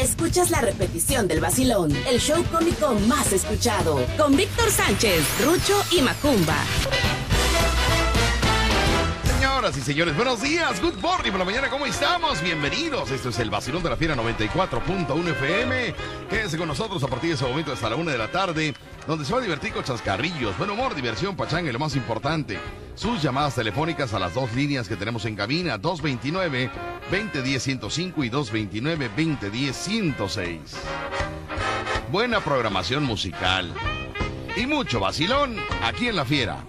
escuchas la repetición del vacilón, el show cómico más escuchado, con Víctor Sánchez, Rucho y Macumba. Señoras y señores, buenos días, good morning por la mañana, ¿cómo estamos? Bienvenidos, esto es el vacilón de la fiera 94.1 FM. Quédense con nosotros a partir de ese momento hasta la una de la tarde, donde se va a divertir con chascarrillos, buen humor, diversión, pachanga y lo más importante, sus llamadas telefónicas a las dos líneas que tenemos en cabina, 229-2010-105 y 229-2010-106. Buena programación musical y mucho vacilón aquí en la fiera.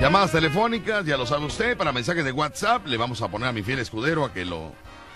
Llamadas telefónicas, ya lo sabe usted, para mensajes de WhatsApp le vamos a poner a mi fiel escudero a que lo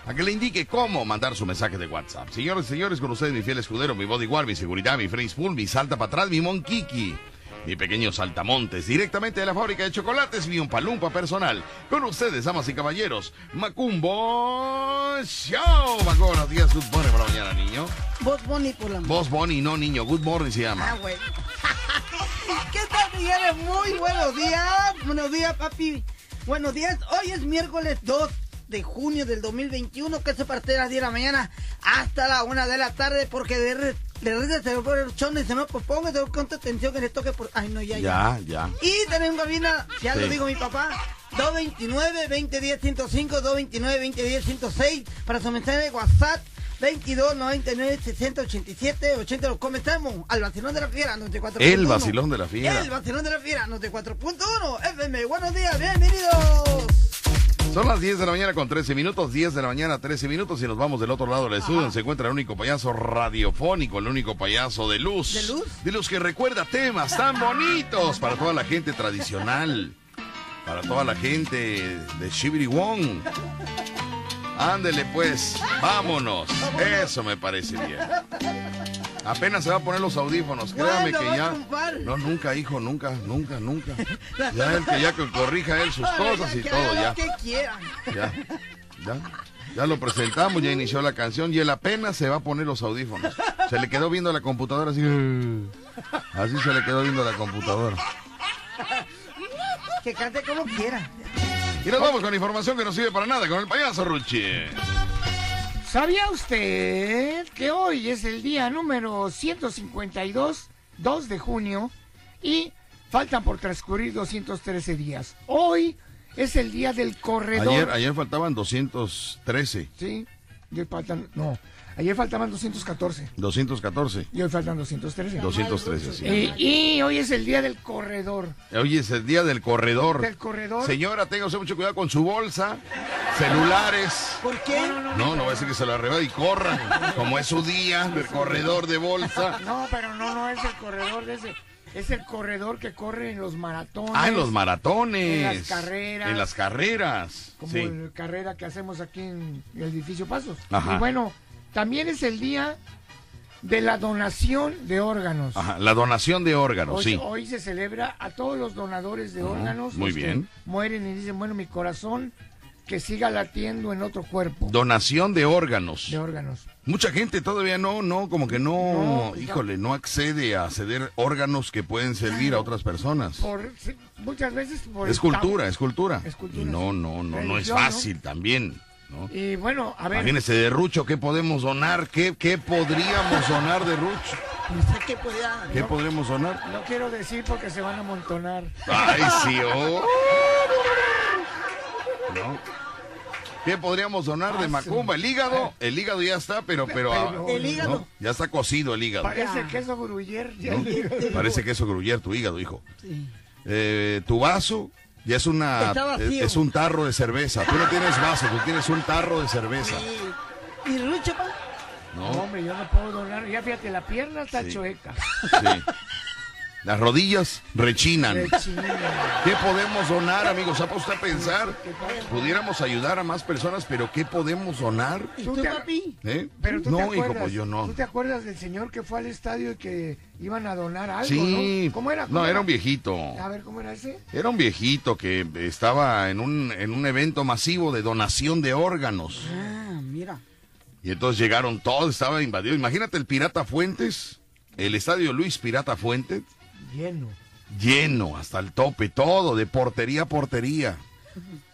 a que le indique cómo mandar su mensaje de WhatsApp. Señores y señores, con ustedes mi fiel escudero, mi bodyguard, mi seguridad, mi face full, mi salta para atrás, mi monkiki, mi pequeño saltamontes, directamente de la fábrica de chocolates, mi palumpa personal. Con ustedes, damas y caballeros, Macumbo Show. Macumbo, buenos días, good morning por la mañana, niño. Vos Bonnie por la Vos Bonnie, no niño, good morning se llama. Ah, güey. ¿Qué señores? Muy buenos días. Buenos días, papi. Buenos días. Hoy es miércoles 2 de junio del 2021, que se parte de las 10 de la mañana hasta la 1 de la tarde, porque de, re- de repente se pone el chón y se me ponga, tengo cuánta atención que le toque por... Ay, no, ya, ya. Ya, ya. Y tenemos cabina, ya Sí. lo digo mi papá, 229-2010-105, 229-2010-106, para su mensaje de WhatsApp, 2299-6087-80. Lo comenzamos al vacilón de la fiera, 94.1. El vacilón de la fiera. El vacilón de la fiera, 94.1 FM. Buenos días, bienvenidos. Son las 10 de la mañana con 13 minutos, 10 de la mañana 13 minutos y nos vamos del otro lado del estudio donde se encuentra el único payaso radiofónico, el único payaso de luz. ¿De luz? De luz que recuerda temas tan bonitos para toda la gente tradicional, para toda la gente de Shibiri Wong. Ándele pues, vámonos. Eso me parece bien. Apenas se va a poner los audífonos, créame ¿Cuándo que ya. No, nunca, hijo, nunca, nunca, nunca. Ya él que ya que corrija él sus cosas y todo, ya. Ya, ya, ya lo presentamos, ya inició la canción y él apenas se va a poner los audífonos. Se le quedó viendo la computadora así. Así se le quedó viendo la computadora. Que cante como quiera. Y nos vamos con información que no sirve para nada con el payaso Ruchi. ¿Sabía usted que hoy es el día número 152, 2 de junio, y faltan por transcurrir 213 días? Hoy es el día del corredor. Ayer, ayer faltaban 213, Sí, faltan, no, ayer faltaban 214 214, y hoy faltan 213. 213, sí. Y, y hoy es el día del corredor. Hoy es el día del corredor. Del corredor. Señora, tenga usted mucho cuidado con su bolsa, celulares. ¿Por qué? No, no va a decir que se la arrebate y corra, como es su día del corredor de bolsa. No, pero no, no es el corredor de ese. Es el corredor que corre en los maratones. Ah, en los maratones. En las carreras. En las carreras. como sí. la carrera que hacemos aquí en el edificio Pasos. Ajá. Y bueno, también es el día de la donación de órganos. Ajá, la donación de órganos, Hoy, sí. hoy se celebra a todos los donadores de órganos. muy que bien. mueren y dicen, bueno, mi corazón que siga latiendo en otro cuerpo Donación de órganos. de órganos. Mucha gente todavía no, no, como que no, No, híjole, no accede a ceder órganos que pueden servir a otras personas. Por, muchas veces por Es cultura, es cultura. Es cultura, Y no, no, no, no es fácil también. ¿No? Y bueno, a ver, Imagínese de Rucho, ¿qué podemos donar? ¿Qué, qué podríamos donar de Rucho? No sé qué podía. ¿Qué podremos donar? no quiero decir porque se van a amontonar. Ay, sí, oh. ¿No? ¿Qué podríamos donar de Ah, Macumba? ¿El hígado? El hígado ya está, pero... pero, Pero- ah, El hígado. ¿no? Ya está cocido el hígado. Parece queso gruyer. ya ¿no? Parece que eso gruyer tu hígado, hijo. Sí. Eh, tu vaso ya es una... Es, un tarro de cerveza. Tú no tienes vaso, tú tienes un tarro de cerveza. Y, y Rucho, pa. No, ¿No? hombre, yo no puedo donar. Ya fíjate, la pierna está Sí. chueca. Sí. Las rodillas rechinan. Rechina. ¿Qué podemos donar, amigos? ¿Ha puesto a pensar? Pudiéramos ayudar a más personas, pero ¿qué podemos donar? ¿Y Tú tú, te- papi? ¿Eh? Pero tú no, te hijo, acuerdas, pues yo no. ¿Tú te acuerdas del señor que fue al estadio y que iban a donar algo, Sí. no? ¿Cómo era? ¿Cómo No, era un viejito. A ver, ¿cómo era ese? Era un viejito que estaba en un, en un evento masivo de donación de órganos. Ah, mira. Y entonces llegaron todos, estaba invadido. Imagínate el Pirata Fuentes, el estadio Luis Pirata Fuentes, Lleno. lleno hasta el tope, todo, de portería a portería.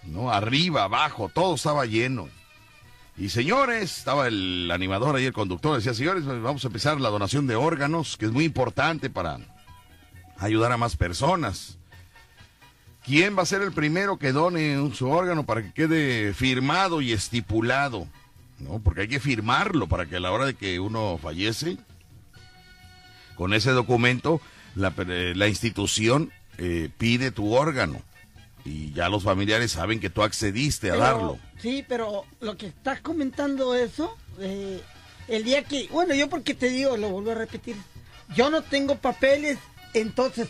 ¿No? Arriba, abajo, todo estaba lleno. Y señores, estaba el animador ahí, el conductor, decía, señores, pues, vamos a empezar la donación de órganos, que es muy importante para ayudar a más personas. ¿Quién va a ser el primero que done su órgano para que quede firmado y estipulado? ¿No? Porque hay que firmarlo para que a la hora de que uno fallece, con ese documento, la, eh, la institución eh, pide tu órgano y ya los familiares saben que tú accediste a Pero- darlo. Sí, pero lo que estás comentando eso, eh, el día que, bueno, yo porque te digo, lo vuelvo a repetir, yo no tengo papeles, entonces,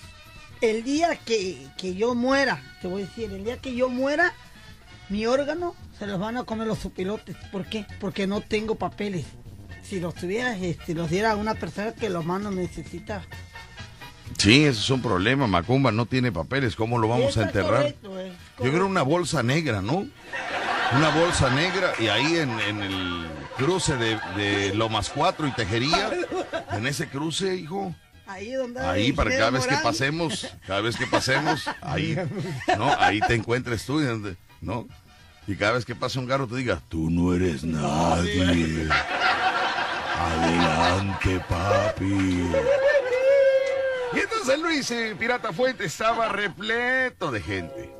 el día que, que yo muera, te voy a decir, el día que yo muera, mi órgano se los van a comer los sopilotes. ¿Por qué? Porque no tengo papeles. Si los tuviera, este, los diera a una persona que los más no necesita. Sí, ese es un problema. Macumba no tiene papeles. ¿Cómo lo vamos Eso a enterrar? correcto, es Yo creo una bolsa negra, ¿no? Una bolsa negra y ahí en, en el cruce de, de Lomas 4 y Tejería, en ese cruce, hijo, Ahí donde ahí para cada vez que pasemos, cada vez que pasemos, ahí, ¿no? Ahí te encuentres tú, ¿no? Y cada vez que pase un carro te diga, tú no eres nadie. Adelante, papi. Y entonces Luis eh, Pirata Fuente estaba repleto de gente.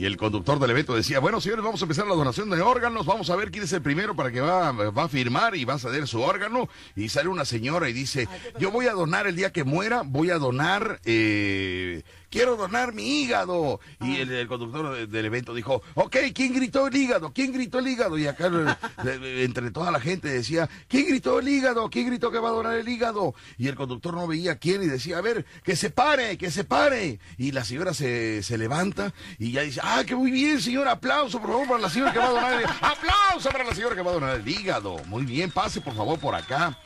Y el conductor del evento decía, bueno señores, vamos a empezar la donación de órganos, vamos a ver quién es el primero para que va, va a firmar y va a ceder su órgano. Y sale una señora y dice, yo voy a donar el día que muera, voy a donar, eh, quiero donar mi hígado. Y el, el conductor de- del evento dijo, ok, ¿quién gritó el hígado? ¿Quién gritó el hígado? Y acá entre toda la gente decía, ¿quién gritó el hígado? ¿Quién gritó que va a donar el hígado? Y el conductor no veía quién y decía, a ver, que se pare, que se pare. Y la señora se, se levanta y ya dice, ah, que muy bien, señora, aplauso, por favor, para la señora que va a donar el aplauso para la señora que va a donar el hígado. Muy bien, pase por favor por acá.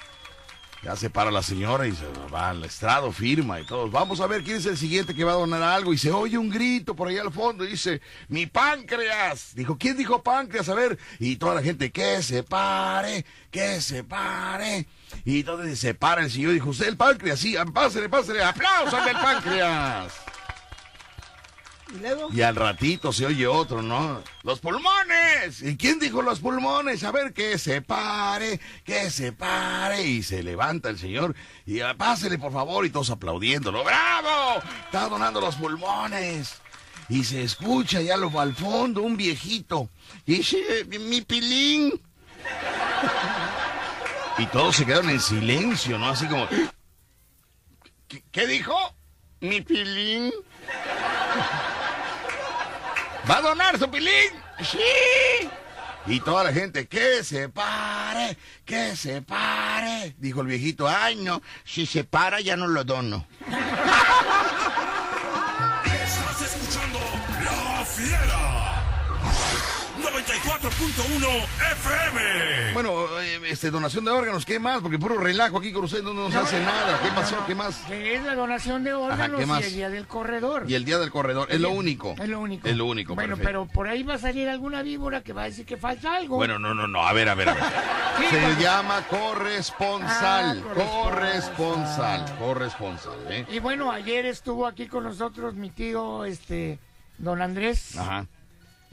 Ya se para la señora y se va al estrado, firma y todos. Vamos a ver quién es el siguiente que va a donar algo. Y se oye un grito por allá al fondo y dice, mi páncreas. Dijo, ¿quién dijo páncreas? A ver. Y toda la gente, que se pare, que se pare. Y entonces se para el señor y dijo, usted el páncreas, sí, pásele, pásele, aplausos del páncreas. Y al ratito se oye otro, ¿no? ¡Los pulmones! ¿Y quién dijo los pulmones? A ver, que se pare, que se pare. Y se levanta el señor y ah, pásele, por favor, y todos aplaudiéndolo. ¡Bravo! Está donando los pulmones. Y se escucha ya lo al fondo un viejito. Y dice, mi pilín. Y todos se quedaron en silencio, ¿no? Así como... ¿Qué, qué dijo? Mi pilín. ¿Va a donar su pilín? ¡Sí! Y toda la gente, que se pare, que se pare. Dijo el viejito, ay no, si se para ya no lo dono. 94.1 FM. Bueno, eh, este, donación de órganos, ¿qué más? Porque puro relajo aquí con ustedes no nos hace nada. ¿Qué pasó? ¿Qué más? Que es la donación de órganos ¿qué más? y el día del corredor. Y el día del corredor, es lo único. Es lo único. Es lo único, Bueno, perfecto. pero por ahí va a salir alguna víbora que va a decir que falta algo. Bueno, no, no, no, a ver, a ver, a ver. Sí, Se porque- llama corresponsal, Ah, corresponsal, corresponsal. corresponsal, ¿eh? Y bueno, ayer estuvo aquí con nosotros mi tío, este, don Andrés, Ajá,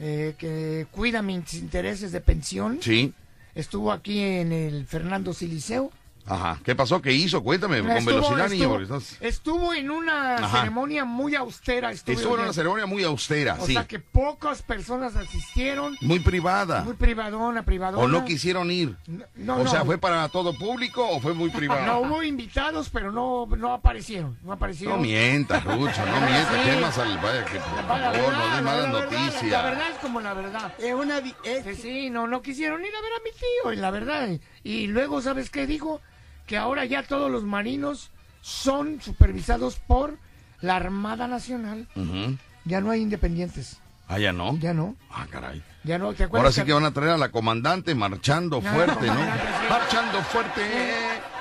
eh, que cuida mis intereses de pensión. sí, Estuvo aquí en el Fernando Siliceo. Ajá. ¿Qué pasó? ¿Qué hizo? Cuéntame, con Estuvo- velocidad, niño, estuvo- porque estás... estuvo en una Ajá. ceremonia muy austera. Estuvo, Estuvo en una ceremonia muy austera, O sí. sea que pocas personas asistieron. Muy privada. Muy privadona, privadona. ¿O no quisieron ir? No, no, o sea, no. ¿fue para todo público o fue muy privado? No hubo invitados, pero no, no aparecieron. No aparecieron. No mientas, Rucho, no mientas. Sí. ¿Qué más al vaya que por La favor, verdad, no des la malas noticias? La verdad es como la verdad. es una... Sí, sí, no, no quisieron ir a ver a mi tío, la verdad. Y luego, ¿sabes qué dijo? Que ahora ya todos los marinos son supervisados por la Armada Nacional. Ya no hay independientes. Ah, ya no. Ya no. Ah, caray. Ya no. ¿Te Ahora acuerdas sí que van a traer a la comandante marchando No, fuerte, ¿no? Marchando fuerte,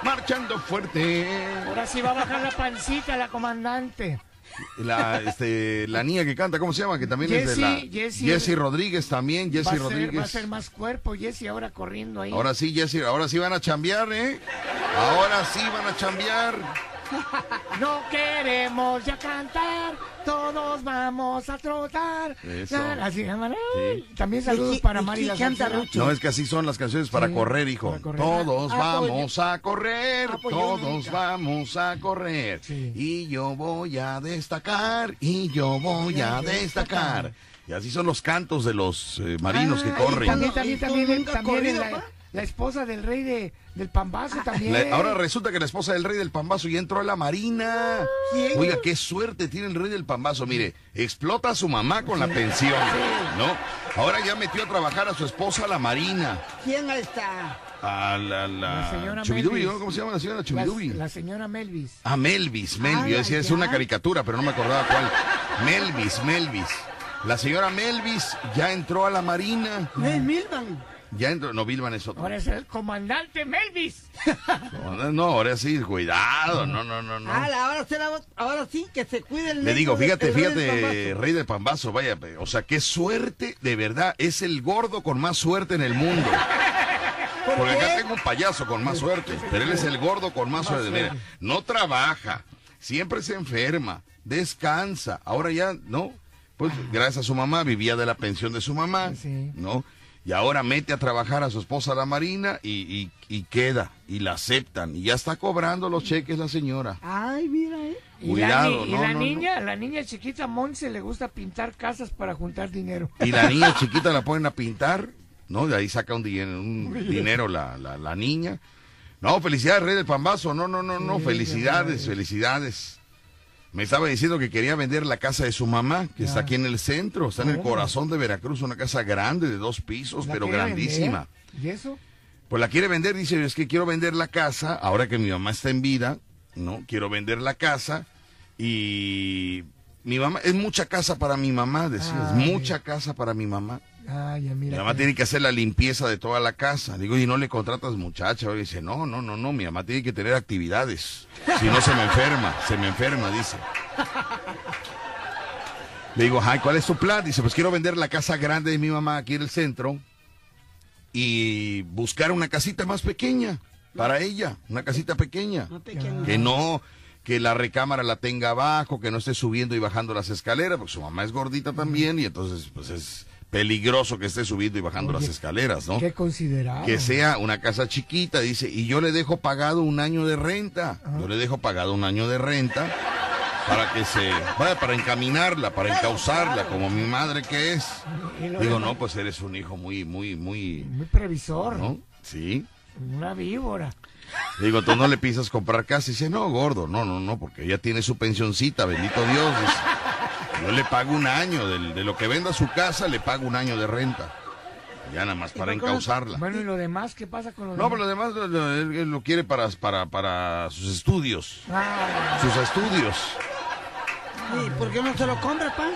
marchando fuerte. Ahora sí va a bajar la pancita la comandante. La, este, la niña que canta, ¿cómo se llama? Que también es de la... Jessie, Rodríguez también, ser, Rodríguez. va a ser más cuerpo, Jessy, ahora corriendo ahí. Ahora sí, Jessie, ahora sí van a chambear, ¿eh? Ahora sí van a chambear. No queremos ya cantar, todos vamos a trotar. Eso. Así, hermano. Sí. También saludos ¿Y qui- para. Rucho? No, es que así son las canciones para Sí, correr, hijo. para correr. Todos Ah, vamos a correr, Ah, pues todos vamos a correr. Sí. Y yo voy a destacar, y yo voy a destacar. Y así son los cantos de los eh, marinos que Ah, corren. y También, ¿Y también, también, también la esposa del rey de, del Pambazo también. La- ahora resulta que la esposa del rey del Pambazo ya entró a la marina. ¿Quién? Oiga, qué suerte tiene el rey del Pambazo. Mire, explota a su mamá con la pensión, ¿no? Ahora ya metió a trabajar a su esposa a la marina. ¿Quién está? A la, la, La señora Chubidubi, Melvis. ¿no? ¿Cómo se llama la señora Chubidubi? la señora Melvis. Ah, Melvis, Melvis. Ah, Yo decía, es una caricatura, pero no me acordaba cuál. Melvis, Melvis. La señora Melvis ya entró a la marina. ¿No es Milvan? Ya entró. No, Vilman es otro. Ahora es el comandante Melvis. No, no, ahora sí, cuidado. No, no, no, no. Ah, ahora, será, ahora sí, que se cuide el Le digo, fíjate, el rey del fíjate, rey del pambazo, vaya, o sea, qué suerte, de verdad, es el gordo con más suerte en el mundo. ¿Por Porque acá tengo un payaso con más suerte, pero él es el gordo con más suerte. Mira, no trabaja, siempre se enferma, descansa. Ahora ya, ¿no? Pues gracias a su mamá, vivía de la pensión de su mamá, Sí. ¿no? Y ahora mete a trabajar a su esposa a la marina y, y- y queda, y la aceptan. Y ya está cobrando los cheques la señora. Ay, mira, eh. Y Cuidado, la, ni- y no, la no, no. niña, la niña chiquita Monse le gusta pintar casas para juntar dinero. Y la niña chiquita la ponen a pintar, ¿no? De ahí saca un, dinero, un dinero la, la, la niña. No, felicidades, Rey del Pambazo. No, no, no, no, Sí, felicidades, felicidades. Me estaba diciendo que quería vender la casa de su mamá, que está Ya. aquí en el centro, está en el Oh. corazón de Veracruz, una casa grande de dos pisos, ¿La pero grandísima. vender? ¿Y eso? Pues la quiere vender, dice, es que quiero vender la casa, ahora que mi mamá está en vida, ¿no? Quiero vender la casa y mi mamá, es mucha casa para mi mamá, decía, es Ay. mucha casa para mi mamá. Ay, ya mira. Mi mamá tiene que hacer la limpieza de toda la casa. Digo, y no le contratas muchacha. Y dice, no, no, no, no, mi mamá tiene que tener actividades. Si no se me enferma, se me enferma, dice. Le digo, ay, ¿cuál es tu plan? Dice, pues quiero vender la casa grande de mi mamá aquí en el centro y buscar una casita más pequeña para ella, una casita pequeña. Que no, que la recámara la tenga abajo, que no esté subiendo y bajando las escaleras, porque su mamá es gordita también y entonces pues es peligroso que esté subiendo y bajando Oye, las escaleras, ¿no? Qué considerado. Que sea una casa chiquita, dice, y yo le dejo pagado un año de renta. Yo le dejo pagado un año de renta para que se, vaya, para encaminarla, para encauzarla, como mi madre que es. Digo, no, pues eres un hijo muy, muy, muy, Muy previsor. ¿no? Sí. Una víbora. Digo, tú no le pisas comprar casa. Y dice, no, gordo, no, no, no, porque ella tiene su pensioncita, bendito Dios. Dice, yo le pago un año, del- de, lo que venda su casa, le pago un año de renta. Ya nada más para no- encauzarla. Bueno, ¿y lo demás? ¿Qué pasa con lo No, pero demás? lo demás lo- lo- él, él lo quiere para, para, para sus estudios. Ah, Sus estudios. ¿Y por qué no se lo compra, pa?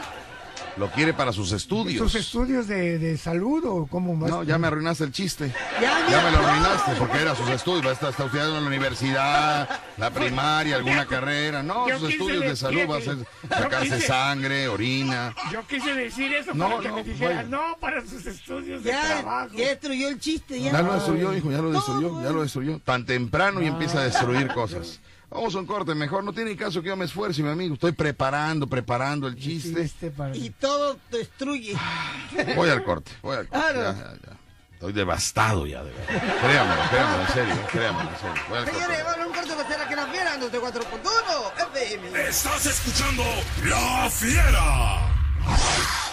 Lo quiere para sus estudios. ¿Sus estudios de, de salud o cómo vas? No, ya me arruinaste el chiste. Ya, Ya me lo arruinaste porque era sus estudios. Está, está estudiando en la universidad, la primaria, alguna carrera. No, Yo sus quise estudios de salud va a ser sacarse quise- sangre, orina. Yo quise decir eso No, para que no, me no, para sus estudios de Ya, trabajo. ya destruyó el chiste, ya. Ya lo destruyó, hijo, ya lo destruyó, ya lo destruyó. Tan temprano y empieza a destruir cosas. Vamos a un corte, mejor no tiene caso que yo me esfuerce, mi amigo. Estoy preparando, preparando el chiste. Chiste para... Y todo destruye. Voy al corte, voy al corte. Claro. Ya, ya, ya. Estoy devastado ya, de verdad. Créamelo, créamelo, en serio, créamelo, en serio. Voy al corte. Señores, vamos a un corte para hacer aquí la fiera, 94.1 FM. Estás escuchando La Fiera.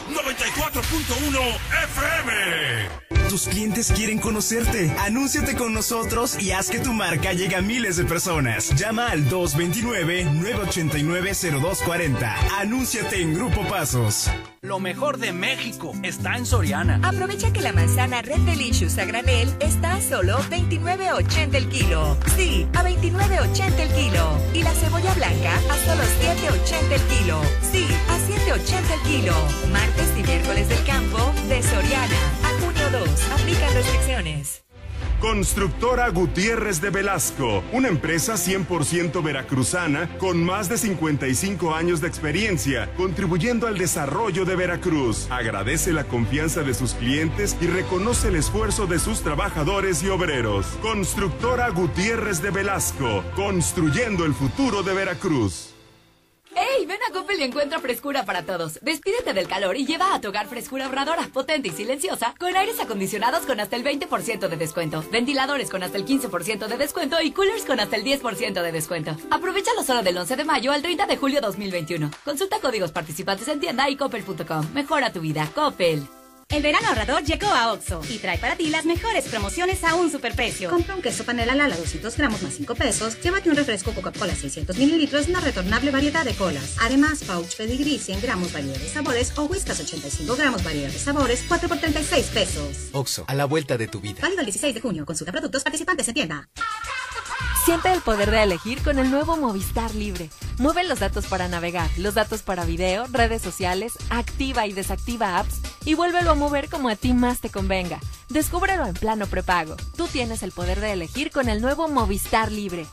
94.1 FM. Tus clientes quieren conocerte. Anúnciate con nosotros y haz que tu marca llegue a miles de personas. Llama al 229-989-0240. Anúnciate en Grupo Pasos. Lo mejor de México está en Soriana. Aprovecha que la manzana Red Delicious a granel está a solo 29.80 el kilo. Sí, a 29.80 el kilo. Y la cebolla blanca a solo 7.80 el kilo. Sí, a 7.80 el kilo. Martes y miércoles del campo de Soriana. A junio 2. Aplican restricciones. Constructora Gutiérrez de Velasco, una empresa 100% veracruzana con más de 55 años de experiencia, contribuyendo al desarrollo de Veracruz. Agradece la confianza de sus clientes y reconoce el esfuerzo de sus trabajadores y obreros. Constructora Gutiérrez de Velasco, construyendo el futuro de Veracruz. ¡Ey! Ven a Coppel y encuentra frescura para todos. Despídete del calor y lleva a tu hogar frescura ahorradora, potente y silenciosa, con aires acondicionados con hasta el 20% de descuento, ventiladores con hasta el 15% de descuento y coolers con hasta el 10% de descuento. Aprovechalo solo del 11 de mayo al 30 de julio 2021. Consulta códigos participantes en tienda y coppel.com. Mejora tu vida. Coppel. El verano ahorrador llegó a Oxo y trae para ti las mejores promociones a un superprecio. Compra un queso panela Lala 200 gramos más 5 pesos, llévate un refresco Coca-Cola 600 mililitros, una retornable variedad de colas. Además, pouch pedigree 100 gramos variedad de sabores o whiskas 85 gramos variedad de sabores, 4 por 36 pesos. Oxo, a la vuelta de tu vida. Válido el 16 de junio. Consulta productos participantes en tienda. Siente el poder de elegir con el nuevo Movistar Libre. Mueve los datos para navegar, los datos para video, redes sociales, activa y desactiva apps y vuélvelo a mover como a ti más te convenga. Descúbrelo en plano prepago. Tú tienes el poder de elegir con el nuevo Movistar Libre.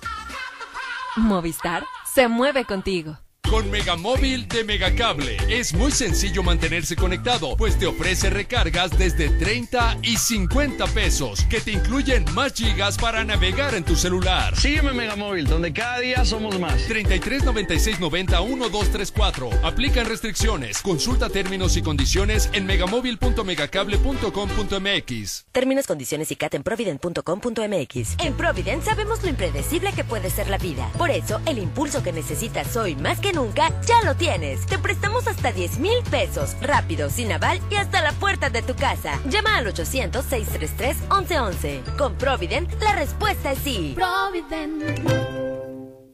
Movistar se mueve contigo. Con Megamóvil de Megacable es muy sencillo mantenerse conectado, pues te ofrece recargas desde 30 y 50 pesos, que te incluyen más gigas para navegar en tu celular. Sígueme Megamóvil, donde cada día somos más. 33 96 90 1234. Aplican restricciones. Consulta términos y condiciones en megamóvil.megacable.com.mx. Términos, condiciones y cat en provident.com.mx. En Provident sabemos lo impredecible que puede ser la vida. Por eso, el impulso que necesitas hoy más que nunca, ya lo tienes. Te prestamos hasta 10 mil pesos, rápido, sin aval y hasta la puerta de tu casa. Llama al 800-633-1111. Con Provident, la respuesta es sí. Provident.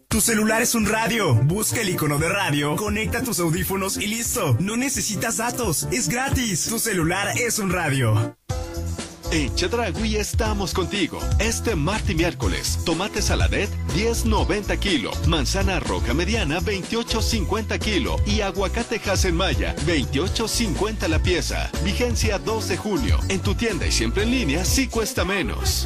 Tu celular es un radio. Busca el icono de radio, conecta tus audífonos y listo. No necesitas datos, es gratis. Tu celular es un radio. En Chedragui estamos contigo. Este martes y miércoles, tomate saladet 10.90 kilo, manzana roja mediana 28.50 kilo y aguacate Maya 28.50 la pieza. Vigencia 2 de junio. En tu tienda y siempre en línea sí cuesta menos.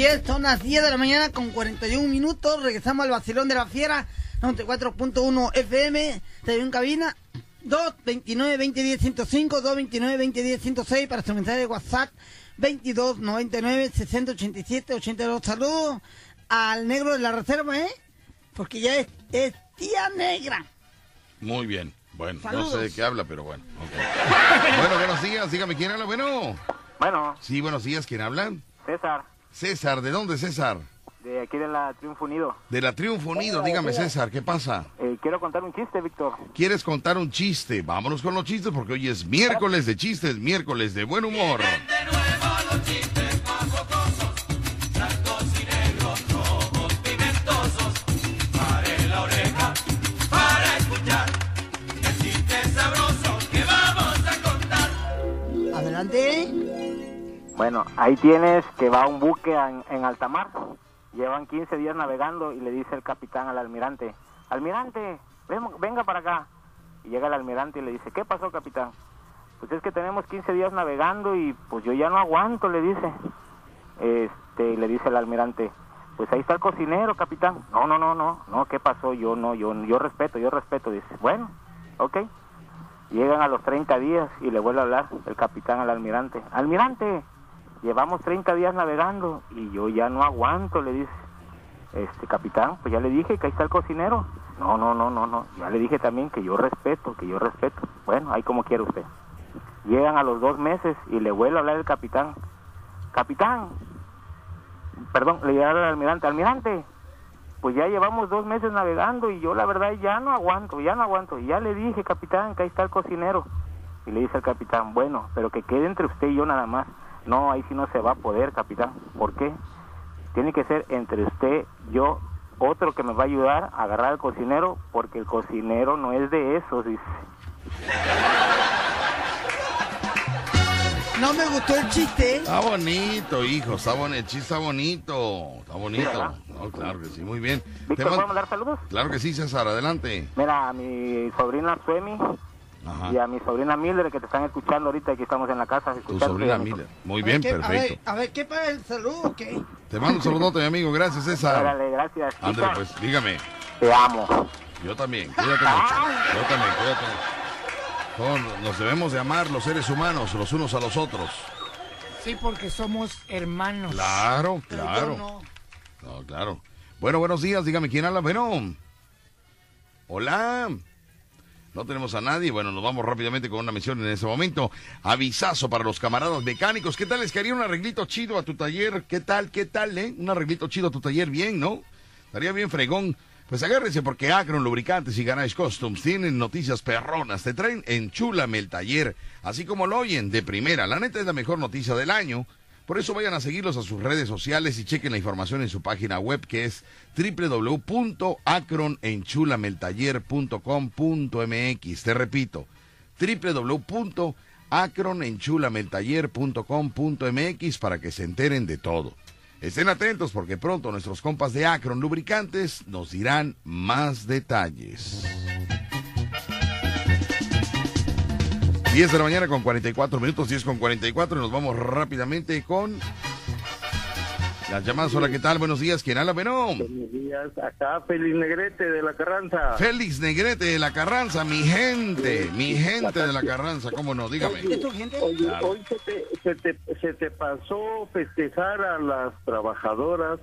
Así es, son las 10 de la mañana con 41 minutos. Regresamos al vacilón de la fiera, 94.1 FM. Te en cabina 229-2010-105, 229-2010-106 para su mensaje de WhatsApp. 2299-6087-82. Saludos al negro de la reserva, ¿eh? Porque ya es, es tía negra. Muy bien. Bueno, Saludos. no sé de qué habla, pero bueno. ok. bueno, buenos días. Dígame quién habla. Bueno. Bueno, Sí, buenos días. ¿Quién habla? César, César. ¿De dónde, César? de aquí de la Triunfo Unido. De la Triunfo Unido. Dígame, César, ¿qué pasa? Eh, quiero contar un chiste, Víctor. ¿Quieres contar un chiste? Vámonos con los chistes porque hoy es miércoles de chistes, miércoles de buen humor. Pare la oreja para escuchar el chiste sabroso que vamos a contar. Adelante. Bueno, ahí tienes que va un buque en, en alta mar. Llevan 15 días navegando y le dice el capitán al almirante, almirante, ven- venga para acá. Y llega el almirante y le dice, ¿qué pasó, capitán? Pues es que tenemos 15 días navegando y pues yo ya no aguanto, le dice. Este, le dice el almirante, pues ahí está el cocinero, capitán. No, no, no, no, no, ¿qué pasó? Yo no, yo, yo respeto, yo respeto. Dice, bueno, ok. Llegan a los 30 días y le vuelve a hablar el capitán al almirante. Almirante, llevamos 30 días navegando y yo ya no aguanto, le dice. Este capitán, pues ya le dije que ahí está el cocinero. No, no, no, no, no. Ya le dije también que yo respeto, que yo respeto. Bueno, ahí como quiere usted. Llegan a los dos meses y le vuelve a hablar el capitán. Capitán, perdón, le llega al almirante. Almirante, pues ya llevamos dos meses navegando y yo la verdad ya no aguanto, ya no aguanto. Y ya le dije, capitán, que ahí está el cocinero. Y le dice el capitán, bueno, pero que quede entre usted y yo nada más. No, ahí sí no se va a poder, capitán. ¿Por qué? Tiene que ser entre usted, yo, otro que me va a ayudar a agarrar al cocinero, porque el cocinero no es de esos, dice. No me gustó el chiste. Está bonito, hijo, está bonito, el chiste está bonito, está bonito. No, claro que sí, muy bien. Víctor, Te ¿puedo man- mandar saludos? Claro que sí, César, adelante. Mira, mi sobrina Suemi Ajá. y a mi sobrina Mildred que te están escuchando ahorita que estamos en la casa. Tu sobrina Miller. Muy bien, ¿Qué- A ver, perfecto. a ver, ¿qué para el saludo? Te mando un saludote, mi amigo. Gracias, César. Órale, gracias. Ándale, chica. pues, dígame. Te amo. Yo también, cuídate mucho. Yo también, cuídate mucho. Nos debemos de amar los seres humanos, los unos a los otros. Sí, porque somos hermanos. Claro, claro. no. No, claro. Bueno, buenos días, dígame quién habla. Bueno. Hola. No tenemos a nadie. Bueno, nos vamos rápidamente con una misión en ese momento. Avisazo para los camaradas mecánicos. ¿Qué tal? Les quería un arreglito chido a tu taller. ¿Qué tal? ¿Qué tal, eh? Un arreglito chido a tu taller. Bien, ¿no? Estaría bien fregón. Pues agárrense porque Acron Lubricantes y Garage Customs tienen noticias perronas. Te traen Enchúlame el taller. Así como lo oyen, de primera. La neta es la mejor noticia del año. Por eso vayan a seguirlos a sus redes sociales y chequen la información en su página web que es www.acronenchulameltaller.com.mx. Te repito, www.acronenchulameltaller.com.mx para que se enteren de todo. Estén atentos porque pronto nuestros compas de Acron Lubricantes nos dirán más detalles. 10 de la mañana con 44 minutos, 10 con 44 y nos vamos rápidamente con las llamadas. Hola, ¿qué tal? Buenos días, ¿quién habla? Bueno. Buenos días, acá Félix Negrete de la Carranza. Félix Negrete de la Carranza, mi gente, mi gente de la Carranza, ¿cómo no? Dígame. Oye, Claro. hoy se te, se, te, se te pasó festejar a las trabajadoras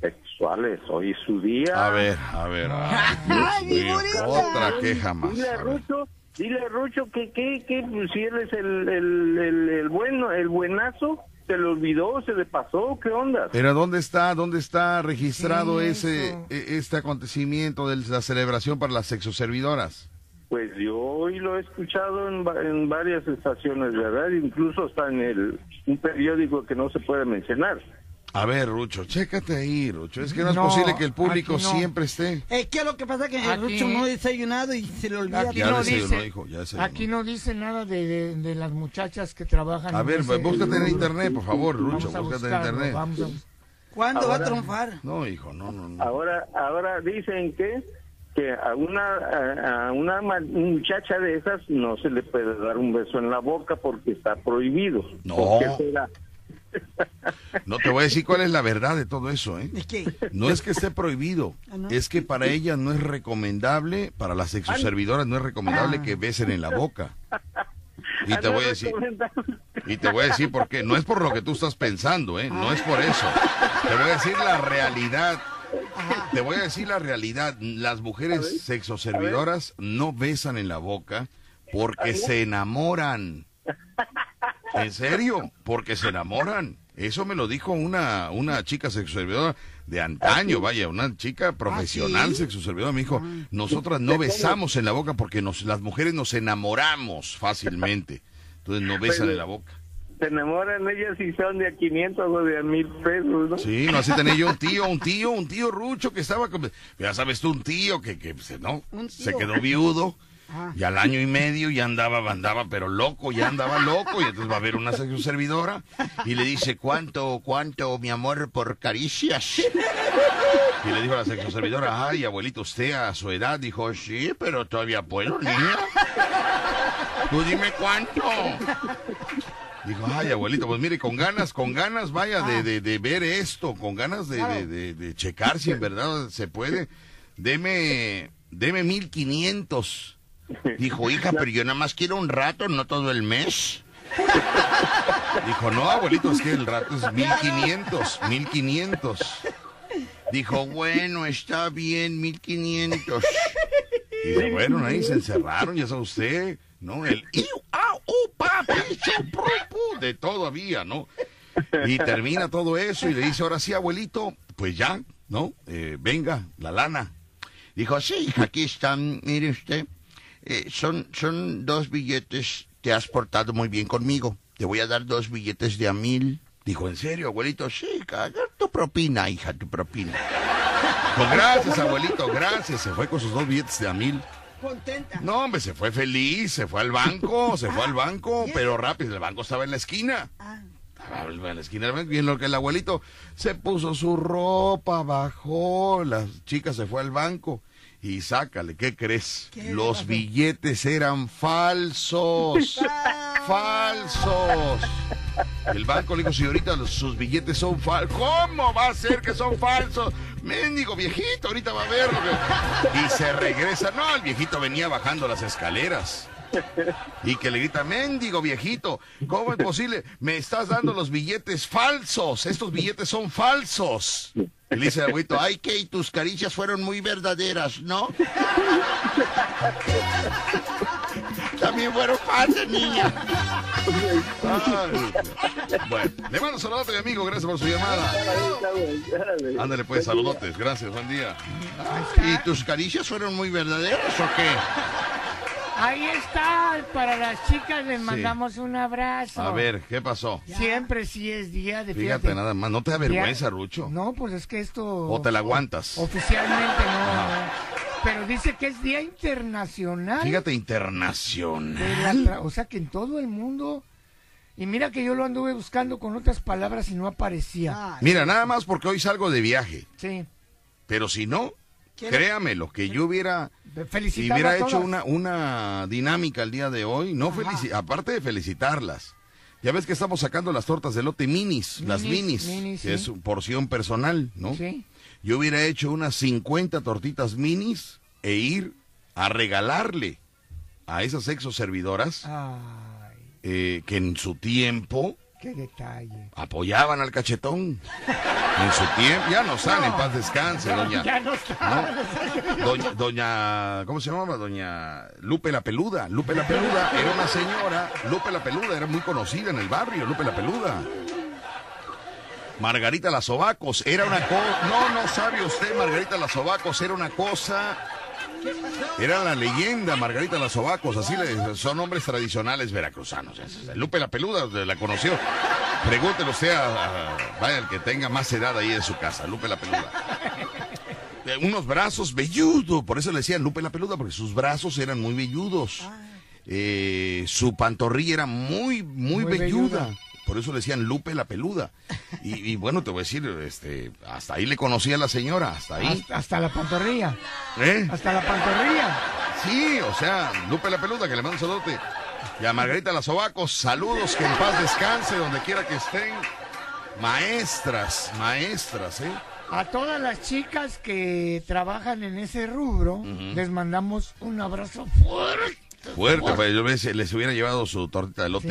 sexuales. Hoy es su día. A ver, a ver. ay, Dios mío, otra queja más. Dile a Rucho, que, que, que pues, si él es el, el, el, el bueno, el buenazo, se le olvidó, se le pasó, ¿qué onda? Pero ¿dónde está, dónde está registrado ese, e- este acontecimiento de la celebración para las sexoservidoras? Pues yo hoy lo he escuchado en, va- en varias estaciones de radio, incluso está en el, un periódico que no se puede mencionar. A ver, Rucho, chécate ahí, Rucho. Es que no es No, posible que el público no. siempre esté. Es que lo que pasa es que Aquí- Rucho no ha desayunado y se le olvida. Aquí Ya no desayunó, dice, hijo, ya desayunó. aquí no dice nada de, de- de las muchachas que trabajan. A en ver, ese- búscate en internet, por favor, Rucho, Vamos a búscate en buscarlo, internet. vamos a ¿Cuándo va a Ahora- triunfar? No, hijo, no, no, no. Ahora, ahora dicen que que a una a, una ma- muchacha de esas no se le puede dar un beso en la boca porque está prohibido. No. ¿Por qué será? No te voy a decir cuál es la verdad de todo eso, ¿eh? No es que esté prohibido, Ah, ¿no? es que para ellas no es recomendable, para las sexoservidoras no es recomendable Ah. que besen en la boca. Y Ah, te voy a decir, y te voy a decir por qué. No es por lo que tú estás pensando, ¿eh? No es por eso. Te voy a decir la realidad. Te voy a decir la realidad. Las mujeres sexoservidoras no besan en la boca porque se enamoran. ¿En serio? Porque se enamoran. Eso me lo dijo una, una chica sexoservidora de antaño, vaya, una chica profesional ¿sí? sexoservidora. Me dijo, nosotras no besamos en la boca porque nos, las mujeres nos enamoramos fácilmente. Entonces no besan en la boca. Se enamoran ellas si son de a 500 o de a 1000 pesos, ¿no? Sí, no, así tenía yo un tío, un tío, un tío rucho que estaba, con- ya sabes tú, un tío que, que se, no, se quedó viudo y al año y medio ya andaba, andaba, pero loco, ya andaba loco y entonces va a ver una sexo servidora y le dice, ¿cuánto, cuánto, mi amor, por caricias? Y le dijo a la sexo servidora, ay, abuelito, usted a su edad dijo, sí, pero todavía puedo, niña. Tú dime cuánto. Dijo, ay, abuelito, pues mire, con ganas, con ganas, vaya, de, de, de ver esto, con ganas de, de, de- de checar si en verdad se puede. Deme, deme mil quinientos. Dijo, hija, pero yo nada más quiero un rato, no todo el mes. Dijo, no, abuelito, es que el rato es mil quinientos, mil quinientos. Dijo, bueno, está bien, mil quinientos. Y se fueron ahí, se encerraron, ya sabe usted, ¿no? El iu, au, u, pa, pi, chu, pru, pu, de todo había, ¿no? Y termina todo eso y le dice, ahora sí, abuelito, pues ya, ¿no? Eh, venga, la lana. Dijo, sí, hija, aquí están, mire usted. Eh, son, son dos billetes, te has portado muy bien conmigo. Te voy a dar dos billetes de a mil. Dijo, ¿en serio, abuelito? Sí, caga tu propina, hija, tu propina. Pues gracias, abuelito, gracias. Se fue con sus dos billetes de a mil. Contenta. No, hombre, se fue feliz, se fue al banco, se fue al banco, pero rápido, el banco estaba en la esquina. Estaba en la esquina del banco y en lo que el abuelito se puso su ropa, bajó, la chica se fue al banco y sácale, ¿qué crees? Los billetes eran falsos, falsos. El banco le dijo, señorita, los- sus billetes son falsos. ¿Cómo va a ser que son falsos? Mendigo viejito, ahorita va a verlo. Y se regresa. No, el viejito venía bajando las escaleras. Y que le grita, mendigo viejito, ¿cómo es posible? Me estás dando los billetes falsos. Estos billetes son falsos. Y le dice el abuelito, ay, que tus caricias fueron muy verdaderas, ¿no? También fueron falsas, niña. Ay. Bueno, le mando saludos a mi amigo, gracias por su llamada. Ándale pues, saludotes, gracias, buen día. ¿Y tus caricias fueron muy verdaderas o qué? Ahí está, para las chicas les mandamos un abrazo. A ver, ¿qué pasó? Siempre sí es día de Fíjate nada más, ¿no te da vergüenza, Día- Rucho? No, pues es que esto... ¿O te la aguantas? Oficialmente no. Pero dice que es Día Internacional. Fíjate, internacional. o sea que en todo el mundo... Y mira que yo lo anduve buscando con otras palabras y no aparecía. Mira, nada más porque hoy salgo de viaje. Sí. Pero si no, ¿Quiere- créame, lo que yo hubiera, si hubiera hecho una, una dinámica el día de hoy, no felici- aparte de felicitarlas. Ya ves que estamos sacando las tortas de lote minis, las Minis, que sí. es porción personal, ¿no? Sí. Yo hubiera hecho unas 50 tortitas minis e ir a regalarle a esas exo servidoras Ay, eh, que en su tiempo qué detalle. apoyaban al cachetón. En su tiempo, ya no sale, en paz descanse, doña. Ya no está. Doña, doña, ¿cómo se llamaba? Doña Lupe la Peluda. Lupe la Peluda era una señora, Lupe la Peluda era muy conocida en el barrio, Lupe la Peluda. Margarita Las Sobacos era una cosa, no, no sabe usted, Margarita Las Sobacos era una cosa, era la leyenda Margarita Las Sobacos, así le, son nombres tradicionales veracruzanos. Lupe la Peluda la conoció. Pregúntele usted a, a- vaya el que tenga más edad ahí en su casa, Lupe la Peluda. Eh, unos brazos velludos, por eso le decían Lupe la Peluda, porque sus brazos eran muy velludos. Eh, su pantorrilla era muy, muy, Muy velluda. velluda. Por eso le decían Lupe la Peluda. Y, y bueno, te voy a decir, este, hasta ahí le conocía a la señora, hasta ahí. Hasta, hasta la pantorrilla. ¿Eh? Hasta la pantorrilla. Sí, o sea, Lupe la Peluda, que le mando un saludote. Y a Margarita Sobacos, saludos, que en paz descanse, donde quiera que estén. Maestras, maestras, ¿eh? A todas las chicas que trabajan en ese rubro, les mandamos un abrazo fuerte. Fuerte, pues yo les, les hubiera llevado su tortita de lote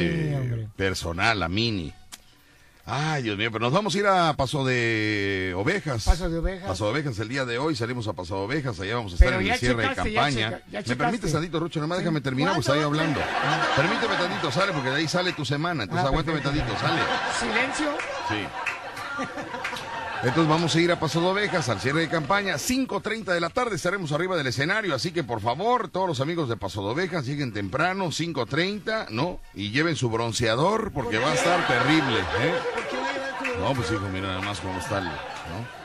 Sí, personal, la mini. Ay, Dios mío, pero nos vamos a ir a Paso de Ovejas. Paso de Ovejas. Paso de Ovejas el día de hoy, salimos a Paso de Ovejas, allá vamos a estar Pero en el cierre de ya campaña. checa- ya ¿Me checaste. permites, tantito, Rucho? Nomás déjame terminar, pues ahí hablando. Permíteme tantito, sale, porque de ahí sale tu semana. Entonces Ah, aguántame tantito, sale. Silencio. Sí. Entonces vamos a ir a Paso de Ovejas al cierre de campaña. 5.30 de la tarde estaremos arriba del escenario. Así que por favor, todos los amigos de Paso de Ovejas lleguen temprano, 5.30, ¿no? Y lleven su bronceador porque va a estar terrible, ¿eh? No, pues hijo, mira nada más cómo está ¿no?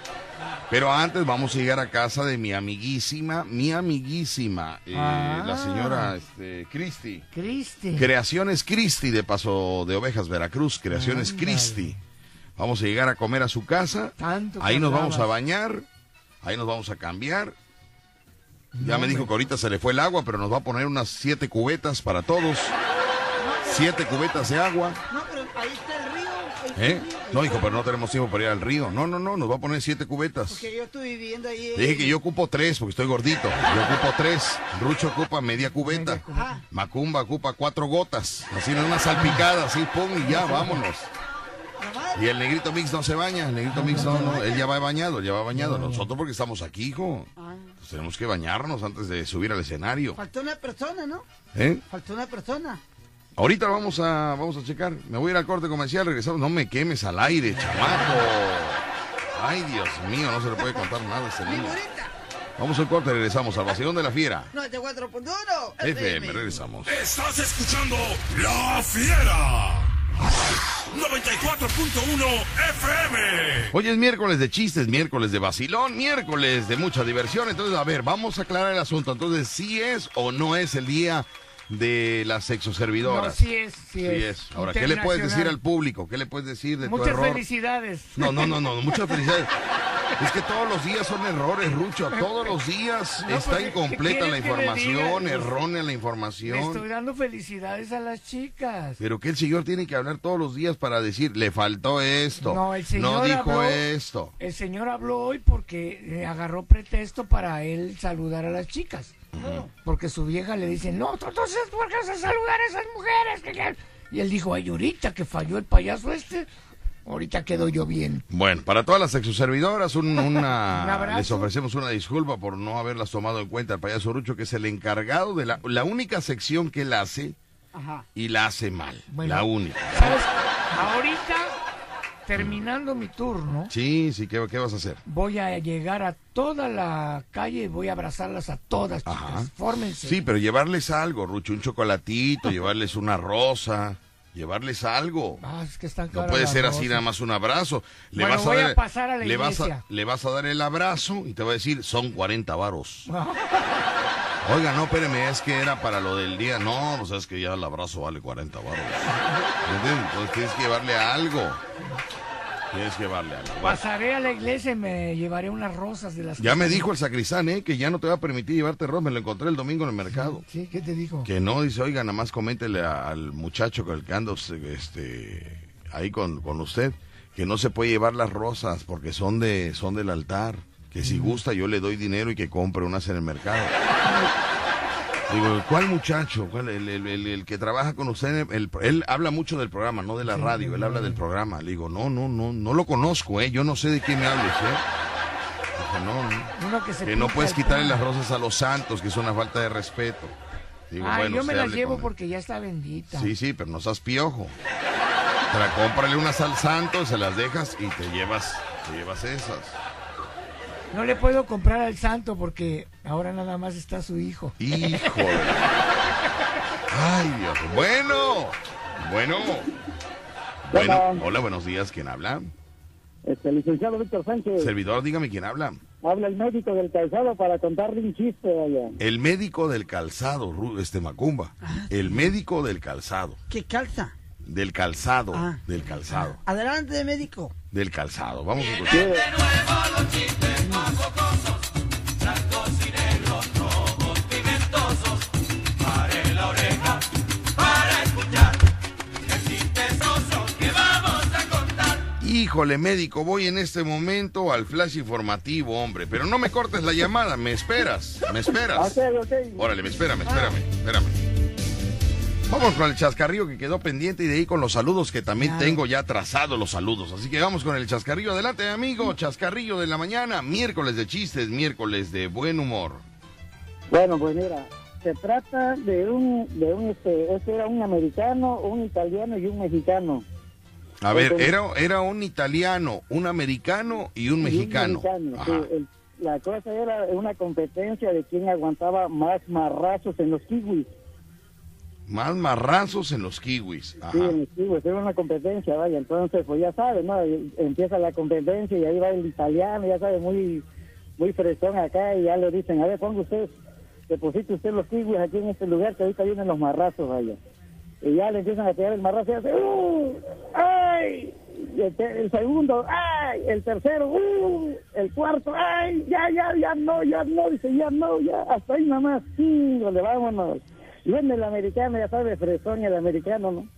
Pero antes vamos a llegar a casa de mi amiguísima, mi amiguísima, eh, Ah. la señora este, Cristi. Cristi. Creaciones Cristi de Paso de Ovejas, Veracruz. Creaciones. Cristi. Vamos a llegar a comer a su casa. Tanto Ahí nos vamos a bañar. Ahí nos vamos a cambiar. Ya No, me dijo que ahorita se le fue el agua, pero nos va a poner unas siete cubetas para todos. Siete cubetas de agua. No, pero ahí está el río. ¿Eh? el río, ahí No, hijo, pero no tenemos tiempo para ir al río. No, no, no, nos va a poner siete cubetas. Porque yo estoy viviendo ahí. Dije que yo ocupo tres porque estoy gordito. Yo ocupo tres. Rucho ocupa media cubeta. Macumba ocupa cuatro gotas. Así, en una salpicada, así, pum, y ya, vámonos. Y el negrito mix no se baña, el negrito mix no, no, él ya va bañado, ya va bañado. Nosotros porque estamos aquí, hijo. Pues tenemos que bañarnos antes de subir al escenario. faltó una persona, ¿no? ¿Eh? Faltó una persona. Ahorita vamos a, vamos a checar. Me voy a ir al corte comercial, regresamos. No me quemes al aire, chamaco. Ay, Dios mío, no se le puede contar nada a este niño. Vamos al corte, regresamos al vacilón de la fiera. 94.1 FM, regresamos. Estás escuchando La Fiera. 94.1 FM. Hoy es miércoles de chistes, miércoles de vacilón, miércoles de mucha diversión. Entonces, a ver, vamos a aclarar el asunto. Entonces, ¿sí es o no es el día de las sexoservidoras? No, sí es, sí Sí es. es. Ahora, ¿qué le puedes decir al público? ¿Qué le puedes decir de tu Muchas error? felicidades. No, no, no, no, muchas felicidades. Es que todos los días son errores, Rucho. Todos los días No, está pues, ¿qué incompleta la información, errónea la Le información. estoy dando felicidades a las chicas. Pero que el señor tiene que hablar todos los días para decir, le faltó esto, No, el señor no dijo habló- esto. El señor habló hoy porque eh, agarró pretexto para él saludar a las chicas. Porque su vieja le dice, no, entonces, ¿por qué vas a saludar a esas mujeres? ¿Qué, qué?". Y él dijo, ay, ahorita que falló el payaso este, ahorita quedo yo bien. Bueno, para todas las sexoservidoras, un- Un una, abrazo. les ofrecemos una disculpa por no haberlas tomado en cuenta el payaso Rucho, que es el encargado de la, la única sección que él hace Ajá. y la hace mal. Bueno. la única. ¿Sabes? Ahorita, terminando mi turno, Sí, sí, ¿qué, qué vas a hacer? voy a llegar a toda la calle y voy a abrazarlas a todas, chicas. Fórmense. Sí, pero llevarles algo, Rucho, un chocolatito, llevarles una rosa, llevarles algo. Ah, es que están No puede ser así nada más un abrazo. Le Bueno, vas a voy dar, a pasar a la le vas a, iglesia. le vas a dar el abrazo y te va a decir, son 40 varos. Oiga, no, espéreme, es que era para lo del día. No, pues es que ya el abrazo vale 40 varos. ¿Entiendes? Entonces tienes que llevarle algo. Tienes que llevarle algo. Pasaré a la iglesia y me llevaré unas rosas de las Ya que- me dijo el sacristán, ¿eh? Que ya no te va a permitir llevarte arroz. Me lo encontré el domingo en el mercado. Sí, ¿qué te dijo? Que no, dice, oiga, nada más coméntele a- al muchacho con el que ando este, ahí con, con usted, que no se puede llevar las rosas porque son de son del altar. Que si gusta yo le doy dinero y que compre unas en el mercado. Digo, ¿cuál muchacho? ¿Cuál? El, el- el- el que trabaja con usted, el- él habla mucho del programa, no de la radio, él habla del programa. Le digo, no, no, no, no lo conozco, ¿eh? Yo no sé de qué me hables, ¿eh? Dijo, no, no. Uno que se Que no puedes quitarle las rosas a los santos, que es una falta de respeto. Digo, Ay, bueno, yo me las llevo porque ya está bendita. Sí, sí, pero no seas piojo. Tra- cómprale unas al santo, se las dejas y te llevas, te llevas esas. No le puedo comprar al santo porque ahora nada más está su hijo. Híjole. Ay, Dios. Bueno, bueno. Bueno, hola, buenos días. ¿Quién habla? Este, licenciado Víctor Sánchez, Servidor, dígame quién habla. habla el médico del calzado para contarle un chiste allá. El médico del calzado, este Macumba. El médico del calzado. ¿Qué calza? Del calzado. Ah. Del calzado. Adelante, médico. Del calzado. Vamos a escuchar. Híjole, médico, voy en este momento al flash informativo, hombre. Pero no me cortes la llamada, me esperas, me esperas. Órale, espérame, espérame, espérame. Vamos con el chascarrillo que quedó pendiente y de ahí con los saludos que también tengo ya trazados los saludos. Así que vamos con el chascarrillo. Adelante, amigo. Chascarrillo de la mañana. Miércoles de chistes, miércoles de buen humor. Bueno, pues mira, se trata de un, de un, este, este era un americano, un italiano y un mexicano. A ver, era, era un italiano, un americano y un Y mexicano. mexicano, sí. Ajá. El- la cosa era una competencia de quién aguantaba más marrazos en los kiwis. Más marrazos en los kiwis. Ajá. Sí, en los kiwis, era una competencia, vaya. Entonces, pues ya sabes, ¿no? Empieza la competencia y ahí va el italiano, ya sabe, muy, muy fresón acá y ya le dicen, a ver, ponga usted, deposite usted los kiwis aquí en este lugar que ahorita vienen los marrazos, vaya. Y ya le empiezan a pegar el marrazo y hace, ¡uh! ¡ay! El, el segundo, ¡ay! El tercero, ¡uh! El cuarto, ¡ay! Ya, ya, ya no, ya no, dice, ya no, ya, hasta ahí nomás, sí, le vámonos. Y viene el americano, ya sabe, fresón el americano, ¿no?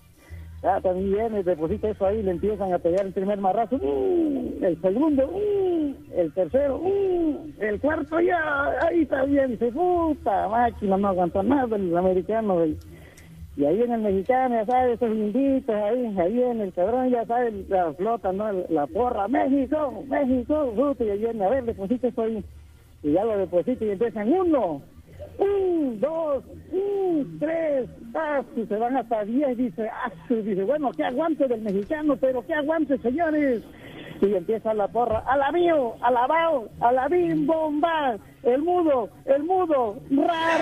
Ah, también viene, deposita eso ahí, le empiezan a pegar el primer marrazo, ¡uh! el segundo, ¡uh! el tercero, ¡uh! el cuarto, ya, ahí está bien, dice, puta máquina, no aguantó nada el americano, güey. Y ahí viene el mexicano, ya sabes, esos linditos, ahí, ahí viene el cabrón, ya sabes, la flota, ¿no? La porra, México, México, puta, y ahí viene, a ver, deposita eso ahí. Y ya lo deposita y empiezan, uno, un, dos, un, tres, ah, se van hasta diez, dice, ah, dice, bueno, qué aguante del mexicano, pero qué aguante, señores. Y empieza la porra, alabío, alabao, alabim, bomba, el mudo, el mudo, ra.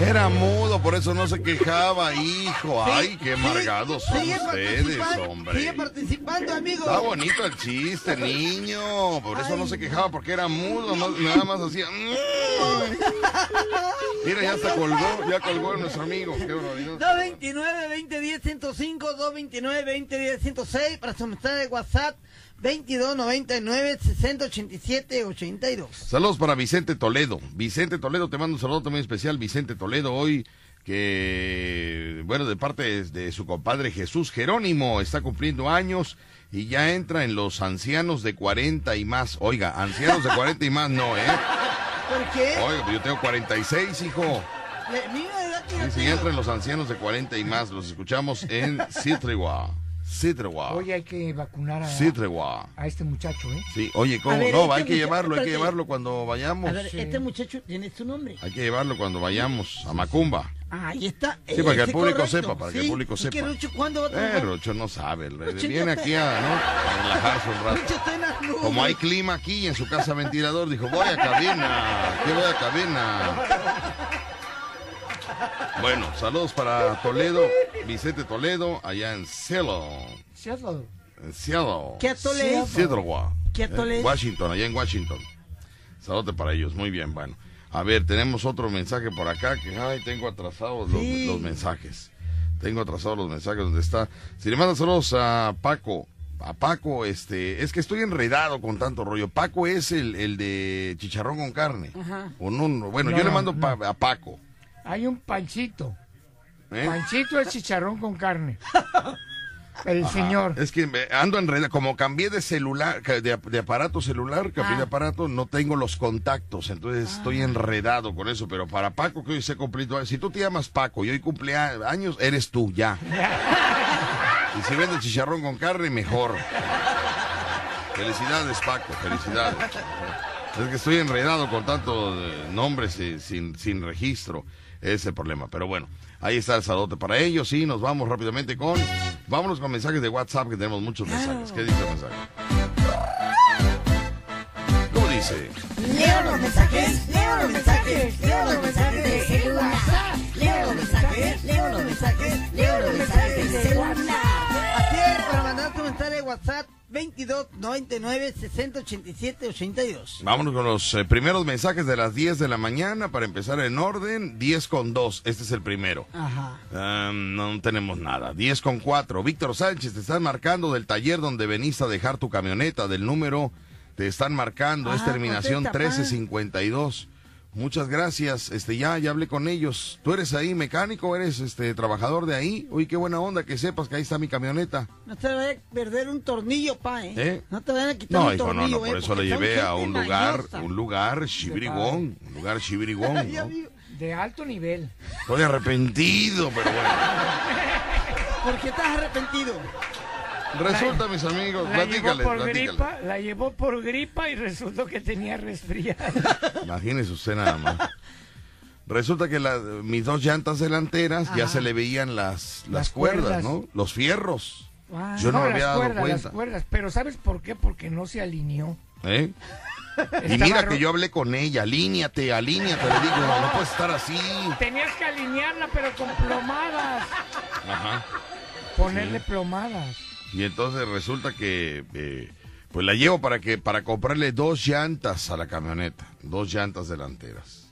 Era mudo, por eso no se quejaba, hijo. Ay, qué amargados son ustedes, participando, Sigue hombre. participando, amigo. Está bonito el chiste, niño. Por eso no se quejaba, porque era mudo, no- nada más hacía. "Mm". Mira, ya se colgó, ya colgó nuestro amigo. Qué barbaridad. 229-2010-105, 229-2010-106 para su mensaje de WhatsApp 2299-6087-82. Saludos para Vicente Toledo. Vicente Toledo, te mando un saludo también especial. Vicente Toledo, hoy que, bueno, de parte de, de su compadre Jesús Jerónimo, está cumpliendo años y ya entra en los ancianos de 40 y más. Oiga, ancianos de 40 y más no, ¿eh? ¿Por qué? Oiga, pues yo tengo 46, hijo. Le- mira, ya entra en los ancianos de 40 y más. Los escuchamos en Citregua. Citregua. Hoy hay que vacunar a, Citregua. a este muchacho, ¿eh? Sí, oye, ¿cómo? Ver, no, este hay que muchacho- llevarlo, hay que llevarlo cuando vayamos. A ver, este muchacho tiene su nombre. Hay que llevarlo cuando vayamos a Macumba. Ah, ahí está. Sí, para que el público correcto. sepa, para que el público ¿y sepa. qué, Rucho, ¿Cuándo va a Eh? Rocho no sabe, Rocho, viene aquí a, ¿no? a relajarse un rato. Rucho está en las nubes. Como hay clima aquí y en su casa ventilador, dijo, voy a cabina, ¿qué voy a cabina? Bueno, saludos para Toledo, Vicente Toledo, allá en Cielo, en Cielo. ¿Qué? Cedrogua. ¿Qué Eh, es? Washington, allá en Washington. Saludos para ellos, muy bien, bueno. A ver, tenemos otro mensaje por acá que, ay, tengo atrasados los, Sí. los mensajes. Tengo atrasados los mensajes donde está. Si le mandan saludos a Paco, a Paco, este, es que estoy enredado con tanto rollo. Paco es el, el de chicharrón con carne. Ajá. O no, no, bueno, No, yo le mando no. pa- a Paco. Hay un panchito. ¿eh? Panchito es chicharrón con carne. El Ajá. señor. Es que me ando enredado. Como cambié de celular, de, de aparato celular, cambié de Ah. aparato, no tengo los contactos. Entonces estoy enredado con eso. Pero para Paco, que hoy se cumplido. Si tú te llamas Paco y hoy cumple años, eres tú, ya. Y si vende chicharrón con carne, mejor. Felicidades, Paco, felicidades. Es que estoy enredado con tantos eh, nombres eh, sin, sin registro. Ese es el problema. Pero bueno, ahí está el saludo para ellos. Y nos vamos rápidamente con. Vámonos con mensajes de WhatsApp, que tenemos muchos mensajes. ¿Qué dice el mensaje? ¿Cómo dice? Leo los mensajes, leo los mensajes, leo los mensajes de WhatsApp. Leo los mensajes, leo los mensajes, leo los mensajes de WhatsApp. Así es, para mandar tu mensaje de WhatsApp 22 99 60 87 82. Vámonos con los eh, primeros mensajes de las 10 de la mañana para empezar en orden. 10 con 2, este es el primero. Ajá. Ah, no tenemos nada. 10 con 4. Víctor Sánchez, te están marcando del taller donde veniste a dejar tu camioneta, del número, te están marcando, es Ah, terminación contesta, pa. 1352. Muchas gracias, este ya, ya hablé con ellos. ¿Tú eres ahí mecánico? ¿Eres este trabajador de ahí? Uy, qué buena onda que sepas que ahí está mi camioneta. No te vayas a perder un tornillo, pa, ¿eh? ¿Eh? No te vayan a quitar No, un hijo, no, tornillo, no, por ¿eh? eso son llevé a un lugar, un lugar chibirigón, un lugar chibirigón, ¿no? De alto nivel. Estoy arrepentido, pero bueno. ¿Por qué estás arrepentido? Resulta, mis amigos, La llevó platícales, por platícales. gripa, la llevó por gripa y resultó que tenía resfriado. Imagínese usted nada más. Resulta que la- mis dos llantas delanteras ya se le veían las, las, Las cuerdas, cuerdas. ¿no? Los fierros. Ah, Yo no, me había dado cuerdas, cuenta. Las cuerdas, pero ¿sabes por qué? Porque no se alineó. ¿eh? Y mira que yo hablé con ella, alíñate, alíñate, le digo, no, no puedes estar así. Tenías que alinearla, pero con plomadas. Ajá. Ponerle plomadas. Y entonces resulta que eh, pues la llevo para que para comprarle dos llantas a la camioneta, dos llantas delanteras.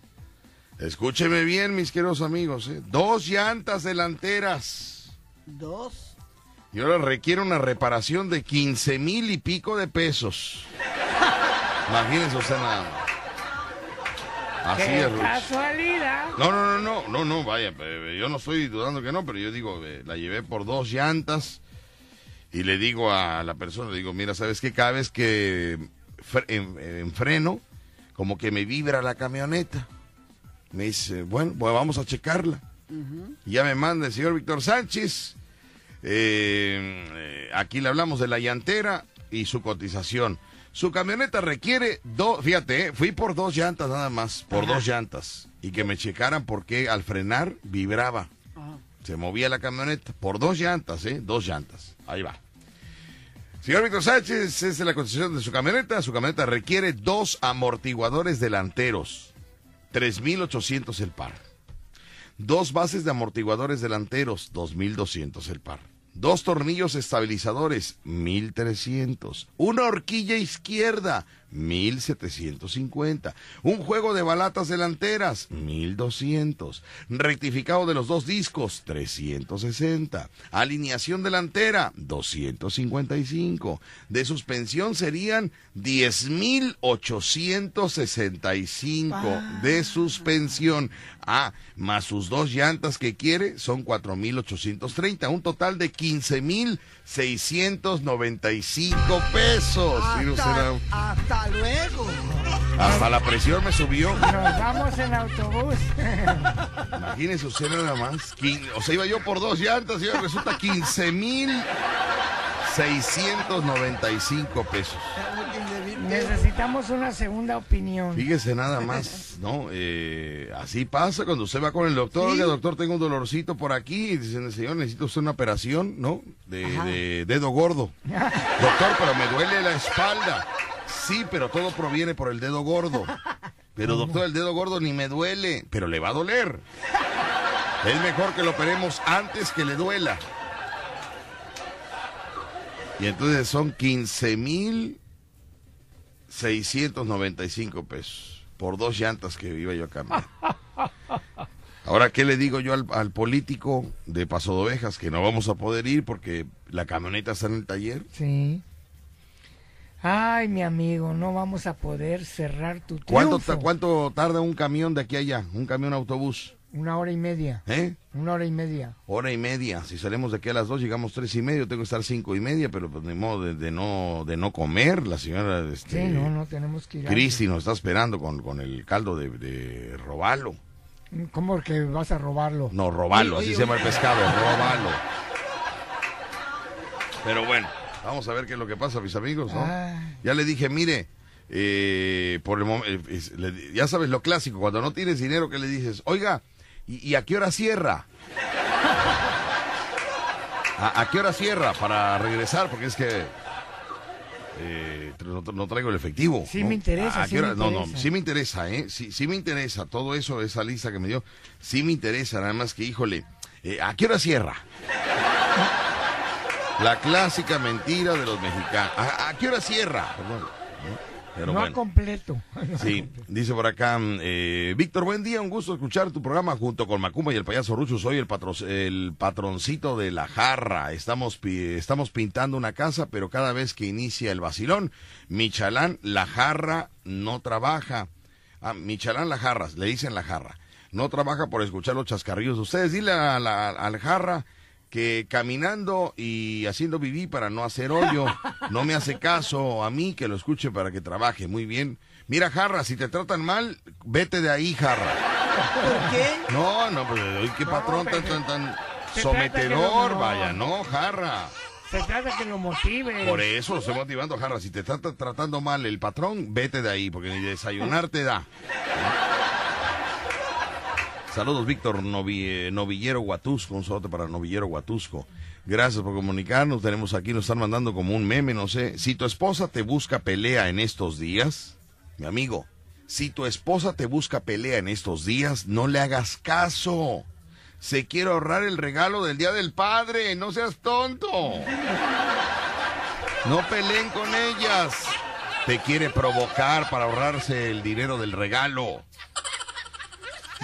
Escúcheme bien, mis queridos amigos, ¿eh? dos llantas delanteras. Dos. Y ahora requiere una reparación de 15 mil y pico de pesos. Imagínense usted nada más. Así ¡Qué es, Ruth. casualidad! No, no, no, no, no, no, vaya, eh, yo no estoy dudando que no, pero yo digo, eh, la llevé por dos llantas y le digo a la persona, le digo, mira, ¿sabes qué? Cada vez que fre- en, en freno, como que me vibra la camioneta. Me dice, bueno, pues vamos a checarla. Y ya me manda el señor Víctor Sánchez. eh, eh, aquí le hablamos de la llantera y su cotización. Su camioneta requiere dos, fíjate, eh, fui por dos llantas nada más, por dos llantas. Y que me checaran porque al frenar vibraba. Se movía la camioneta por dos llantas, ¿eh? Dos llantas. Ahí va. Señor Víctor Sánchez, es la cotización de su camioneta. Su camioneta requiere dos amortiguadores delanteros. 3.800 el par. Dos bases de amortiguadores delanteros. 2.200 el par. Dos tornillos estabilizadores. 1.300. Una horquilla izquierda. 1750. Un juego de balatas delanteras, 1200. Rectificado de los dos discos, 360. Alineación delantera, 255. De suspensión serían 10,865 de suspensión. Ah, más sus dos llantas que quiere son 4,830. Un total de 15,695 pesos. Nada más. Hasta luego. Hasta la presión me subió. Nos vamos en autobús. Imagínese usted nada más. Quin- O sea, iba yo por dos llantas y ahora resulta 15 mil 695 pesos. Necesitamos una segunda opinión. Fíjese nada más, ¿no? Eh, así pasa cuando usted va con el doctor. Oiga, doctor, tengo un dolorcito por aquí. Y dicen, señor, necesito usted una operación, ¿no? De, de dedo gordo. Doctor, pero me duele la espalda. Sí, pero todo proviene por el dedo gordo. Pero doctor, el dedo gordo ni me duele, pero le va a doler. Es mejor que lo operemos antes que le duela. Y entonces son 15 mil 695 pesos por dos llantas que iba yo a cambiar. Ahora, ¿qué le digo yo al, al político de Paso de Ovejas? Que no vamos a poder ir porque la camioneta está en el taller. Sí. Ay, mi amigo, no vamos a poder cerrar tu ¿Cuánto, triunfo. ¿Cuánto tarda un camión de aquí a allá? Un camión autobús. Una hora y media. ¿Eh? Una hora y media. Hora y media. Si salimos de aquí a las dos, llegamos tres y media. Tengo que estar cinco y media, pero pues ni modo de, de no, de no comer. La señora este, Sí, no, no tenemos que ir. Cristi nos está esperando con, con el caldo de, de robalo. ¿Cómo que vas a robarlo? No, robalo, así se llama el pescado, robalo. Pero bueno, vamos a ver qué es lo que pasa, mis amigos, ¿no? Ay. Ya le dije, mire, eh, por el mom- eh, ya sabes lo clásico, cuando no tienes dinero, ¿qué le dices? Oiga, ¿y, y a qué hora cierra? ¿A, a qué hora cierra para regresar? Porque es que eh, no, no traigo el efectivo. Sí ¿no? me interesa, ¿A- a sí qué hora? me No, no, interesa. sí me interesa, ¿eh? Sí, sí me interesa. Todo eso, esa lista que me dio, sí me interesa. Nada más que, híjole, ¿a qué hora cierra? La clásica mentira de los mexicanos. ¿A, a qué hora cierra? Perdón, ¿no? Pero no bueno. completo. Sí, dice por acá, mm, eh, Víctor, buen día, un gusto escuchar tu programa junto con Macumba y el payaso Rucho. Soy el, patro- el patroncito de la jarra. Estamos, estamos pintando una casa, pero cada vez que inicia el vacilón, Michalán, la jarra no trabaja. Ah, Michalán, la jarra, le dicen la jarra. No trabaja por escuchar los chascarrillos de ustedes. Dile a la, al jarra que caminando y haciendo vivir para no hacer hoyo, no me hace caso a mí que lo escuche para que trabaje muy bien. Mira, Jarra, si te tratan mal, vete de ahí, Jarra. ¿Por qué? No, no, pues, qué patrón tan, tan, tan sometedor, no- vaya, no, Jarra. Se trata que lo motive. Por eso lo estoy motivando, Jarra. Si te está tra- tratando mal el patrón, vete de ahí, porque ni desayunar te da. Saludos, Víctor eh, Novillero Huatusco, un saludo para Novillero Huatusco. Gracias por comunicarnos. Tenemos aquí, nos están mandando como un meme, no sé. Si tu esposa te busca pelea en estos días, mi amigo, si tu esposa te busca pelea en estos días, no le hagas caso. Se quiere ahorrar el regalo del Día del Padre, no seas tonto. No peleen con ellas. Te quiere provocar para ahorrarse el dinero del regalo.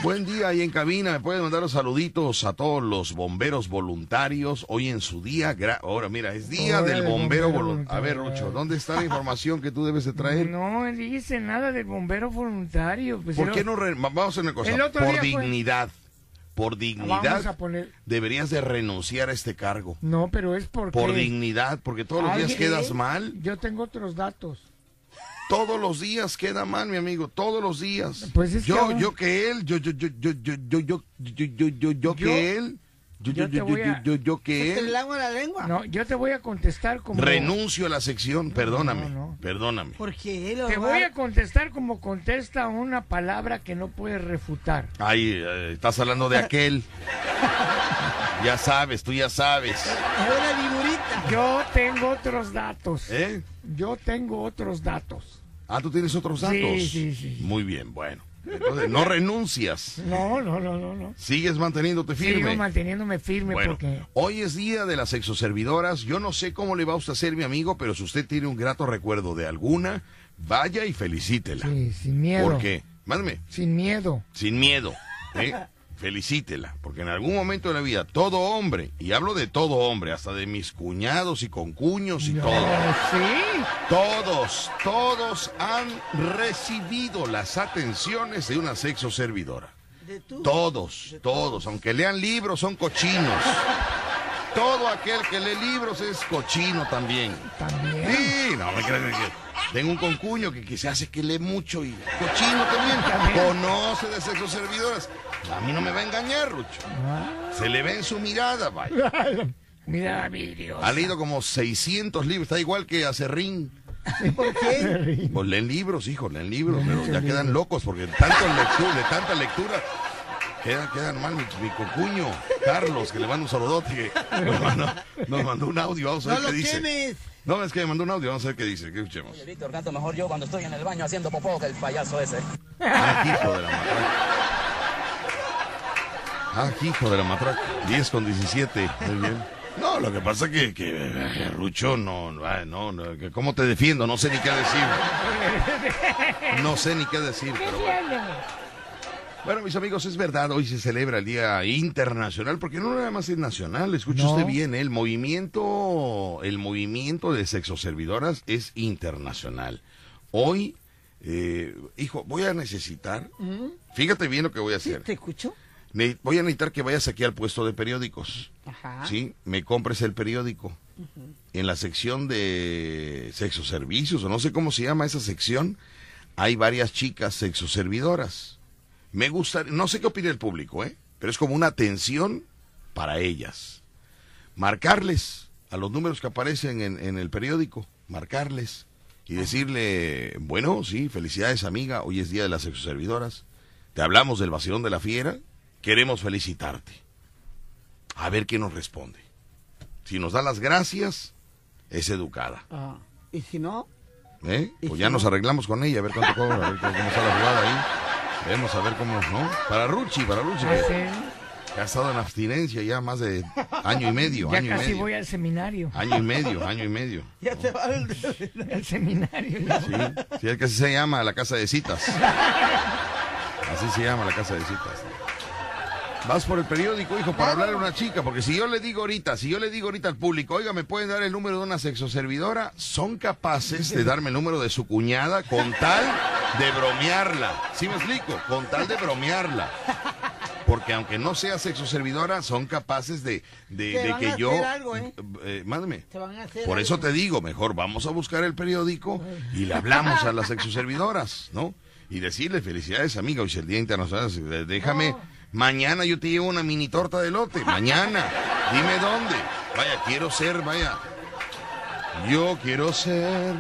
Buen día ahí en cabina. Me pueden mandar los saluditos a todos los bomberos voluntarios. Hoy en su día. gra- Ahora, mira, es día del del bombero bombero voluntario. A ver, Rucho, ¿dónde está la información que tú debes de traer? No dice nada de bombero voluntario. Pues ¿Por qué no? re- Vamos a hacer una cosa. Por fue- dignidad. Por Vamos dignidad. a poner... Deberías de renunciar a este cargo. No, pero es porque... Por dignidad, porque todos los días quedas mal. Yo tengo otros datos. Todos los días queda mal, mi amigo, todos los días. Pues es que yo, ahora- yo que él, yo, yo, yo, yo, yo, yo, yo, yo, yo, yo, que él, yo, yo, yo te yo, voy yo, a- yo, yo que él. la lengua. No, yo te voy a contestar como... Renuncio a la sección, perdóname, perdóname. ¿Por qué? Lo Te va- voy a contestar como contesta una palabra que no puedes refutar. Ay, eh, estás hablando de aquel. Ya sabes, tú ya sabes. Yo tengo otros datos. ¿Eh? Yo tengo otros datos. Ah, tú tienes otros datos. Sí, sí, sí. Muy bien, bueno. Entonces, no renuncias. No, no, no, no, no. Sigues manteniéndote firme. Sigo manteniéndome firme Bueno, porque... hoy es día de las sexoservidoras. Yo no sé cómo le va a usted a hacer, mi amigo, pero si usted tiene un grato recuerdo de alguna, vaya y felicítela. Sí, sin miedo. ¿Por qué? Mándame. Sin miedo. Sin miedo. ¿eh? Felicítela, porque en algún momento de la vida todo hombre, y hablo de todo hombre, hasta de mis cuñados y concuños y No, todo, sí. todos, todos han recibido las atenciones de una sexo servidora. Todos, todos, aunque lean libros, son cochinos. Todo aquel que lee libros es cochino también. También. Sí, no me que. Tengo un concuño que quizás hace que lee mucho y cochino también. Conoce de sexo servidoras. A mí no me va a engañar, Rucho. Se le ve en su mirada, vaya. Mira, mi Dios. Ha leído como 600 libros, está igual que Acerrín. ¿Por qué? Pues leen libros, hijo, leen libros, pero ya quedan locos porque tanto lectura, de tanta lectura. Queda, queda mal mi, mi concuño, Carlos, que le mando un saludote, que nos mandó, nos mandó un audio, vamos a ver No qué lo dice. quemes. No, es que me mandó un audio, vamos a ver qué dice, que escuchemos. Oye, Víctor, canto mejor yo cuando estoy en el baño haciendo popó que el payaso ese. Ah, hijo de la matraca. Ah, hijo de la matraca. 10 con 17. Muy bien. No, lo que pasa que, que eh, Rucho, no, no, no, no, que ¿cómo te defiendo? No sé ni qué decir. No sé ni qué decir, pero bueno. Bueno, mis amigos, es verdad, hoy se celebra el Día Internacional, porque no nada más es nacional, escuche No. usted bien, ¿eh? el movimiento, el movimiento de sexoservidoras es internacional. Hoy, eh, hijo, voy a necesitar, fíjate bien lo que voy a ¿Sí? hacer. ¿Te escucho? Voy a necesitar que vayas aquí al puesto de periódicos, Ajá. ¿sí? Me compres el periódico. En la sección de sexoservicios, o no sé cómo se llama esa sección, hay varias chicas sexoservidoras. Me gusta, no sé qué opina el público, ¿eh? Pero es como una atención para ellas. Marcarles a los números que aparecen en, en el periódico, marcarles y decirle, bueno, sí, felicidades amiga, hoy es día de las sexoservidoras. Te hablamos del vacilón de la fiera, queremos felicitarte. A ver qué nos responde. Si nos da las gracias, es educada. Ah, ¿Y si no? ¿Eh? ¿Y Pues si ya no? nos arreglamos con ella, a ver cuánto cobra, a ver cómo, está la jugada ahí. Vemos a ver cómo, ¿no? Para Ruchi, para Ruchi, Ah, que, sí. que ha estado en abstinencia ya más de año y medio, Ya año y casi medio. voy al seminario. Año y medio, año y medio. Ya te va el... El seminario. Sí, sí, es que así se llama la casa de citas. Así se llama la casa de citas. Vas por el periódico, hijo, para hablar a una chica, porque si yo le digo ahorita, si yo le digo ahorita al público, oiga, ¿me pueden dar el número de una sexoservidora? Son capaces de darme el número de su cuñada con tal de bromearla. ¿Sí me explico? Con tal de bromearla. Porque aunque no sea sexoservidora, son capaces de, de, de van que a yo... hacer algo, ¿eh? eh, a hacer Por eso algo. te digo, mejor vamos a buscar el periódico y le hablamos a las sexoservidoras, ¿no? Y decirle, felicidades, amiga, hoy es el Día Internacional. Déjame, mañana yo te llevo una mini torta de lote, mañana. Dime dónde. Vaya, quiero ser, vaya. Yo quiero ser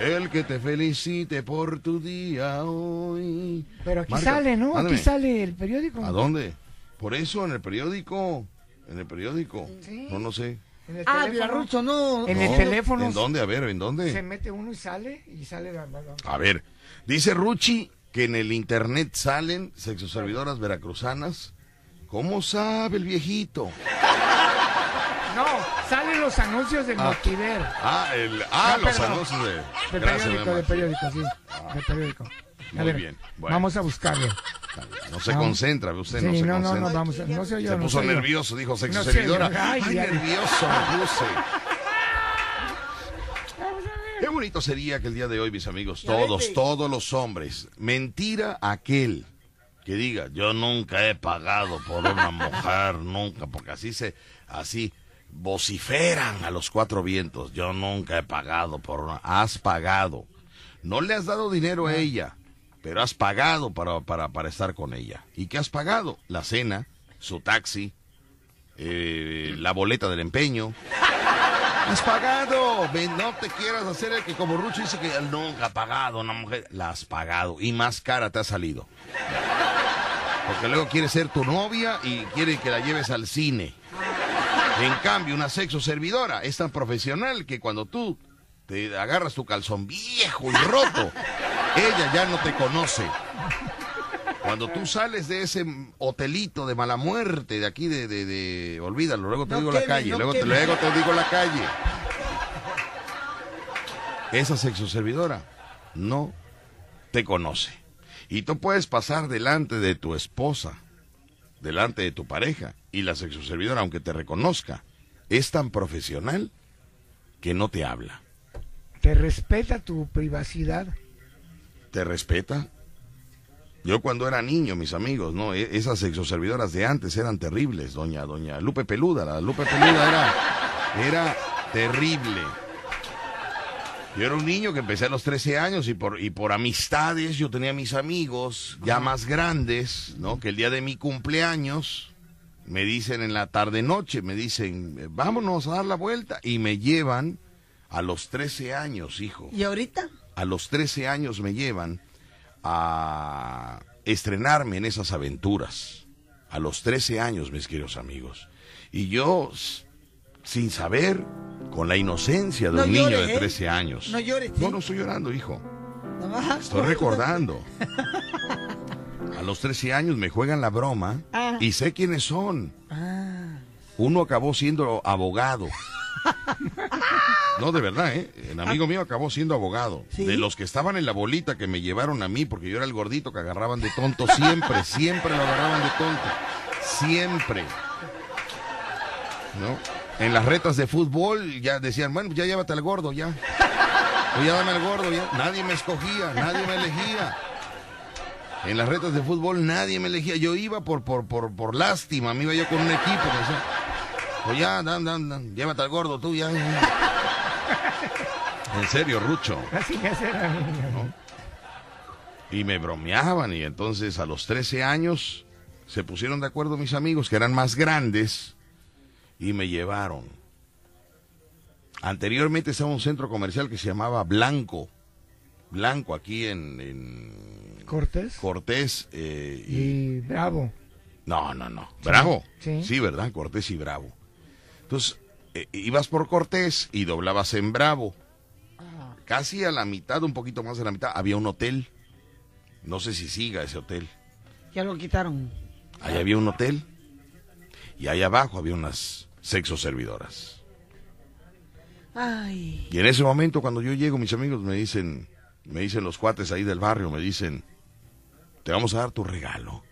el que te felicite por tu día hoy. Pero aquí Marca, sale, ¿no? mándame. Aquí sale el periódico. ¿A dónde? Por eso, en el periódico. En el periódico. Sí. No, no sé. En el Ah. Rucho, no. En el No, teléfono. ¿En dónde? A ver, ¿en Se dónde? mete uno y sale y sale la- A ver, dice Ruchi que en el internet salen sexoservidoras veracruzanas. ¿Cómo sabe el viejito? No, salen los anuncios del Ah. Motiver. Ah, el, ah No, los perdón. anuncios de... Gracias, periódico, amor. periódico, sí. Del periódico. A Muy ver, bien, bueno. Vamos a buscarlo. No se Vamos. concentra, usted Sí, no se no, no, concentra. no, vamos, a- no se Se no puso nervioso, dijo No sexoservidora. Ay, Ay, ay. nervioso me puse. Qué bonito sería que el día de hoy, mis amigos, todos, todos los hombres, mentira aquel que diga, yo nunca he pagado por una mujer, nunca, porque así se, así vociferan a los cuatro vientos, yo nunca he pagado por una, has pagado, no le has dado dinero a ella, pero has pagado para, para, para estar con ella. ¿Y qué has pagado? La cena, su taxi, eh, la boleta del empeño. Has pagado. No te quieras hacer el que como Rucho dice que nunca ha pagado una mujer. La has pagado. Y más cara te ha salido. Porque luego quiere ser tu novia y quiere que la lleves al cine. En cambio, una sexo servidora es tan profesional que cuando tú te agarras tu calzón viejo y roto, ella ya no te conoce. Cuando tú sales de ese hotelito de mala muerte, de aquí de, de, de- olvídalo, luego te No digo la calle, no luego, te, luego te digo la calle. Esa sexo servidora no te conoce. Y tú puedes pasar delante de tu esposa, delante de tu pareja, y la sexo servidora, aunque te reconozca, es tan profesional que no te habla. Te respeta tu privacidad. ¿Te respeta? Yo cuando era niño, mis amigos, no, E- esas sexoservidoras de antes eran terribles, doña, doña Lupe Peluda, la Lupe Peluda era, era terrible. Yo era un niño que empecé a los 13 años y por, y por amistades yo tenía mis amigos ya más grandes, ¿no? Que el día de mi cumpleaños me dicen en la tarde noche, me dicen, "Eh, vámonos a dar la vuelta y me llevan a los 13 años, hijo ¿Y ahorita? a los 13 años me llevan a estrenarme en esas aventuras. A los 13 años, mis queridos amigos. Y yo, sin saber, con la inocencia de No un niño de ¿eh? 13 años. No llores, No, ¿sí? no estoy llorando, hijo. Estoy recordando. A los 13 años me juegan la broma Ah. y sé quiénes son. Ah. Uno acabó siendo abogado. No, de verdad, ¿eh? El amigo mío acabó siendo abogado. ¿Sí? De los que estaban en la bolita que me llevaron a mí, porque yo era el gordito que agarraban de tonto siempre, siempre lo agarraban de tonto. Siempre. ¿No? En las retas de fútbol ya decían, bueno, ya llévate al gordo, ya. O ya dame al gordo, ya. Nadie me escogía, nadie me elegía. En las retas de fútbol nadie me elegía. Yo iba por, por, por, por lástima, me iba yo con un equipo. Me decía, pues ya, dan, dan, dan, llévate al gordo tú, ya. ya". En serio, Rucho. Así hace la niña. Y me bromeaban y entonces a los 13 años se pusieron de acuerdo mis amigos que eran más grandes y me llevaron. Anteriormente estaba un centro comercial que se llamaba Blanco. Blanco aquí en, en Cortés Cortés. eh, y- y Bravo. No, no, no. Bravo. Sí. ¿verdad? Cortés y Bravo. Entonces, eh, ibas por Cortés y doblabas en Bravo. Casi a la mitad, un poquito más de la mitad, había un hotel. No sé si siga ese hotel. Ya lo quitaron. Ahí había un hotel. Y ahí abajo había unas sexo servidoras. Ay. Y en ese momento, cuando yo llego, mis amigos me dicen, me dicen los cuates ahí del barrio, me dicen, te vamos a dar tu regalo.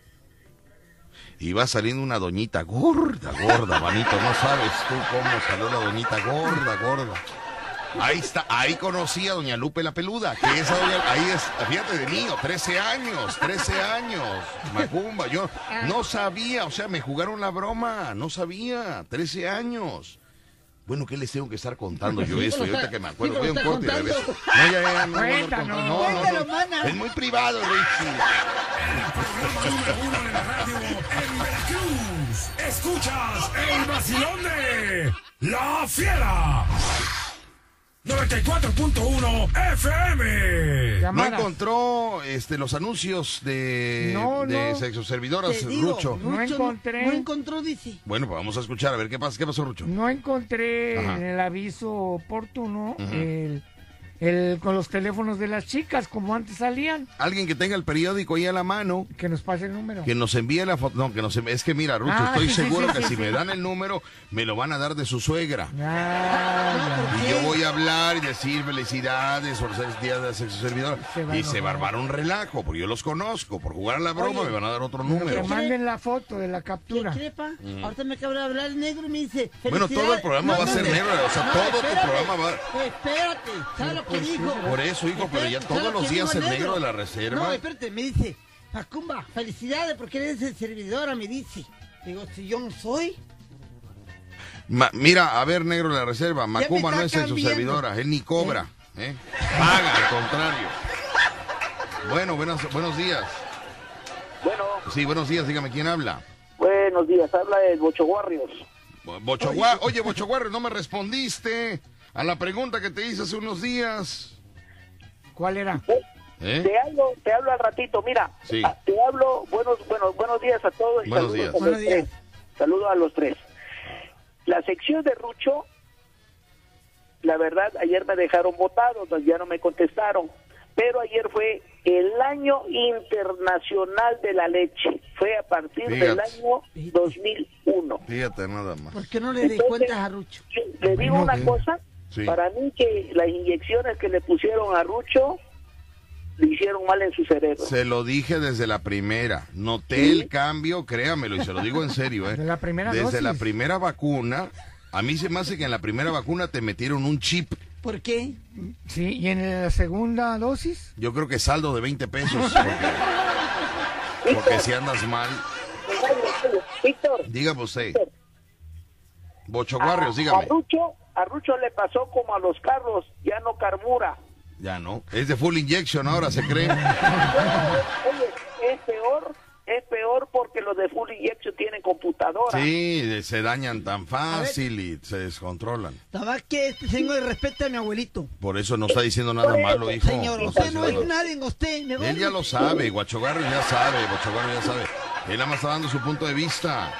Y va saliendo una doñita gorda, gorda, manito, no sabes tú cómo salió la doñita gorda, gorda. Ahí está, ahí conocí a doña Lupe la peluda, que esa doña, ahí es, fíjate de niño, 13 años, 13 años, Macumba, yo no sabía, o sea, me jugaron la broma, no sabía, 13 años. Bueno, ¿qué les tengo que estar contando yo Sí, esto? Y ahorita que me acuerdo, voy a un corte y regreso. No, ya, ya, no, no, no, Cuéntanos. no, no, no, Cuéntalo, no. mana. Es muy privado, Richie. Número uno en la radio en Veracruz. Escuchas el vacilón de La Fiera. 94.1 FM. No encontró este, los anuncios de, No, de no. sexoservidoras, Te digo, Rucho. No encontré. No encontró, dice. Bueno, pues vamos a escuchar a ver qué pasa, qué pasó, Rucho. No encontré Ajá. en el aviso oportuno el, el- con los teléfonos de las chicas, como antes salían. Alguien que tenga el periódico ahí a la mano, Que nos pase el número. que nos envíe la foto. No, que nos envíe. Es que mira, Rucho, Ah, estoy sí, seguro sí, que sí, si sí. me dan el número, me lo van a dar de su suegra. Ah, Y yo voy a hablar y decir felicidades por ser día de la sexoservidora. Se Y se va a armar un relajo, porque yo los conozco. Por jugar a la broma Oye, me van a dar otro Que número. manden la foto de la captura. ¿Qué crepa? Mm. Ahorita me acaba de hablar el negro y me dice. Bueno, todo el programa va a ser negro, o sea, todo tu espérate, programa va- Espérate, ¿sabes lo que Pues? Por eso, hijo, pero ya todos ¿sabes lo los días el negro de la reserva. No, espérate, me dice. Macumba, felicidades porque eres el servidora, me dice. Digo, si yo no soy. Ma- mira, a ver, negro de la reserva. Macumba no es su servidora, él ni cobra. ¿eh? Paga, al contrario. Bueno, buenos, buenos días. Bueno, Sí, buenos días, dígame quién habla. buenos días, habla el Bocho Warriors. Bo- Bochoguá, oye, Bochoguarre, no me respondiste a la pregunta que te hice hace unos días. ¿Cuál era? ¿Eh? Te hablo, te hablo al ratito, mira, Sí. ah, te hablo, buenos, buenos, buenos días a todos y Buenos saludos días. a los Buenos días. tres. Saludos a los tres. la sección de Rucho, la verdad, ayer me dejaron votado, ya no me contestaron. Pero ayer fue el año internacional de la leche. Fue a partir del año 2001. Fíjate nada más. ¿Por qué no le des Entonces, cuentas a Rucho? Le digo una cosa, Sí. para mí que las inyecciones que le pusieron a Rucho le hicieron mal en su cerebro. Se lo dije desde la primera. Noté el cambio, créamelo, y se lo digo en serio, ¿eh? De la primera Desde dosis. la primera vacuna, a mí se me hace que en la primera vacuna te metieron un chip. ¿Por qué? Sí, y en la segunda dosis. Yo creo que saldo de 20 pesos. Porque, porque si andas mal. Víctor, Dígame usted. Bocho a, Barrios, a dígame. Rucho, a Rucho le pasó como a los carros, ya no carbura. Ya no. Es de full injection ahora, se cree. Oye, es peor, es peor porque los de Full Injection tienen computadora. Sí, se dañan tan fácil y se descontrolan. Nada que este señor respeta a mi abuelito. Por eso no está diciendo nada malo, hijo. Señor, No usted no es nada. nadie, usted. me Él ya lo sabe, Guachogarro ya sabe, Bochogarro ya sabe. Él nada más está dando su punto de vista.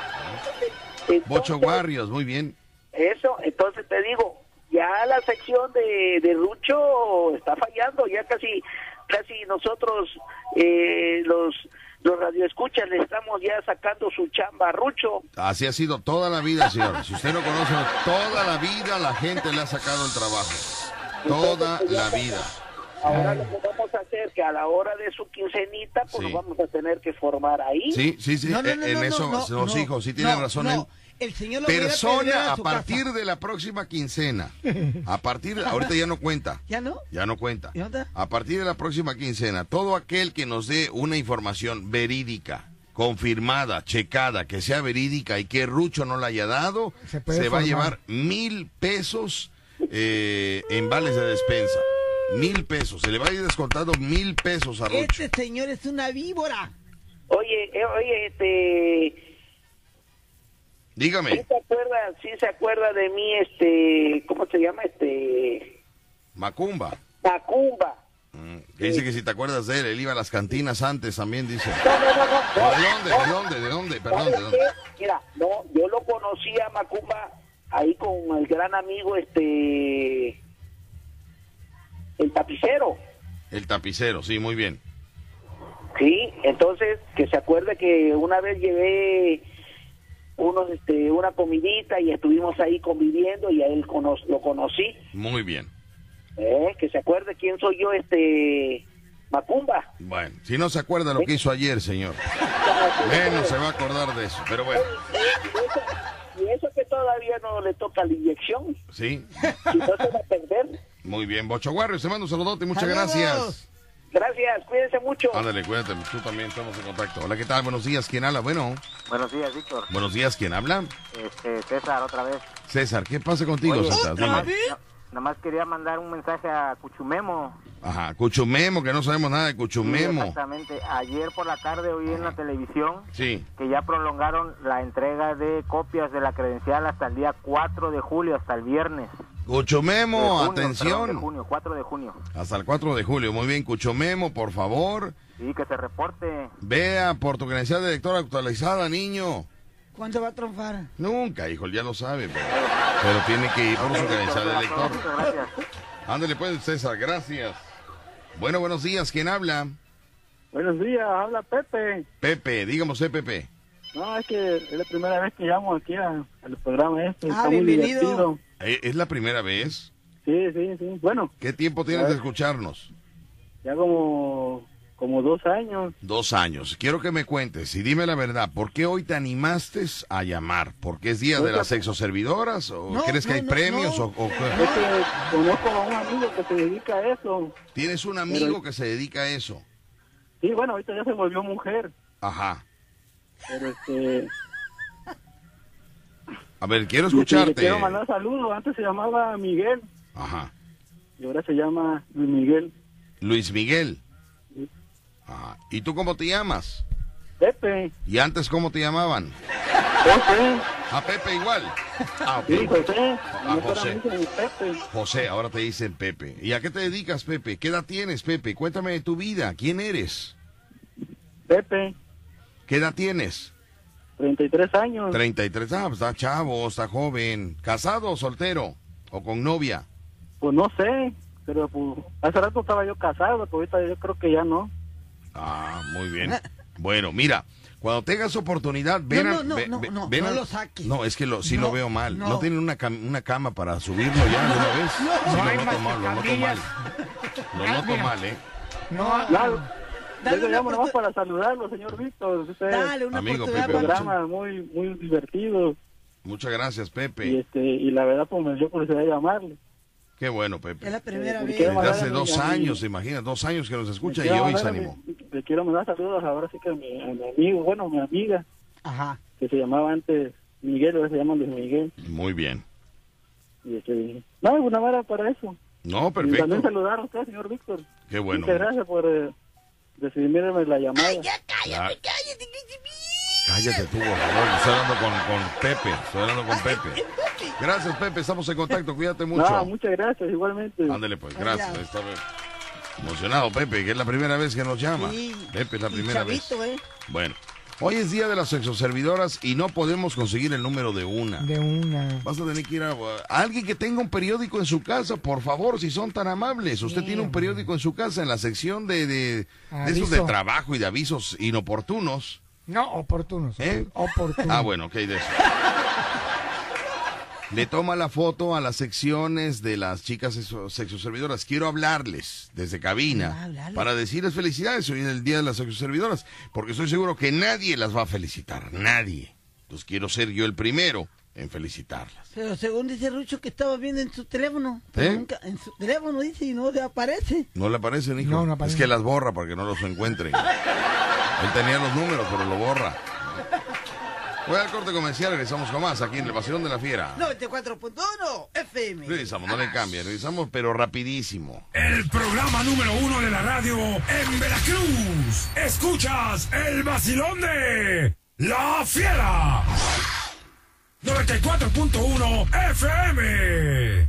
Bocho Warriors, muy bien. Eso, entonces te digo, ya la sección de, de Rucho está fallando, ya casi, casi nosotros, eh, los, los radioescuchas, le estamos ya sacando su chamba a Rucho. Así ha sido toda la vida, señor. Si usted no conoce, toda la vida la gente le ha sacado el trabajo. Toda la vida. Ahora lo que vamos a hacer que a la hora de su quincenita, pues Sí. nos vamos a tener que formar ahí. Sí, sí, sí. No, no, eh, no, en no, eso, no, los no, hijos, sí tiene no, razón no. Él. El señor lo voy a pedir Persona, a partir casa. de la próxima quincena, a partir, de- ahorita ya no cuenta, ¿Ya no? ya no cuenta. ¿Y dónde? A partir de la próxima quincena, todo aquel que nos dé una información verídica, confirmada, checada, que sea verídica y que Rucho no la haya dado, Se va a llevar mil pesos eh, en vales de despensa. Mil pesos, se le va a ir descontando mil pesos a Rucho. Este señor es una víbora. Oye, eh, oye, este, Dígame, ¿sí se acuerda, sí se acuerda de mí, este, ¿cómo se llama? Este, Macumba. Macumba. Que dice que si te acuerdas de él, él iba a las cantinas antes también, dice. No, no, no, no. ¿De dónde? ¿De dónde? ¿De dónde? Perdón, ¿de ¿Sabes dónde? Mira, no, yo lo conocí a Macumba ahí con el gran amigo, este, el tapicero. El tapicero, sí, muy bien. Sí, entonces que se acuerde que una vez llevé unos, este, una comidita y estuvimos ahí conviviendo y a él cono- lo conocí. Muy bien. ¿eh? Que se acuerde quién soy yo, este, Macumba. Bueno, si no se acuerda lo que hizo ayer, señor, menos se va a acordar de eso. Pero bueno, Y eso que todavía no le toca la inyección, sí, si no se va a perder. muy bien. Bocho Warriors, te mando un saludote, muchas Saludos. gracias. Gracias, cuídense mucho. Ándale, cuídate, tú también estamos en contacto. Hola, ¿qué tal? Buenos días, ¿quién habla? Bueno, Buenos días, Víctor. buenos días, ¿quién habla? Este, César, otra vez. César, ¿qué pasa contigo, Oye, César? Dime. no- nada más quería mandar un mensaje a Cuchumemo. Ajá, Cuchumemo, que no sabemos nada de Sí, Cuchumemo. exactamente. Ayer por la tarde oí en la televisión Sí, que ya prolongaron la entrega de copias de la credencial hasta el día 4 de julio, hasta el viernes. Cuchumemo, junio, perdón, de atención. junio, 4 de junio. Hasta el 4 de julio. Muy bien, Cuchumemo, por favor. Sí, que se reporte. Vea por tu credencial de lector actualizada, niño. ¿Cuándo va a triunfar? Nunca, hijo, ya lo sabe, pero, pero tiene que ir por su credencial de lector. Muchas gracias. Ándale pues, César, gracias. Bueno, buenos días, ¿quién habla? Buenos días, habla Pepe. Pepe, dígame usted, Pepe. No, es que es la primera vez que llamo aquí a- al programa este. Ah, está muy bienvenido. divertido. ¿Eh, ¿Es la primera vez? Sí, sí, sí. Bueno, ¿Qué tiempo tienes de escucharnos? ya como, como dos años. Dos años. Quiero que me cuentes y dime la verdad, ¿por qué hoy te animaste a llamar? ¿Porque es día de las sexoservidoras? ¿O No, crees que no, hay no, premios? no. O, o qué? Es que conozco a un amigo que se dedica a eso. ¿Tienes un amigo Pero- que se dedica a eso? Sí, bueno, ahorita ya se volvió mujer. Ajá. Pero este. A ver, quiero le escucharte. quiero mandar saludos. Antes se llamaba Miguel Ajá. y ahora se llama Luis Miguel. Luis Miguel. Ajá. ¿Y tú cómo te llamas? Pepe. ¿Y antes cómo te llamaban? José. A Pepe igual. Ah. Sí, José. Ah, No José. Pepe. Ahora te dicen Pepe. ¿Y a qué te dedicas, Pepe? ¿Qué edad tienes, Pepe? Cuéntame de tu vida. ¿Quién eres? Pepe. ¿Qué edad tienes? 33 años. 33, ah, pues está chavo, está joven. ¿Casado o soltero? ¿O con novia? Pues no sé, pero pues, hace rato estaba yo casado, pero ahorita yo creo que ya no. Ah, muy bien. Bueno, mira, cuando tengas oportunidad, ven No, a- no, ve- no, ve- no, ven no a- lo saques. No, es que lo, sí No, lo veo mal. No, no. tienen una, cam- una cama para subirlo ya de una vez. No. Sí, No lo noto mal, lo noto mal. Lo noto mal, ¿eh? No, claro. Yo le llamo nomás para saludarlo, señor Víctor. Usted, Dale una Amigo un Pepe. programa muy, muy divertido. Muchas gracias, Pepe. Y, este, y la verdad, pues me dio curiosidad llamarle. Qué bueno, Pepe. Es la primera vez. Desde hace dos a mi- años, imagina, dos años que nos escucha y hoy se a animó. mi- Le quiero mandar saludos ahora sí que a mi, a mi amigo, bueno, mi amiga, Ajá. que se llamaba antes Miguel, ahora se llama Luis Miguel. Muy bien. Y este, no, una vara para eso. No, Y también perfecto. saludar a usted, señor Víctor. Qué bueno. Muchas gracias por eh, recibirme la llamada. Ya- Cállate tú, por favor. Estoy hablando con, con Pepe. Estoy hablando con Pepe. Gracias, Pepe. Estamos en contacto. Cuídate mucho. No, muchas gracias, igualmente. Ándale, pues, gracias. Ahí está, Pepe. Emocionado, Pepe, que es la primera vez que nos llama. Sí. Pepe es la primera vez. chavito, ¿eh? Bueno, hoy es día de las sexoservidoras y no podemos conseguir el número de una. De una. Vas a tener que ir a, a alguien que tenga un periódico en su casa, por favor, si son tan amables. Usted tiene un periódico en su casa en la sección de, de, de esos de trabajo y de avisos inoportunos. No, oportunos. ¿Eh? Oportunos. Ah, bueno, ok, de eso. Le toma la foto a las secciones de las chicas sexo- sexoservidoras. Quiero hablarles desde cabina para decirles felicidades. Hoy es el día de las sexoservidoras, porque estoy seguro que nadie las va a felicitar. Nadie. Entonces quiero ser yo el primero en felicitarlas. Pero según dice Rucho que estaba viendo en su teléfono. Pero ¿Eh? nunca, en su teléfono dice y no le aparece. ¿No le aparecen, hijo? No, no es aparecen. que las borra para que no los encuentren. Él tenía los números, pero lo borra. Voy al corte comercial, regresamos con más aquí en el Vacilón de la Fiera. 94.1 FM. Revisamos, no le cambie, revisamos, pero rapidísimo. El programa número uno de la radio en Veracruz. Escuchas el vacilón de La Fiera. 94.1 FM.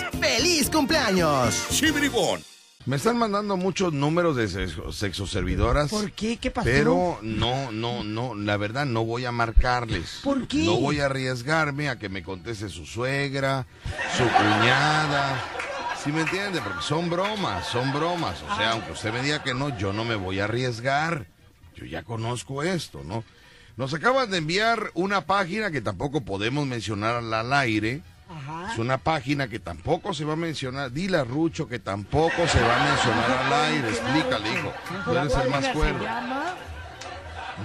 ¡Feliz cumpleaños! ¡Chibribón! Me están mandando muchos números de sexo- sexoservidoras. ¿Por qué? ¿Qué pasó? Pero no, no, no, la verdad no voy a marcarles. ¿Por qué? No voy a arriesgarme a que me conteste su suegra, su cuñada. ¿Sí me entiende? Porque son bromas, son bromas. O sea, aunque usted me diga que no, yo no me voy a arriesgar. Yo ya conozco esto, ¿no? Nos acaban de enviar una página que tampoco podemos mencionar al- al aire. Es una página que tampoco se va a mencionar. Dile a Rucho que tampoco se va a mencionar al aire. Explícale, hijo. Eres el más cuerdo.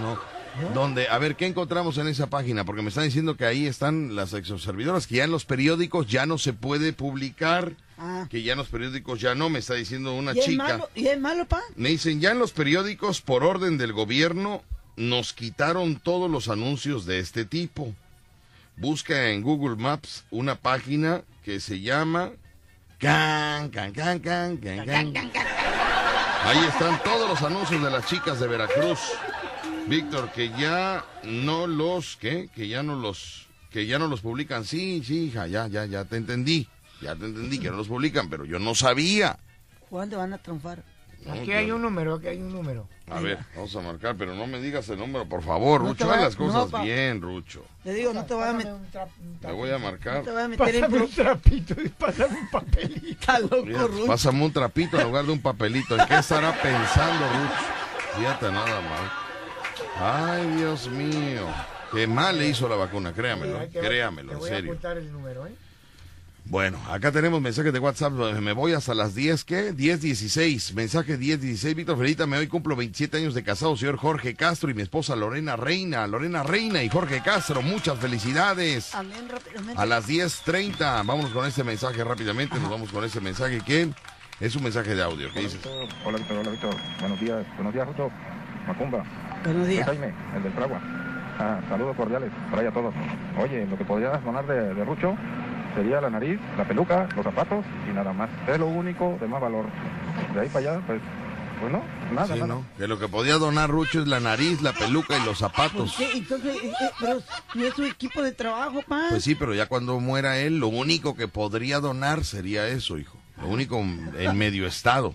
No. Donde, a ver, ¿qué encontramos en esa página? Porque me están diciendo que ahí están las exoservidoras, que ya en los periódicos ya no se puede publicar, Ah. que ya en los periódicos ya no, me está diciendo una ¿Y es chica. malo? ¿Y es malo, pa? Me dicen, ya en los periódicos, por orden del gobierno, nos quitaron todos los anuncios de este tipo. Busca en Google Maps una página que se llama... Can, can, can, can, can, can. Ahí están todos los anuncios de las chicas de Veracruz. Víctor, que ya no los, ¿qué? Que ya no los, que ya no los publican. Sí, sí, hija, ya, ya, ya te entendí. Ya te entendí que no los publican, pero yo no sabía. ¿Cuándo van a triunfar? Aquí hay un número, aquí hay un número. A ver, vamos a marcar, pero no me digas el número, por favor, No Rucho. Haz las no, cosas pa- bien, Rucho. Le digo, no te voy a meter. Te voy a marcar. No te voy a meter en Pásame un trapito y pásame un papelito. Está loco, Mira, Rucho. pásame un trapito en lugar de un papelito. ¿En qué estará pensando, Rucho? Fíjate nada mal. Ay, Dios mío. Qué mal le hizo la vacuna, créamelo, Ahí te- créamelo, te en voy a serio. apuntar el número, ¿eh? Bueno, acá tenemos mensajes de WhatsApp. Me voy hasta las 10, ¿qué? 10.16. Mensaje 10.16. Víctor Felítame, hoy cumplo 27 años de casado, señor Jorge Castro y mi esposa Lorena Reina. Lorena Reina y Jorge Castro, muchas felicidades. Amén, rápidamente. A las 10.30, vámonos con este mensaje rápidamente. Nos vamos con este mensaje que es un mensaje de audio. ¿Qué dices? Hola Víctor, hola Víctor. Buenos días, buenos días Rucho. Macumba. Buenos días. Soy Jaime, el del Fragua. Ah, saludos cordiales para allá todos. Oye, lo que podrías donar de, de Rucho sería la nariz, la peluca, los zapatos y nada más. Es lo único de más valor. De ahí para allá, pues, pues no, nada, Sí, nada. ¿no? Que lo que podía donar Rucho es la nariz, la peluca y los zapatos. ¿Qué? Entonces, eh, eh, pero no es su equipo de trabajo, pa. Pues sí, pero ya cuando muera él, lo único que podría donar sería eso, hijo. Lo único en medio estado.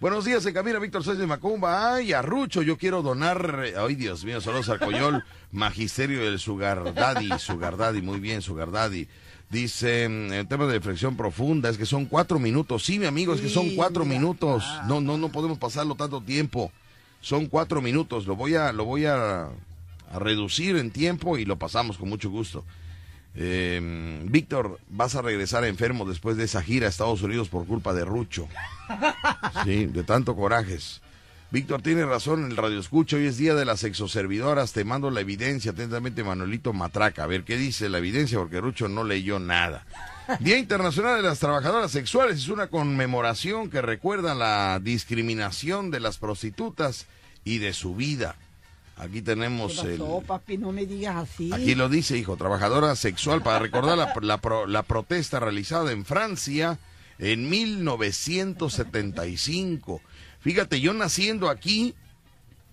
Buenos días, se camina Víctor Sánchez de Macumba. Ay, a Rucho, yo quiero donar. Ay, Dios mío, saludos al Coyol, Magisterio del Sugar Daddy. Sugar Daddy, muy bien, Sugar Daddy. Dice, mm, el tema de flexión profunda, es que son cuatro minutos. Sí, mi amigo, es que son cuatro mira. minutos. No, no, no podemos pasarlo tanto tiempo. Son cuatro minutos. Lo voy a, lo voy a, a reducir en tiempo y lo pasamos con mucho gusto. Eh, Víctor, vas a regresar enfermo después de esa gira a Estados Unidos por culpa de Rucho. Sí, de tanto corajes. Víctor tiene razón, el radio escucha, hoy es día de las exoservidoras, te mando la evidencia, atentamente Manuelito Matraca, a ver qué dice la evidencia, porque Rucho no leyó nada. Día Internacional de las Trabajadoras Sexuales es una conmemoración que recuerda la discriminación de las prostitutas y de su vida. Aquí ¿Qué tenemos el... pasó, papi? No me digas así. Aquí lo dice, hijo, trabajadora sexual, para recordar la, la pro- la protesta realizada en Francia en 1975. Fíjate, yo naciendo aquí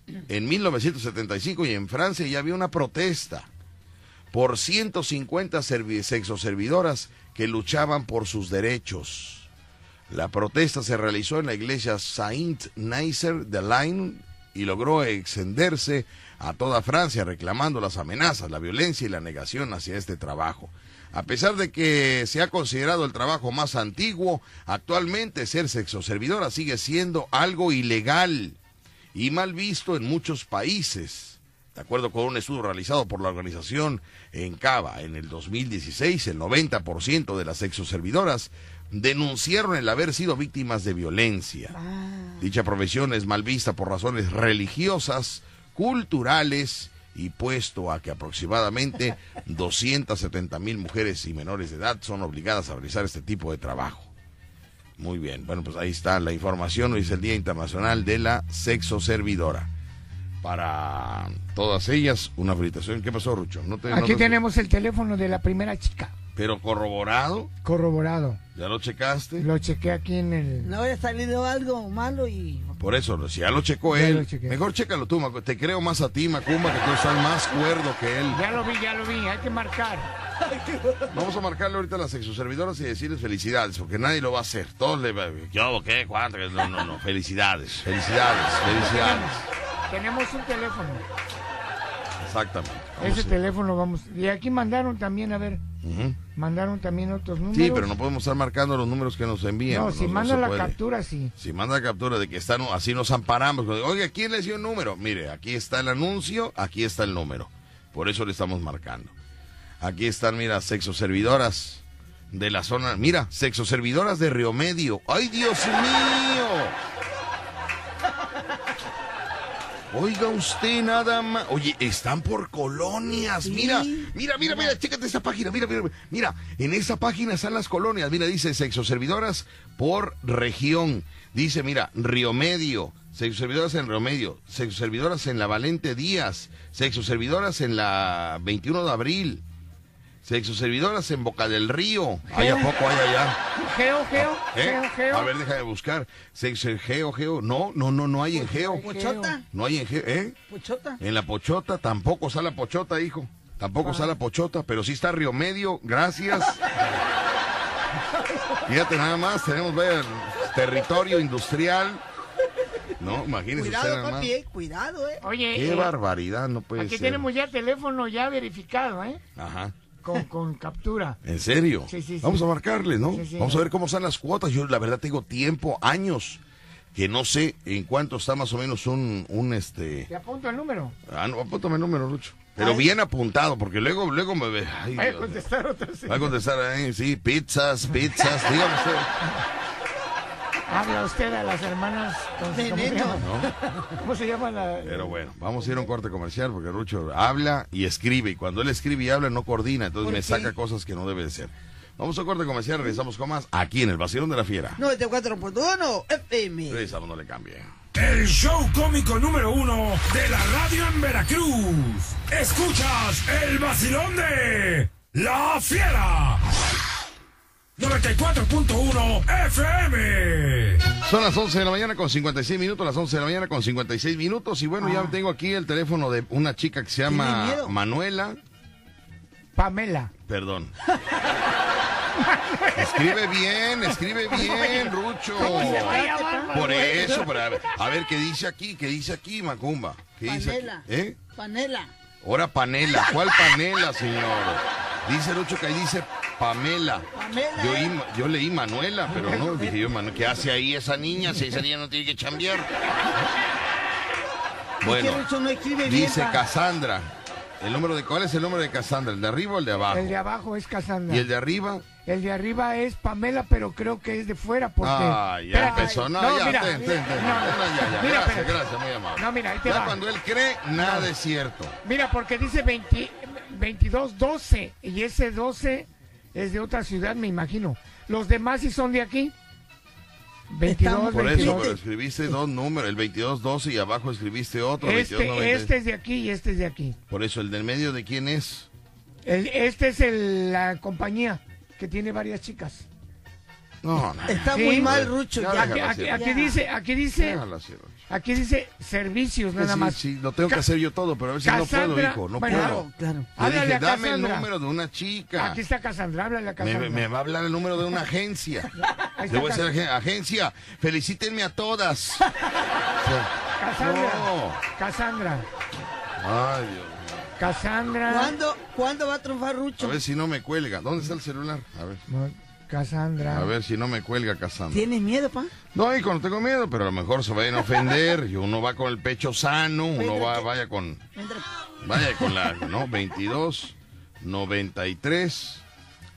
en 1975 y en Francia ya había una protesta por 150 servi- sexoservidoras que luchaban por sus derechos. La protesta se realizó en la iglesia Saint-Nazaire de Laine y logró extenderse a toda Francia reclamando las amenazas, la violencia y la negación hacia este trabajo. A pesar de que se ha considerado el trabajo más antiguo, actualmente ser sexoservidora sigue siendo algo ilegal y mal visto en muchos países. De acuerdo con un estudio realizado por la organización Encava en el 2016, el 90% de las sexoservidoras denunciaron el haber sido víctimas de violencia. Dicha profesión es mal vista por razones religiosas, culturales y puesto a que aproximadamente 270 mil mujeres y menores de edad son obligadas a realizar este tipo de trabajo. Muy bien, bueno, pues ahí está la información. Hoy es el Día Internacional de la Sexo Servidora. Para todas ellas, una felicitación. ¿Qué pasó, Rucho? No te, no Aquí te- tenemos el teléfono de la primera chica, Pero corroborado, corroborado. ¿ya lo checaste? Lo chequé aquí en el... No haya salido algo malo y... Por eso, si ya lo checó Ya él, lo mejor chécalo tú, Macu- te creo más a ti, Macumba, que tú estás más cuerdo que él. Ya lo vi, ya lo vi, hay que marcar. Vamos a marcarle ahorita a las sexoservidoras y decirles felicidades, porque nadie lo va a hacer. Todos le va ¿Yo qué? ¿Cuánto? No, no, no. Felicidades, felicidades, felicidades. Tenemos un teléfono. Exactamente. Vamos Ese teléfono vamos... Y aquí mandaron también, a ver, Ujú. Mandaron también otros números. Sí, pero no podemos estar marcando los números que nos envían. No, si manda la puede. captura, sí. Si manda la captura de que están, así nos amparamos. Oiga, ¿quién les dio un número? Mire, aquí está el anuncio, aquí está el número. Por eso le estamos marcando. Aquí están, mira, sexoservidoras de la zona. Mira, sexoservidoras de Río Medio. ¡Ay, Dios mío! Oiga usted nada más. Oye, están por colonias. Mira, mira, mira, mira, chécate esta página. Mira, mira, mira. En esa página están las colonias. Mira, dice sexoservidoras por región. Dice, mira, Río Medio. Sexoservidoras en Río Medio. Sexoservidoras en la Valente Díaz. Sexoservidoras en la 21 de abril. Sexoservidoras en Boca del Río. ¿Hay a poco hay allá? Geo, geo, ¿Eh? geo, geo. A ver, deja de buscar. Sexo, geo, geo. No, no, no, no hay en geo. ¿Pochota? No hay en geo. ¿Eh? ¿Pochota? En la Pochota tampoco sale la Pochota, hijo. Tampoco sale la Pochota, pero sí está Río Medio. Gracias. Fíjate nada más, tenemos ver, territorio industrial. No, imagínese usted Cuidado, nada más. papi, eh, cuidado, eh. Oye, Qué eh, barbaridad, no puede aquí ser. tenemos ya teléfono ya verificado, ¿eh? Ajá. Con, con captura. ¿En serio? Sí, sí, sí. Vamos a marcarle, ¿no? Sí, sí. Vamos a ver cómo están las cuotas. Yo, la verdad, tengo tiempo, años, que no sé en cuánto está más o menos un, un este... Te apunto el número. Ah, no, apúntame el número, Lucho. Pero Ay. bien apuntado, porque luego, luego me ve... Ay, a contestar otra sí. Va a contestar ahí, sí, pizzas, pizzas, dígame usted. Habla usted a las hermanas. ¿Cómo se llama? ¿Cómo se llama la.? Pero bueno, vamos a ir a un corte comercial porque Rucho habla y escribe. Y cuando él escribe y habla, no coordina. Entonces ¿Por me qué? saca cosas que no debe de ser. Vamos a un corte comercial, regresamos con más aquí en el Vacilón de la Fiera. 94.1 FM. Regresamos, no le cambie. El show cómico número uno de la radio en Veracruz. Escuchas el vacilón de La Fiera. 94.1 FM. Son las 11 de la mañana con 56 minutos, las 11 de la mañana con 56 minutos. Y bueno, ya tengo aquí el teléfono de una chica que se llama? Manuela. Pamela. Perdón. Escribe bien, escribe bien, Rucho. Por eso, pero a ver, a ver, ¿qué dice aquí? ¿Qué dice aquí, Macumba? ¿Qué dice aquí? Panela. ¿Eh? Panela. Ahora panela. ¿Cuál panela, señor? Dice Rucho que ahí dice Pamela. Pamela. Yo, oí- yo leí Manuela, pero no, dije yo, ¿qué hace ahí esa niña? Si esa niña no tiene que chambear. Bueno, no escribe dice. Cassandra. ¿El número de cuál es el número de Cassandra? ¿El de arriba o el de abajo? El de abajo es Cassandra. ¿Y el de arriba? El de arriba es Pamela, pero creo que es de fuera porque... Ah, ya empezó. No, ya, mira, ten, ten, ten. no, Ya, ya, ya. mira, Gracias, gracias, muy amable. No, mira, ahí te Ya va. cuando él cree, nada es cierto. Mira, porque dice 20 22, 12, y ese 12 es de otra ciudad, me imagino. Los demás sí son de aquí. 22, Por 22. eso, pero escribiste dos números, el 2212 y abajo escribiste otro, Este, 2290. este es de aquí y este es de aquí. Por eso, el del medio, ¿de quién es? El- este es el- la compañía que tiene varias chicas. No, no. Está Sí. muy mal, Rucho. Ya Aquí, aquí- aquí dice, aquí dice. Aquí dice servicios nada sí, más. sí, lo tengo que hacer yo todo, pero a veces no puedo, Cassandra, hijo, no bueno, puedo. Claro, claro. Le dije, dame el Cassandra. número de una chica. Aquí está Cassandra, háblale a Me, Cassandra. me va a hablar el número de una agencia. Le voy a decir, Cassandra. "Agen- agencia, felicítenme a todas. O sea, Cassandra. No. Cassandra. Ay, Dios mío. Cassandra. ¿Cuándo, ¿Cuándo va a triunfar Rucho? A ver si no me cuelga. ¿Dónde está el celular? A ver. No, Cassandra. A ver si no me cuelga Cassandra. ¿Tienes miedo, pa? No, hijo, no tengo miedo, pero a lo mejor se vayan a ofender. Y uno va con el pecho sano, uno va, vaya con, Entra. vaya con la, ¿no? 22, 93.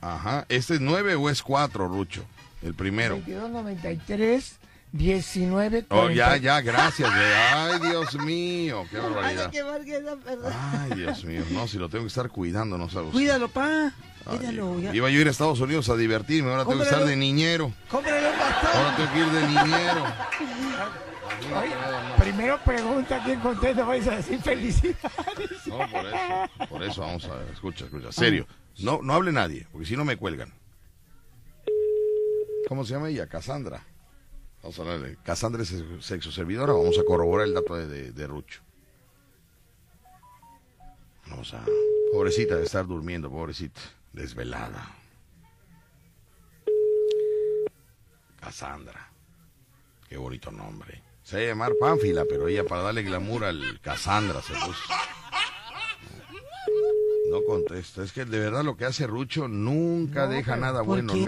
Ajá. ¿Este es 9 o es 4, Rucho? El primero. 22, 93, 19, Oh, ya, 40. ya, gracias. Ay, Dios mío, qué barbaridad. Ay, Dios mío, no, si lo tengo que estar cuidando, no sabes. Cuídalo, pa. Cuídalo. ya. Iba yo a ir a Estados Unidos a divertirme, ahora tengo que estar de niñero. Cómprale un bastón. Ahora tengo que ir de niñero. Oye, primero pregunta quién contesta, vais a decir felicidades. No, por eso, por eso vamos a ver, escucha, escucha, serio. No, no hable nadie, porque si no me cuelgan. ¿Cómo se llama ella? Cassandra. Vamos a hablarle. Cassandra es sexo servidora, vamos a corroborar el dato de, de- de Rucho. Vamos a... Pobrecita de estar durmiendo, pobrecita. Desvelada. Cassandra. Qué bonito nombre. Se va a llamar Pánfila, pero ella para darle glamour al Cassandra se puso. No contesta. Es que de verdad lo que hace Rucho nunca deja nada ¿por bueno. qué?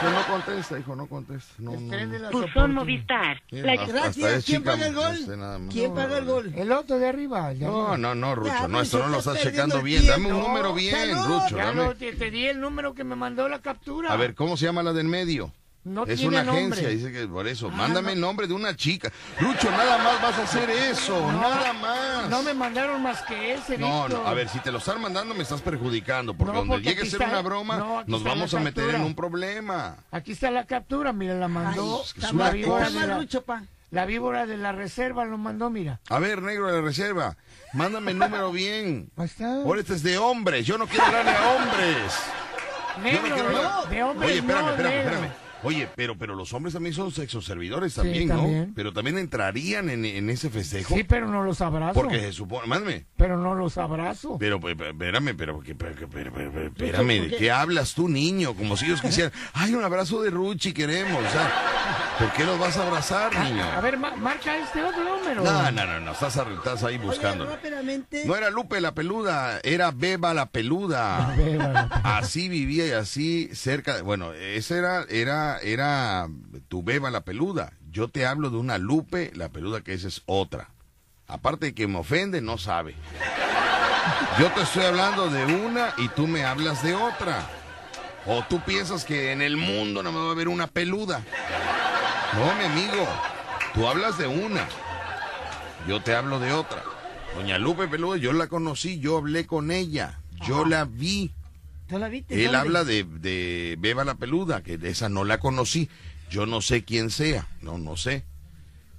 Que no contesta, hijo, no contesta. No, no, Tren de no. las Buzón. Movistar. La- Gracias. ¿Quién chica, paga el gol? más. ¿Quién No, paga el gol? El otro de arriba. Ya, No, no, no, Rucho, Ya, no, esto no lo estás checando bien. Dame un número bien. Rucho, Ya dame. te, te di el número que me mandó la captura. A ver, ¿cómo se llama la del medio? No es tiene una agencia, nombre. dice que por eso. Ah, Mándame no. el nombre de una chica. Lucho, nada más vas a hacer eso, No, nada más. No me mandaron más que ese, No, no, a ver, si te lo están mandando me estás perjudicando, porque No, donde porque llegue a ser está- una broma, nos vamos a meter en un problema. Aquí está la captura, mira, la mandó. es que es una víbora cosa. la, Rucho, pa. la víbora de la reserva lo mandó, mira. A ver, negro de la reserva, mándame el número bien. Ahí está. Ahora este es de hombres, yo no quiero hablarle a hombres. Yo no Negro, quiero hablar- no, de hombres Oye, espérame, no, espérame, espérame. Oye, pero, pero los hombres también son sexoservidores Sí, también, ¿no? también. Pero también entrarían en, en ese festejo. Sí, pero no los abrazo. Porque se supone, mándame. Pero no los abrazo. Pero, pe- pe- espérame, pero, que- pero, que- pero, pero, pero, espérame, ¿de qué hablas tú, niño? Como si ellos quisieran, ay, un abrazo de Ruchi queremos, o sea, ¿por qué los vas a abrazar, niño? A ver, ma- marca este otro número. No, no, no, no, estás, estás ahí buscando. No era Lupe la peluda, era Beba la peluda. Así vivía y así cerca. de- Bueno, esa era, era, era tu Beba la peluda. Yo te hablo de una Lupe la peluda, que esa es otra. Aparte de que me ofende, no sabe. Yo te estoy hablando de una y tú me hablas de otra. O tú piensas que en el mundo no me va a haber una peluda. No, mi amigo. Tú hablas de una. Yo te hablo de otra. Doña Lupe Peluda, yo la conocí, yo hablé con ella, yo la vi. ¿Tú la viste? Él ¿Dónde? habla de, de Beba la Peluda, que de esa no la conocí. Yo no sé quién sea, no, no sé.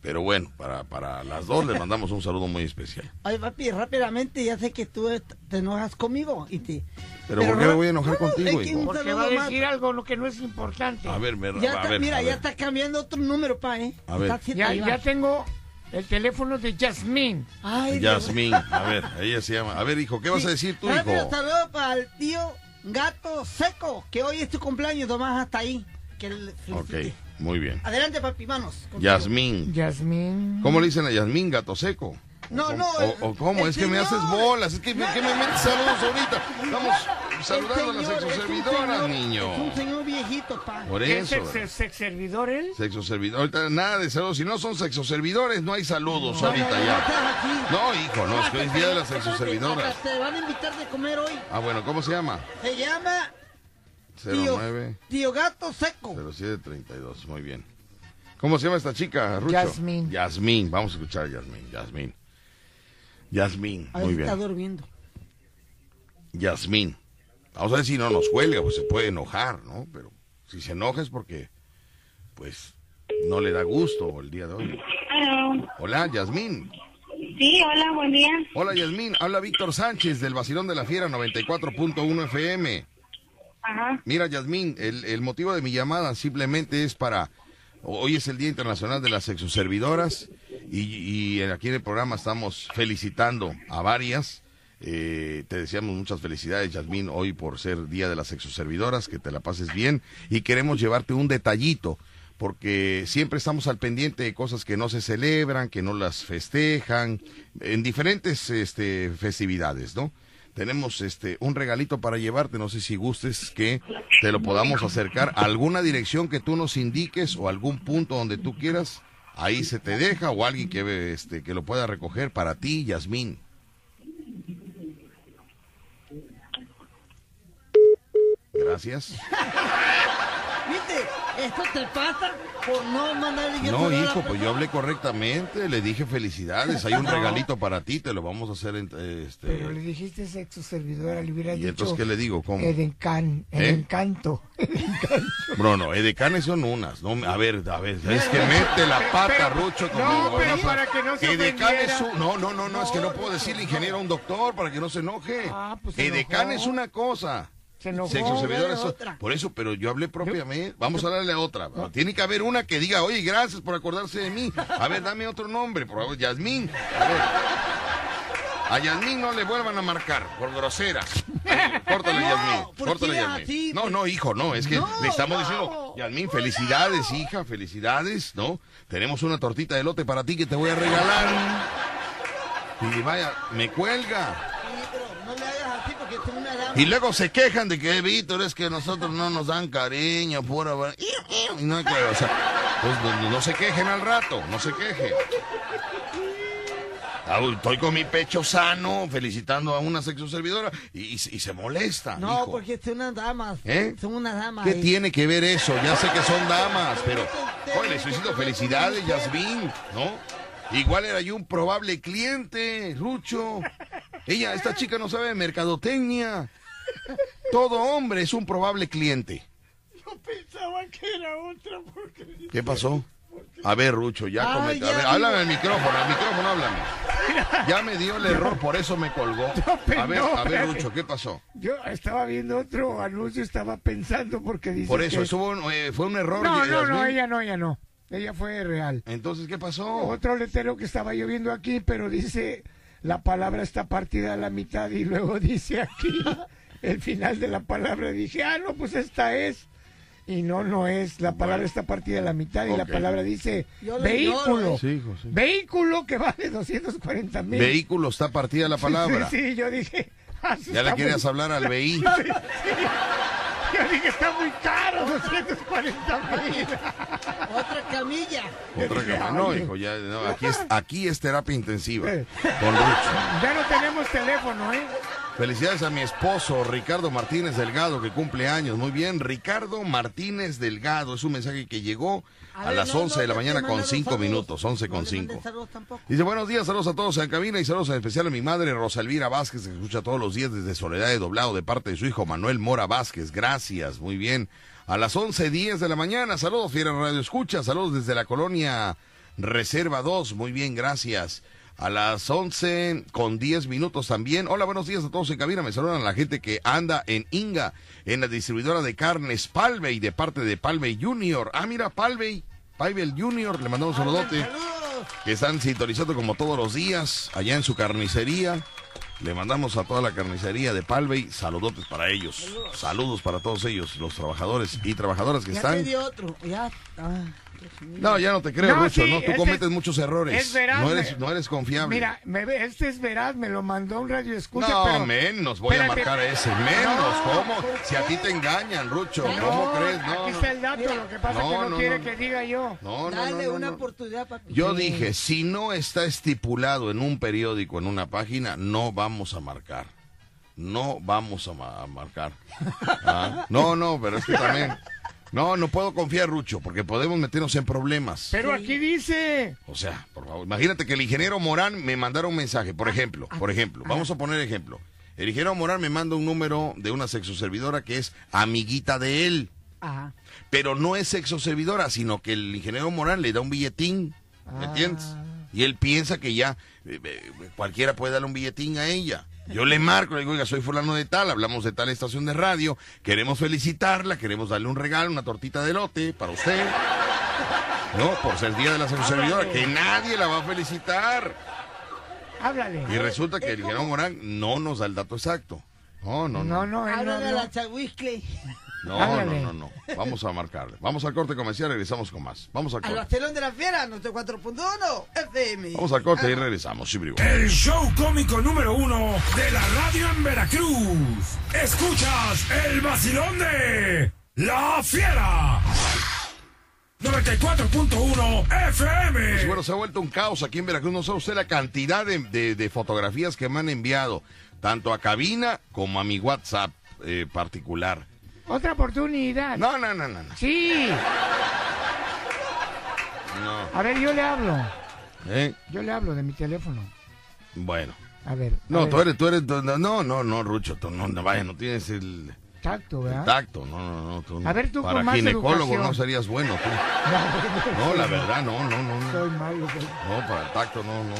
Pero bueno, para, para las dos les mandamos un saludo muy especial. Oye, papi, rápidamente, ya sé que tú te enojas conmigo y te... Pero, ¿por qué me voy a enojar contigo, es que hijo? Porque va a más. decir algo lo que no es importante. A ver, me- Ya a está- ver, mira, a ya está cambiando otro número, pa, ¿eh? A ver. Ya, ya tengo el teléfono de Yasmín. Ay, Dios. Yasmín, a ver, ella se llama. A ver, hijo, ¿qué vas a decir tú, Rápido hijo? saludo para el tío Gato Seco, que hoy es tu cumpleaños, nomás hasta ahí. Que le Ok, muy bien. Adelante, papi, manos. contigo. Yasmín. Yasmín. ¿Cómo le dicen a Yasmín, gato seco? No, no. ¿O, cómo? Es que me haces bolas. Es que, ¿qué me metes saludos ahorita? Estamos saludando a las es sexoservidoras, señor- niño. Es un señor viejito, pa. Por ¿Qué es eso. sex, sex servidor él? Sexo servidor. Ahorita nada de saludos. Si no son sexoservidores, no hay saludos No, ahorita no, ya. No, hijo, no, es que hoy es día de las sexoservidoras. Te van a invitar de comer hoy. Ah, bueno, ¿cómo se llama? Se llama Tío, 09 tío Gato Seco. 0732. Muy bien. ¿Cómo se llama esta chica, Rucho? Yasmín. Yasmín. Vamos a escuchar a Yasmín. Yasmín. Yasmín. Muy está bien. durmiendo. Yasmín. Vamos a ver si no nos cuelga, pues se puede enojar, ¿no? Pero si se enoja es porque, pues, no le da gusto el día de hoy. Hola, Yasmín. Sí, hola, buen día. Hola, Yasmín. Habla Víctor Sánchez del Vacilón de la Fiera 94.1 FM. Ajá. Mira, Yasmín, el, el motivo de mi llamada simplemente es para... Hoy es el Día Internacional de las Sexoservidoras y, y aquí en el programa estamos felicitando a varias. Eh, te deseamos muchas felicidades, Yasmín, hoy por ser Día de las Sexoservidoras, que te la pases bien y queremos llevarte un detallito porque siempre estamos al pendiente de cosas que no se celebran, que no las festejan, en diferentes este, festividades, ¿no? Tenemos este un regalito para llevarte, no sé si gustes que te lo podamos acercar a alguna dirección que tú nos indiques o algún punto donde tú quieras, ahí se te deja o alguien que este que lo pueda recoger para ti, Yasmín. Gracias. ¿Viste? Esto te pasa por no mandarle No, a hijo, pues yo hablé correctamente, le dije felicidades, hay un regalito para ti, te lo vamos a hacer en- este Pero le dijiste sexo servidora, le hubiera ¿Y dicho. entonces qué le digo? ¿Cómo? El, encan, el ¿Eh? encanto. No, no, edecanes son unas. No, a ver, a ver, es que mete la pata, Pero- Rucho, no, conmigo. pero ¿no? para que no se Edecán es un- No, no, no, no, es que no puedo decirle ingeniero a un doctor para que no se enoje. Ah, pues se Edecán enojó. es una cosa. Se enojó. Sexo servidor es otra. Por eso, pero yo hablé propiamente. Vamos a darle a otra. Tiene que haber una que diga, oye, gracias por acordarse de mí. A ver, dame otro nombre, por favor. Yasmín. A ver. A Yasmín no le vuelvan a marcar, por grosera. Córtale, No, Yasmín. ¿por Córtale, Yasmín. No, no, hijo, no. Es que No, le estamos no. diciendo, Yasmín, felicidades, hija, felicidades, ¿no? Tenemos una tortita de lote para ti que te voy a regalar. Y vaya, me cuelga. Y luego se quejan de que, Víctor, es que nosotros no nos dan cariño, pura... Y no, hay que- o sea, pues no, no se quejen al rato, no se quejen. Ah, Estoy con mi pecho sano, felicitando a una sexo servidora y, y se- y se molesta. No, hijo. porque son unas damas. ¿Eh? Son unas damas. ¿Qué tiene que ver eso? Ya sé que son damas, pero... Oye, le diciendo felicidades, Yasmín, ¿no? Igual era yo un probable cliente, Rucho. Ella, esta chica no sabe de mercadotecnia. Todo hombre es un probable cliente. Yo pensaba que era otra porque... ¿Qué pasó? A ver, Rucho, ya comenta. A ya, háblame al micrófono, al micrófono háblame. Ya me dio el error, por eso me colgó. A ver, a ver, Rucho, ¿qué pasó? Yo estaba viendo otro anuncio, estaba pensando porque dice Por eso, que- eso fue un, eh, fue un error. No, no, no, Yasmín. ella no, ella no. Ella fue real. Entonces, ¿qué pasó? Otro letrero que estaba yo viendo aquí, pero dice la palabra está partida a la mitad y luego dice aquí el final de la palabra. Dije, ah, no, pues esta es. Y no, no es. La palabra está partida a la mitad y la Ok. palabra dice vehículo. Sí, hijo, sí. Vehículo que vale 240 mil. Vehículo está partida la palabra. Sí, sí, yo dije. ah, Ya le querías muy- hablar al BI. Sí, Yo dije, está muy caro, 240 mil. Otra camilla. Otra cama. No, hijo, ya, no, aquí, es, aquí es terapia intensiva. Con Rucho. Ya no tenemos teléfono, ¿eh? Felicidades a mi esposo, Ricardo Martínez Delgado, que cumple años. Muy bien, Ricardo Martínez Delgado. Es un mensaje que llegó a, ver, las no, 11 de la mañana con mandaron 5 saludos. minutos, 11 con No le 5. mandes saludos tampoco. Dice, buenos días, saludos a todos en cabina y saludos en especial a mi madre Rosa Elvira Vázquez, que escucha todos los días desde Soledad de Doblado de parte de su hijo Manuel Mora Vázquez. Gracias, muy bien. A las 11.10 de la mañana, saludos, Fiera Radio Escucha, saludos desde la colonia Reserva 2, muy bien, gracias. A las 11 con 10 minutos también. Hola, buenos días a todos en cabina. Me saludan a la gente que anda en Inga, en la distribuidora de carnes Palvey, de parte de Palvey Junior. Ah, mira, Palvey, Palvey Junior, le mandamos un saludote. Que están sintonizando como todos los días allá en su carnicería. Le mandamos a toda la carnicería de Palvey saludotes para ellos. Saludos para todos ellos, los trabajadores y trabajadoras que Ya están. te di otro. Ya. ah. No, ya no te creo, No, Rucho, sí, ¿no? Tú este cometes muchos errores. es veraz, no, eres, me- no eres confiable. Mira, me este es veraz, me lo mandó un radio escucha, no, pero... menos voy Espérate. a marcar ese. Menos, No, ¿cómo? Si a ti te engañan, Rucho, ¿cómo crees? No, Aquí no. está el dato, lo que pasa es No, que no, no, quiere no. que diga yo. No, no, Dale no, no, una no. oportunidad, papi. Yo Sí. dije, si no está estipulado en un periódico, en una página, no vamos a marcar. No vamos a, ma- a marcar. Ah, No, no, pero es que también... No, no puedo confiar, Rucho, porque podemos meternos en problemas. Pero aquí dice... O sea, por favor, imagínate que el ingeniero Morán me mandara un mensaje, por ejemplo, por ejemplo, vamos a poner ejemplo. El ingeniero Morán me manda un número de una sexoservidora que es amiguita de él, Ajá. pero no es sexoservidora, sino que el ingeniero Morán le da un billetín, ¿me entiendes? Y él piensa que ya eh, eh, cualquiera puede darle un billetín a ella. Yo le marco, le digo, oiga, soy fulano de tal, hablamos de tal estación de radio, queremos felicitarla, queremos darle un regalo, una tortita de lote para usted. No, por ser el día de la servidora, que nadie la va a felicitar. Háblale. Y resulta que el ingeniero Morán no nos da el dato exacto. No, no, no. No, no, él no, Háblale a no. la Chahuiscle. No, no, no, no. Vamos a marcarle. Vamos al corte comercial, regresamos con más. Vamos al corte. telón de la fiera, nuestro 4.1 FM. Vamos al corte y regresamos. Sí, bribo. El show cómico número uno de la radio en Veracruz. Escuchas el vacilón de La Fiera. 94.1 FM. Pues bueno, se ha vuelto un caos aquí en Veracruz. No sabe usted la cantidad de, de- de fotografías que me han enviado, tanto a cabina como a mi WhatsApp eh, particular. Otra oportunidad. No, no, no, no. no. Sí. No. A ver, yo le hablo. ¿Eh? Yo le hablo de mi teléfono. Bueno. A ver. a No, ver. tú eres, tú eres, no, no, no, Rucho, tú no, no, vaya, no tienes el, Tacto, el ¿verdad? tacto, no, no, no. Tú, A ver, tú Para con más ginecólogo educación. no serías bueno, tú. No, la verdad, no, no, no. no. Soy malo. pues. No, para el tacto, no, no.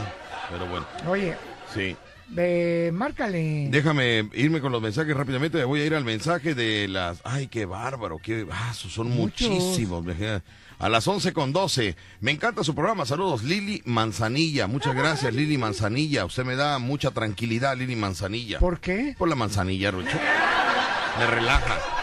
Pero bueno, Oye, sí. Márcale. Déjame irme con los mensajes rápidamente. Voy a ir al mensaje de las. Ay, qué bárbaro. Qué... Ah, son Muchos. muchísimos. A las 11 con 12. Me encanta su programa. Saludos, Lili Manzanilla. Muchas gracias, Lili Manzanilla. Usted me da mucha tranquilidad, Lili Manzanilla. ¿Por qué? Por la manzanilla, Rucho. Me relaja.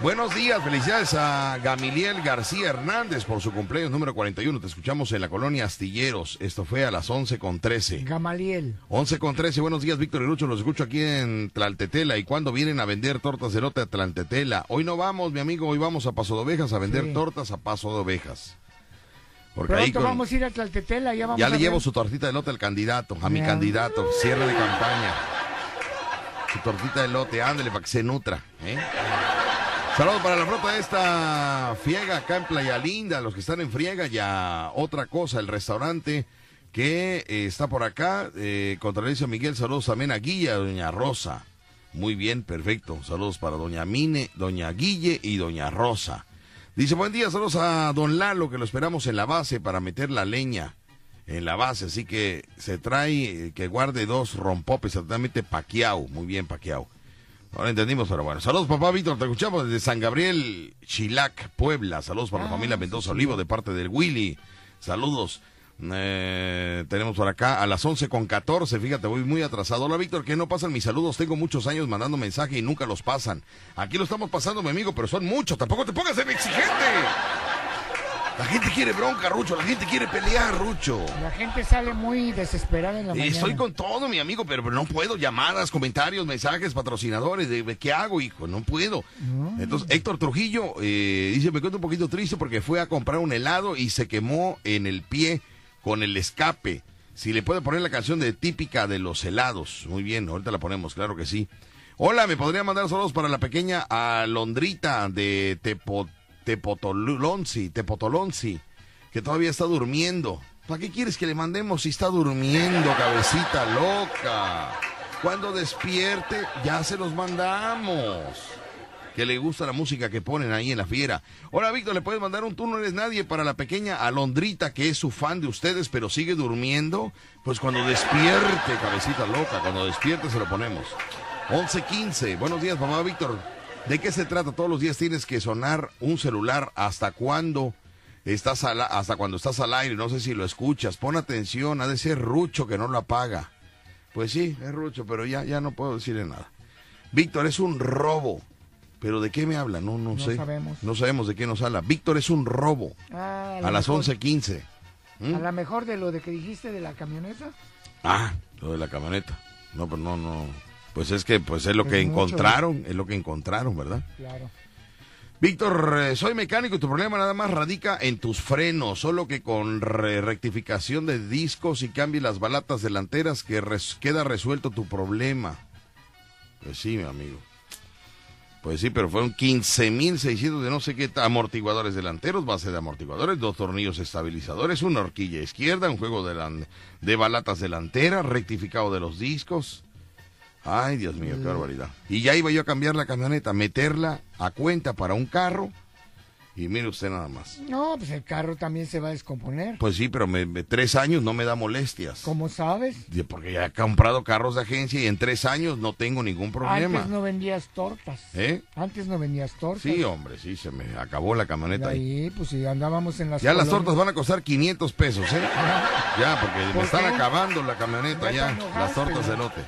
Buenos días, felicidades a Gamiliel García Hernández por su cumpleaños número 41. Te escuchamos en la colonia Astilleros. Esto fue a las 11 con 13. Gamaliel. 11 con 13, buenos días Víctor y Lucho, los escucho aquí en Tlaltetela. ¿Y cuándo vienen a vender tortas de lote a Tlaltetela? Hoy no vamos, mi amigo, hoy vamos a Paso de Ovejas a vender Sí. tortas a Paso de Ovejas. Porque ahí Pronto con- vamos a ir a Tlaltetela, ya vamos ya a le ver. llevo su tortita de lote al candidato, a mi candidato, cierre de campaña. Su tortita de lote, ándale para que se nutra. ¿eh? Saludos para la flota de esta Friega acá en Playa Linda, los que están en Friega, ya otra cosa, el restaurante que eh, está por acá, eh, Contralicio Miguel, saludos también a Guilla, Doña Rosa. Muy bien, perfecto. Saludos para Doña Mine, Doña Guille y Doña Rosa. Dice, buen día, saludos a Don Lalo, que lo esperamos en la base para meter la leña en la base, así que se trae, eh, que guarde dos rompopes, totalmente paqueado, muy bien paqueado. No lo entendimos, pero bueno. Saludos, papá Víctor, te escuchamos desde San Gabriel, Chilac, Puebla. Saludos para la familia Mendoza Olivo de parte del Willy. Saludos. Eh, tenemos por acá a las 11 con 14, fíjate, voy muy atrasado. Hola Víctor, que no pasan mis saludos, tengo muchos años mandando mensaje y nunca los pasan. Aquí lo estamos pasando, mi amigo, pero son muchos, tampoco te pongas en exigente. La gente quiere bronca, Rucho, la gente quiere pelear, Rucho. La gente sale muy desesperada en la mañana. Estoy con todo, mi amigo, pero no puedo. Llamadas, comentarios, mensajes, patrocinadores. de- ¿Qué hago, hijo? No puedo. Entonces, Héctor Trujillo eh, dice, me cuento un poquito triste porque fue a comprar un helado y se quemó en el pie con el escape. Si le puede poner la canción de típica de los helados. Muy bien, ahorita la ponemos, claro que sí. Hola, ¿me podría mandar saludos para la pequeña Alondrita de Tepo, Tepotolonzi, Tepotolonzi, que todavía está durmiendo? ¿Para qué quieres que le mandemos si está durmiendo, cabecita loca? Cuando despierte, ya se los mandamos. que le gusta la música que ponen ahí en la fiera. Hola, Víctor, ¿le puedes mandar un tú no eres nadie para la pequeña Alondrita que es su fan de ustedes, pero sigue durmiendo? Pues cuando despierte, cabecita loca, cuando despierte se lo ponemos. 11.15, buenos días, mamá Víctor. ¿De qué se trata? Todos los días tienes que sonar un celular. ¿Hasta cuándo? Estás al- hasta cuando estás al aire, no sé si lo escuchas. Pon atención, ha de ser Rucho que no lo apaga. Pues sí, es Rucho, pero ya, ya no puedo decirle nada. Víctor, es un robo. ¿Pero de qué me habla? No, no, No sé. sabemos. No sabemos de qué nos habla. Víctor es un robo. Ah, A las mejor- 11.15. ¿Mm? A lo mejor de lo de que dijiste de la camioneta. Ah, lo de la camioneta. No, pero no, no. Pues es que pues es lo que mucho, encontraron, es lo que encontraron, ¿verdad? Claro. Víctor, eh, soy mecánico y tu problema nada más radica en tus frenos, solo que con re- rectificación de discos y cambie las balatas delanteras que res- queda resuelto tu problema. Pues sí, mi amigo. Pues sí, pero fueron 15.600 de no sé qué amortiguadores delanteros, base de amortiguadores, dos tornillos estabilizadores, una horquilla izquierda, un juego de balatas delanteras, rectificado de los discos. Ay, Dios mío, qué barbaridad. Y ya iba yo a cambiar la camioneta, meterla a cuenta para un carro. Y mire usted nada más. No, pues el carro también se va a descomponer. Pues sí, pero me, me- tres años no me da molestias. ¿Cómo sabes? Porque ya he comprado carros de agencia y en tres años no tengo ningún problema. Antes no vendías tortas. ¿Eh? Antes no vendías tortas. Sí, hombre, sí, se me acabó la camioneta ahí. Ahí, pues si andábamos en las Ya las tortas van a costar 500 pesos, ¿eh? Ya, porque ¿Por me están acabando la camioneta Ya las tortas de lote.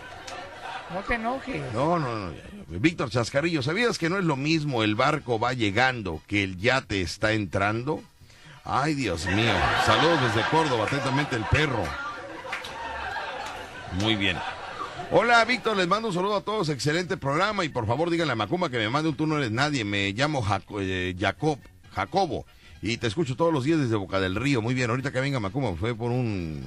No te enojes. No, no, no. Víctor Chascarrillo, ¿sabías que no es lo mismo el barco va llegando que el yate está entrando? Ay, Dios mío. Saludos desde Córdoba, atentamente el perro. Muy bien. Hola, Víctor, les mando un saludo a todos. Excelente programa. Y por favor, díganle a Macumba que me mande un tú no eres nadie. Me llamo Jaco- eh, Jacob, Jacobo. Y te escucho todos los días desde Boca del Río. Muy bien, ahorita que venga Macumba, fue por un.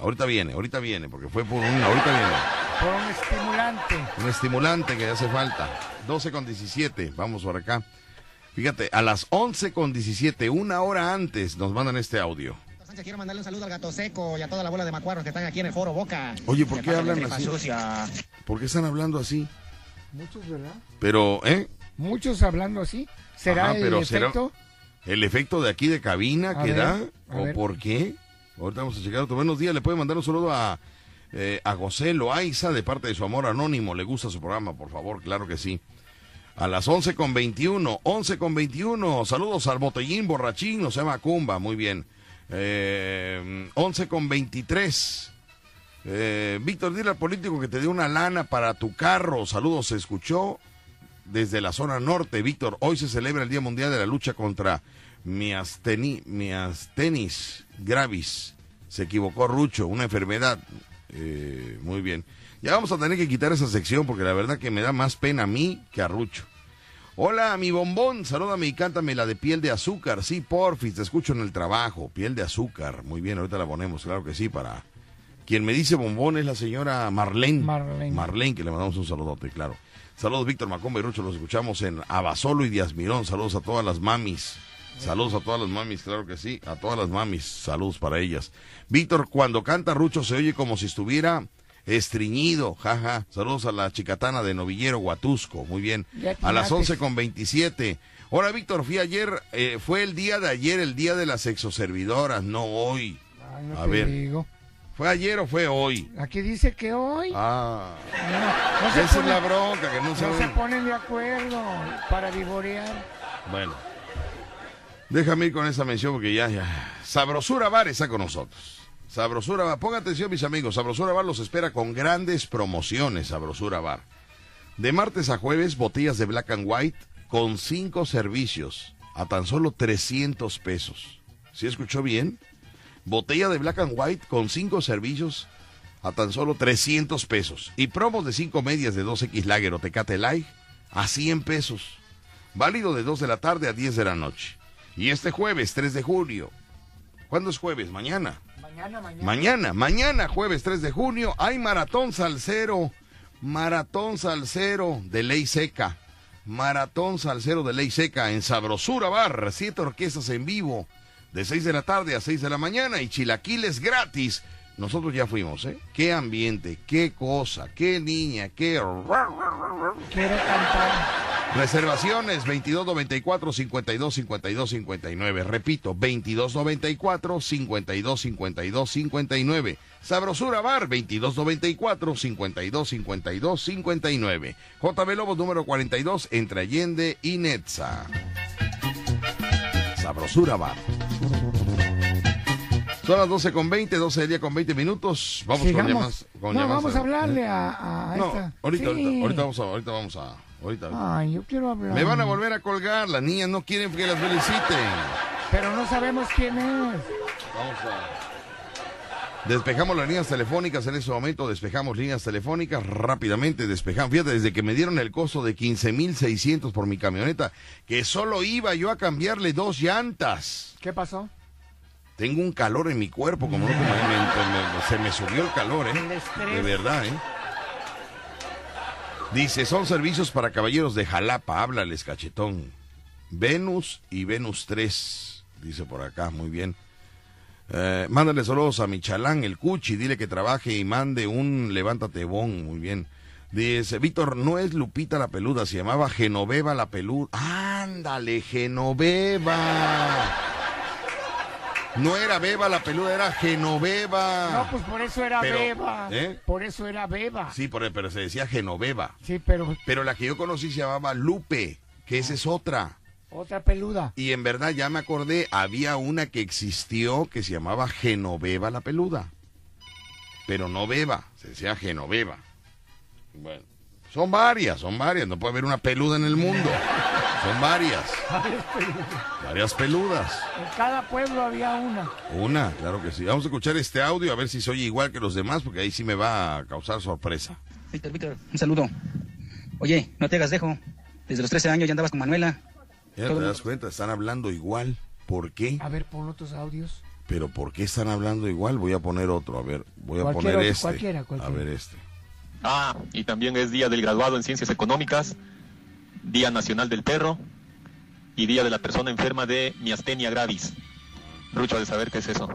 Ahorita viene, ahorita viene, porque fue por un. Ahorita viene. Por un estimulante. Un estimulante que hace falta. 12 con 17, vamos por acá. Fíjate, a las 11 con 17, una hora antes, nos mandan este audio. Sánchez, quiero mandarle un saludo al gato seco y a toda la bola de macuarros que están aquí en el foro Boca. Oye, ¿por qué hablan así? sucia. ¿Por qué están hablando así? Muchos, ¿verdad? Pero, ¿eh? Muchos hablando así. ¿Será Ajá, el pero será- efecto? ¿El efecto de aquí de cabina A que ver, da? ¿O ver. por qué? Ahorita vamos a checar otro. Buenos días, le puede mandar un saludo a, eh, a José Loaiza de parte de su amor anónimo. ¿Le gusta su programa, por favor? Claro que sí. A las 11 con 21, 11 con 21. Saludos al botellín borrachín, no se llama Cumba, muy bien. Eh, 11 con 23. Eh, Víctor, dile al político que te dé una lana para tu carro. Saludos, se escuchó desde la zona norte. Víctor, hoy se celebra el Día Mundial de la Lucha contra miasteni, miastenis gravis. Se equivocó Rucho, una enfermedad. Eh, muy bien. Ya vamos a tener que quitar esa sección porque la verdad que me da más pena a mí que a Rucho. Hola, mi bombón, salúdame y cántame la de piel de azúcar. Sí, porfis, te escucho en el trabajo. Piel de azúcar. Muy bien, ahorita la ponemos, claro que sí, para... Quien me dice bombón es la señora Marlene. Marlene. Marlene, que le mandamos un saludote, claro. Saludos, Víctor Macomba y Rucho, los escuchamos en Abasolo y Díaz Mirón. Saludos a todas las mamis. Saludos a todas las mamis, claro que sí, a todas las mamis. Saludos para ellas. Víctor, cuando canta Rucho se oye como si estuviera estreñido, jaja. Saludos a la chicatana de Novillero, Huatusco, muy bien. A las. 11 con 27. Hola, Víctor, fui ayer, eh, fue el día de ayer, el día de las exoservidoras, no hoy. Ay, no a te ver, digo. ¿fue ayer o fue hoy? Aquí dice que hoy. Ah, no se esa es la bronca, que no No se ponen de acuerdo para vivorear. Bueno. Déjame ir con esa mención porque ya, ya. Sabrosura Bar está con nosotros. Sabrosura Bar, ponga atención mis amigos, Sabrosura Bar los espera con grandes promociones, Sabrosura Bar. De martes a jueves, botellas de Black and White con cinco servicios a tan solo 300 pesos. ¿Sí escuchó bien? Botella de Black and White con cinco servicios a tan solo 300 pesos. Y promos de cinco medias de 2X Lager o Tecate Light a 100 pesos. Válido de 2 de la tarde a 10 de la noche. Y este jueves, 3 de julio. ¿Cuándo es jueves? Mañana. Mañana, mañana. Mañana, mañana, jueves 3 de junio, hay maratón salsero. Maratón salsero de ley seca. Maratón salsero de ley seca en Sabrosura Bar. Siete orquestas en vivo. De 6 de la tarde a 6 de la mañana y chilaquiles gratis. Nosotros ya fuimos, ¿eh? Qué ambiente, qué cosa, qué niña, qué... Quiero cantar. Reservaciones 2294 52 52 59. Repito, 2294 52 52 59. Sabrosura Bar 2294 52 52 59. JB Lobos número 42 entre Allende y Netza. Sabrosura Bar. Son las 12 con 20, 12 del día con 20 minutos. Vamos con Sigamos. llamadas. Con no, llamadas vamos a hablarle a, a No, esta. ahorita, Sí. ahorita, ahorita vamos a, ahorita vamos a, ahorita. Ay, yo quiero hablar. Me van a volver a colgar, las niñas no quieren que las feliciten. Pero no sabemos quién es. Vamos a... Despejamos las líneas telefónicas en ese momento, despejamos líneas telefónicas rápidamente, despejamos. Fíjate, desde que me dieron el costo de 15,600 por mi camioneta, que solo iba yo a cambiarle dos llantas. ¿Qué pasó? Tengo un calor en mi cuerpo, como no, como me- me- se me subió el calor, ¿eh? El estrés. De verdad, ¿eh? Dice, son servicios para caballeros de Jalapa, háblales, cachetón. Venus y Venus 3, dice por acá, muy bien. Eh, mándale saludos a mi chalán, el Cuchi, dile que trabaje y mande un levántate bon, muy bien. Dice, Víctor, no es Lupita la peluda, se llamaba Genoveva la peluda. Ándale, Genoveva. No era Beba la peluda, era Genoveva. No, pues por eso era Pero, Beba. ¿eh? Por eso era Beba. Sí, por- pero se decía Genoveva. Sí, pero Pero la que yo conocí se llamaba Lupe, que esa es otra. otra peluda. Y en verdad ya me acordé, había una que existió que se llamaba Genoveva la peluda. Pero no Beba, se decía Genoveva. Bueno, son varias, son varias, no puede haber una peluda en el mundo. Son varias, varias peludas. En cada pueblo había una. Una, claro que sí. Vamos a escuchar este audio a ver si soy igual que los demás, porque ahí sí me va a causar sorpresa. Víctor, Víctor, un saludo. Oye, no te hagas dejo. Desde los 13 años ya andabas con Manuela. Ya te das cuenta, están hablando igual. ¿Por qué? A ver, pon otros audios. Pero ¿por qué están hablando igual? Voy a poner otro, a ver, voy a Cualquier poner otro, este. cualquiera, cualquiera. A ver este. Ah, y también es Día del Graduado en Ciencias Económicas, Día Nacional del Perro y Día de la Persona Enferma de Miastenia Gravis. Rucho ha de saber qué es eso.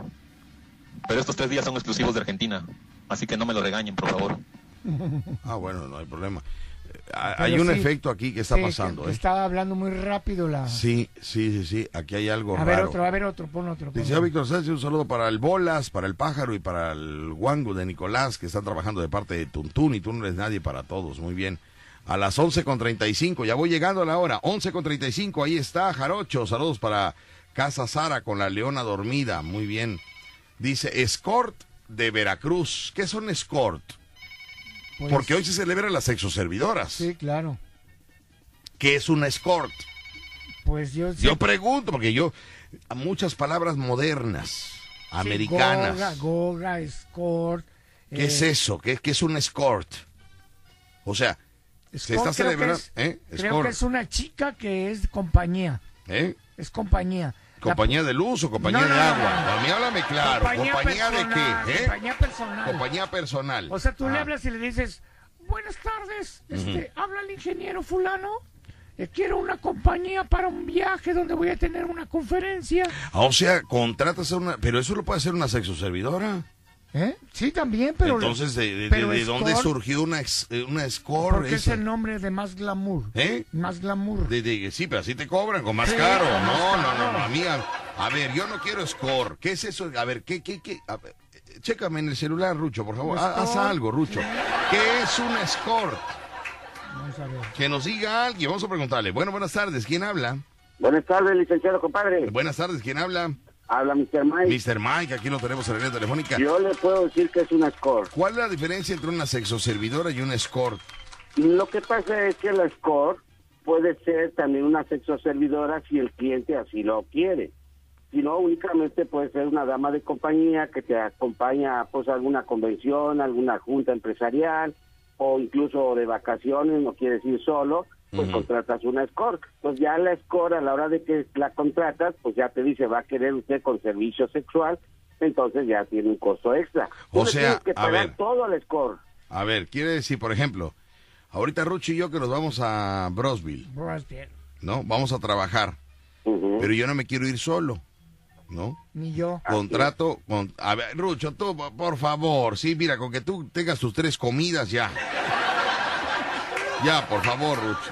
Pero estos tres días son exclusivos de Argentina, así que no me lo regañen, por favor. Ah, bueno, no hay problema. Eh, Pero Hay un sí, efecto aquí que está sí, pasando, que ¿eh? Está hablando muy rápido la. Sí, sí, sí, sí. Aquí hay algo a ver raro. otro, a ver otro, pon otro. Dice, Víctor Sánchez, un saludo para el Bolas, para el Pájaro y para el Guango de Nicolás, que están trabajando de parte de Tuntún y tú no eres nadie para todos. Muy bien. A las 11.35, ya voy llegando a la hora. 11.35, ahí está Jarocho. Saludos para Casa Sara con la Leona Dormida. Muy bien. Dice, Escort de Veracruz. ¿Qué son Escort? Pues- Porque hoy se celebran las sexoservidoras. Sí, claro. ¿Qué es una escort? Pues yo. Yo pregunto, porque yo, muchas palabras modernas, americanas. Goga, goga, escort. ¿Qué eh, es eso? ¿Qué, qué es un escort? O sea, se creo que es- ¿eh? Creo Escort, que es una chica que es compañía. ¿eh? Es compañía. ¿Compañía de luz o compañía No, de no, agua? no. A mí háblame claro. ¿Compañía, de personal, qué? ¿eh? Compañía personal. Compañía personal. O sea, tú le Ah. hablas y le dices, buenas tardes, este, habla el ingeniero fulano, eh, quiero una compañía para un viaje donde voy a tener una conferencia. Ah, O sea, contratas a una. Pero eso lo puede hacer una sexoservidora. ¿Eh? Sí, también, pero... Entonces, ¿de, de- pero de dónde surgió una, ex- eh, una escort? Porque es el nombre de más glamour. ¿Eh? Más glamour. De- de- sí, pero así te cobran, con más Sí, caro. con más no, no, caro. no, no, amiga. A ver, yo no quiero score. ¿Qué es eso? A ver, ¿qué, qué, qué? A ver, chécame en el celular, Rucho, por favor. Ha- Haz algo, Rucho. ¿Qué es un escort? Vamos a ver. Que nos diga alguien. Vamos a preguntarle. Bueno, buenas tardes. ¿Quién habla? Buenas tardes, licenciado compadre. Buenas tardes. ¿Quién habla? Habla Mr. Mike. Mr. Mike, aquí lo tenemos en la línea telefónica. Yo le puedo decir que es una score. ¿Cuál es la diferencia entre una sexoservidora y un escort? Lo que pasa es que la score puede ser también una sexoservidora si el cliente así lo quiere. Si no, únicamente puede ser una dama de compañía que te acompaña pues a alguna convención, alguna junta empresarial o incluso de vacaciones, no quieres ir solo, pues contratas una score. Pues ya la score a la hora de que la contratas, pues ya te dice va a querer usted con servicio sexual, entonces ya tiene un costo extra. Tú O sea, tienes que a pagar ver. todo al score. A ver, quiere decir, por ejemplo, ahorita Rucho y yo que nos vamos a Brosville, Brasbier. ¿no? Vamos a trabajar. Pero yo no me quiero ir solo, ¿no? Ni yo. Contrato con... A ver, Rucho, tú, po- por favor, sí, mira, con que tú tengas tus tres comidas ya. Ya, por favor, Rucho.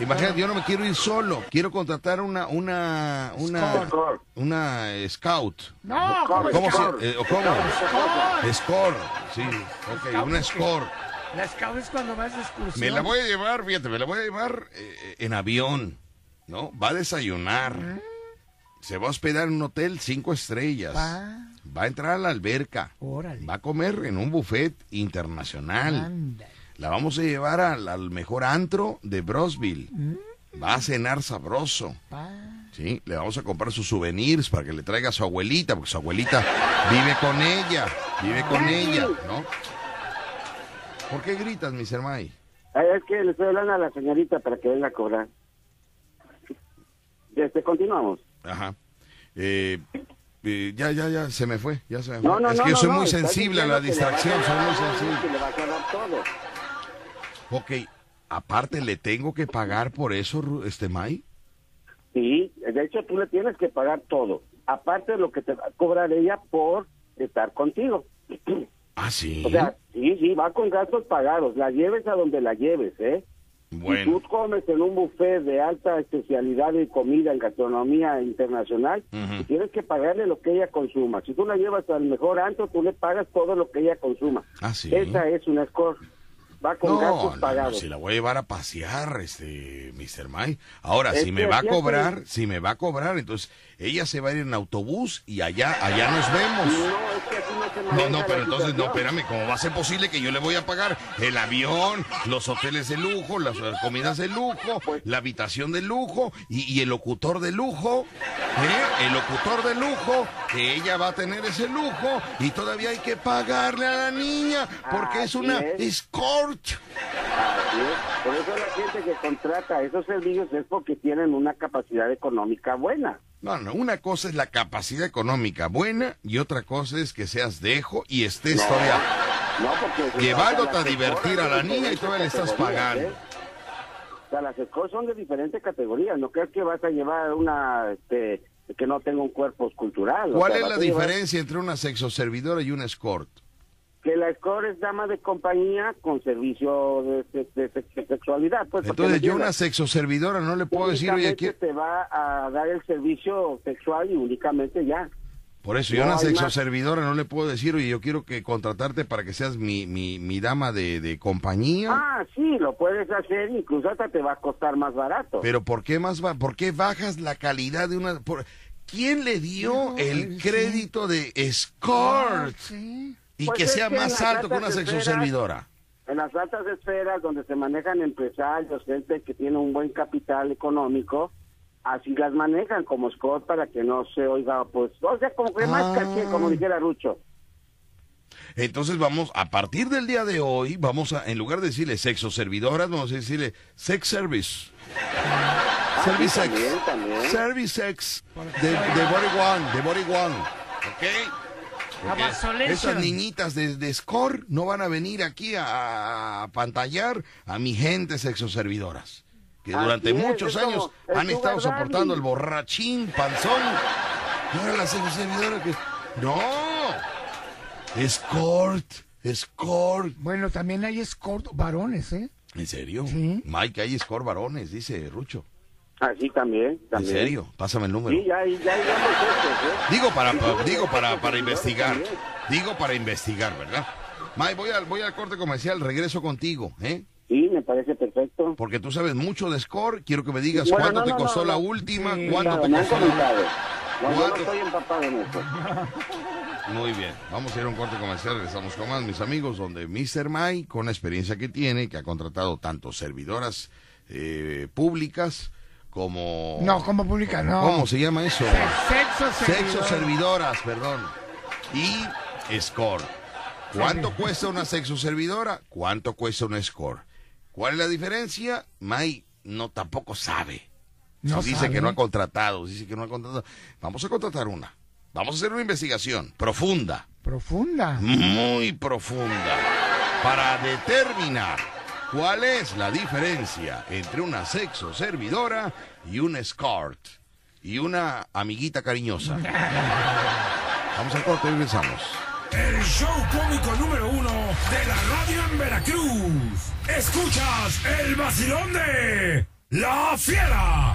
Imagínate, yo no me quiero ir solo, quiero contratar una, una, una, Score. una scout. No, ¿cómo ¿Cómo score? se, eh, cómo? Score. Score, sí, ok, una score. La scout es cuando vas de excursión. Me la voy a llevar, fíjate, me la voy a llevar eh, en avión, ¿no? Va a desayunar. Se va a hospedar en un hotel cinco estrellas. Va. Va a entrar a la alberca. Órale. Va a comer en un buffet internacional. La vamos a llevar al, al mejor antro de Brosville. Va a cenar sabroso. Sí, le vamos a comprar sus souvenirs para que le traiga a su abuelita, porque su abuelita vive con ella, vive con ella, ¿no? ¿Por qué gritas, mi Sermay? Ah, Es que le estoy hablando a la señorita para que venga a cobrar. Este, continuamos. Ajá. Eh, eh, ya, ya, ya, se me fue, ya se me fue. No, no, es no, que yo soy no, muy sensible a la distracción, soy muy sensible. que le vas a dar todo. Ok, aparte, ¿le tengo que pagar por eso, este May? Sí, de hecho tú le tienes que pagar todo. Aparte de lo que te va a cobrar ella por estar contigo. Ah, sí. O sea, sí, sí, va con gastos pagados. La lleves a donde la lleves, ¿eh? Si Bueno. tú comes en un buffet de alta especialidad de comida en gastronomía internacional, tú tienes que pagarle lo que ella consuma. Si tú la llevas al mejor antro, tú le pagas todo lo que ella consuma. Ah, sí. Esa es una score. Va con No, gastos no, si la voy a llevar a pasear, este, Mr. May. Ahora, Es si me va a cobrar, si me va a cobrar, entonces ella se va a ir en autobús y allá, allá nos vemos. No, es que no No, pero entonces, no, espérame, ¿cómo va a ser posible que yo le voy a pagar el avión, los hoteles de lujo, las comidas de lujo, Pues la habitación de lujo y, y el locutor de lujo? ¿eh? El locutor de lujo, que ella va a tener ese lujo y todavía hay que pagarle a la niña porque es una es. escort. Así es. Por eso la gente que contrata esos servicios es porque tienen una capacidad económica buena. No, no, una cosa es la capacidad económica buena y otra cosa es que seas dejo y estés No, todavía No, porque... llevándote a divertir a la niña y todavía le estás pagando. ¿eh? O sea, las escores son de diferentes categorías. No creas que vas a llevar una este, que no tenga un cuerpo escultural. o ¿Cuál sea, es la llevar- diferencia entre una sexoservidora y una escort? Que la escort es dama de compañía con servicio de, de- de- de sexualidad. Pues, Entonces yo una sexoservidora no le puedo decir, oye, quiero... te va a dar el servicio sexual y únicamente ya. Por eso, yo a No una hay más. sexoservidora no le puedo decir, oye, yo quiero que contratarte para que seas mi, mi, mi dama de, de compañía. Ah, sí, lo puedes hacer, incluso hasta te va a costar más barato. Pero ¿por qué más va? ¿Por qué bajas la calidad de una? por- ¿Quién le dio el crédito de escort? Y Pues que sea que más alto que una altas esferas- sexoservidora. En las altas esferas donde se manejan empresarios, gente que tiene un buen capital económico, así las manejan como Scott para que no se oiga, pues, o sea, como que más caché, como dijera Rucho. Entonces vamos, a partir del día de hoy, vamos a, en lugar de decirle sexoservidoras, vamos a decirle sex service. Service Ah, también, sex. también. Service sex. De, de Body One, de Body One. ¿Ok? Esas niñitas de, de Score no van a venir aquí a, a pantallar a mi gente sexoservidoras. Que Así durante es, muchos es años han estado soportando el borrachín, panzón. Y ahora que... ¡No! Escort, escort. Bueno, también hay escort varones, ¿eh? ¿En serio? Mike, hay escort varones, dice Rucho. Así también, ¿En también. serio? Pásame el número. Sí, ya, ya, ya hecho, ¿eh? Digo para, Sí, pa- sí, digo para, para investigar. también. Digo para investigar, ¿verdad? Mike, voy al, voy al corte comercial, regreso contigo, ¿eh? Sí, me parece perfecto. Porque tú sabes mucho de score, quiero que me digas Bueno, cuánto no, te costó no, la no. última, Sí, cuánto claro, te costó la. No, yo no ¿Cuánto? estoy empapado en eso. Muy bien, vamos a ir a un corte comercial, regresamos con más, mis amigos, donde Mr. Mike, con la experiencia que tiene, que ha contratado tanto servidoras eh, públicas como... No, como pública, no. ¿Cómo se llama eso? Sexo servidor. Sexo servidoras, perdón. Y score. ¿Cuánto cuesta una sexo servidora? ¿Cuánto cuesta una score? ¿Cuál es la diferencia? May no tampoco sabe. No dice sabe. que no ha contratado, dice que no ha contratado. Vamos a contratar una. Vamos a hacer una investigación profunda, Profunda. muy profunda, para determinar cuál es la diferencia entre una sexo servidora y un escort y una amiguita cariñosa. Vamos al corte y regresamos. El show cómico número uno de la radio en Veracruz. Escuchas el vacilón de La Fiera.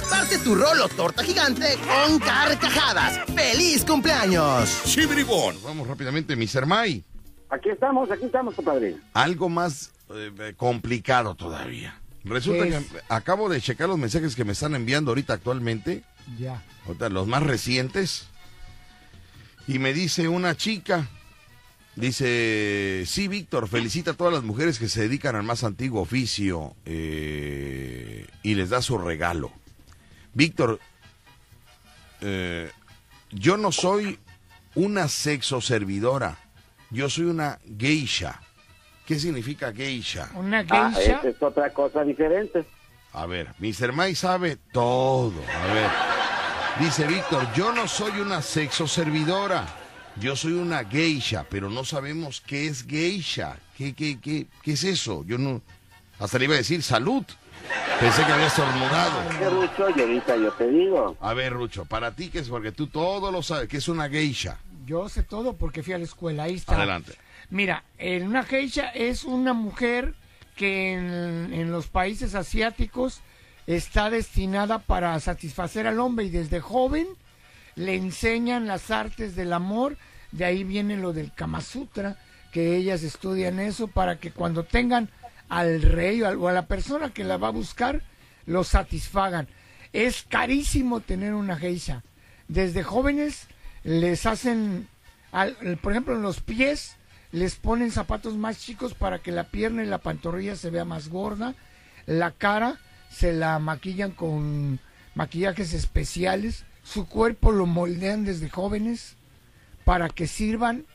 Parte tu rolo torta gigante con carcajadas. ¡Feliz cumpleaños! Chibribón. Vamos rápidamente, Mr. May. Aquí estamos, aquí estamos, compadre. Algo más eh, complicado todavía. Resulta ¿Qué que acabo de checar los mensajes que me están enviando ahorita actualmente, Ya. ahorita los más recientes, y me dice una chica, dice, sí, Víctor, felicita a todas las mujeres que se dedican al más antiguo oficio eh, y les da su regalo. Víctor, eh, yo no soy una sexo servidora, yo soy una geisha. ¿Qué significa geisha? Una Ah, esa es otra cosa diferente. A ver, Mr. Mike sabe todo. A ver, dice Víctor, yo no soy una sexo servidora. Yo soy una geisha, pero no sabemos qué es geisha. ¿Qué, qué, qué, qué es eso? Yo no... Hasta le iba a decir salud. Pensé que había estornudado. ¿Qué, Rucho? Y ahorita yo te digo. A ver, Rucho, para ti, ¿qué es? Porque tú todo lo sabes. ¿Qué es una geisha? Yo sé todo porque fui a la escuela. Ahí está. Adelante. Mira, eh, una geisha es una mujer que en, en los países asiáticos está destinada para satisfacer al hombre y desde joven le enseñan las artes del amor. De ahí viene lo del Kama Sutra, que ellas estudian eso para que cuando tengan al rey o a la persona que la va a buscar, lo satisfagan. Es carísimo tener una geisha. Desde jóvenes les hacen, por ejemplo, en los pies, les ponen zapatos más chicos para que la pierna y la pantorrilla se vea más gorda. La cara se la maquillan con maquillajes especiales. Su cuerpo lo moldean desde jóvenes para que sirvan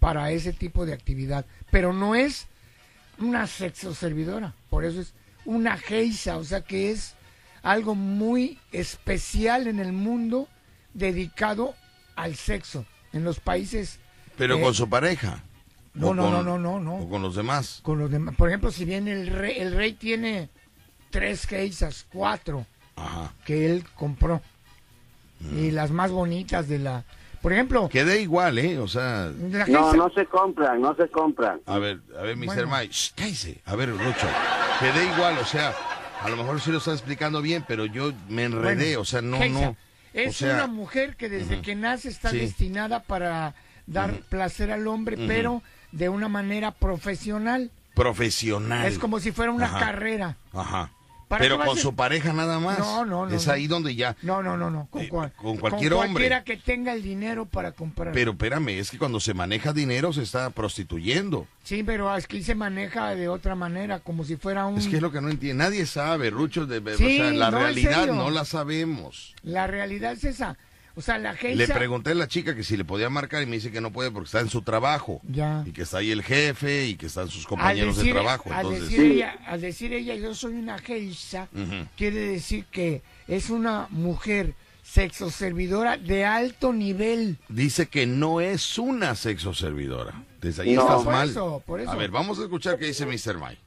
para ese tipo de actividad. Pero no es una sexo servidora, por eso es una geisha, o sea que es algo muy especial en el mundo dedicado al sexo. En los países Pero eh, con su pareja. no, no, con- no, no, no, no. O con los demás. Con los demás. Por ejemplo, si bien el rey, el rey tiene tres geishas, cuatro, que él compró. Y las más bonitas de la... Por ejemplo... Que da igual, ¿eh? O sea... No, no se compran, no se compran. A ver, a ver, Mr. Bueno. Mike, shh, cállese. A ver, Rucho, que da igual, o sea, a lo mejor sí lo está explicando bien, pero yo me enredé, Bueno, o sea, no, no. Es o sea, una mujer que desde que nace está Sí. destinada para dar placer al hombre, pero de una manera profesional. profesional. Es como si fuera una Ajá. carrera. Ajá. ¿Para Pero con su pareja nada más. No, no, no, Es no. ahí donde ya. No, no, no, no. Con, Eh, con cualquier con hombre. cualquiera que tenga el dinero para comprar. Pero espérame, es que cuando se maneja dinero se está prostituyendo. Sí, pero aquí se maneja de otra manera, como si fuera un... Es que es lo que no entiende. Nadie sabe, Rucho. de- o sea, la no, realidad no la sabemos. La realidad es esa. O sea, la geisha... Le pregunté a la chica que si le podía marcar y me dice que no puede porque está en su trabajo. Ya. Y que está ahí el jefe y que están sus compañeros decir, de trabajo. al Entonces, decir ella, al decir ella, yo soy una geisha, Ujú. quiere decir que es una mujer sexo servidora de alto nivel. dice que no es una sexo servidora. Desde ahí No. estás Por mal. eso, por eso. A ver, vamos a escuchar qué dice Mr. Mike.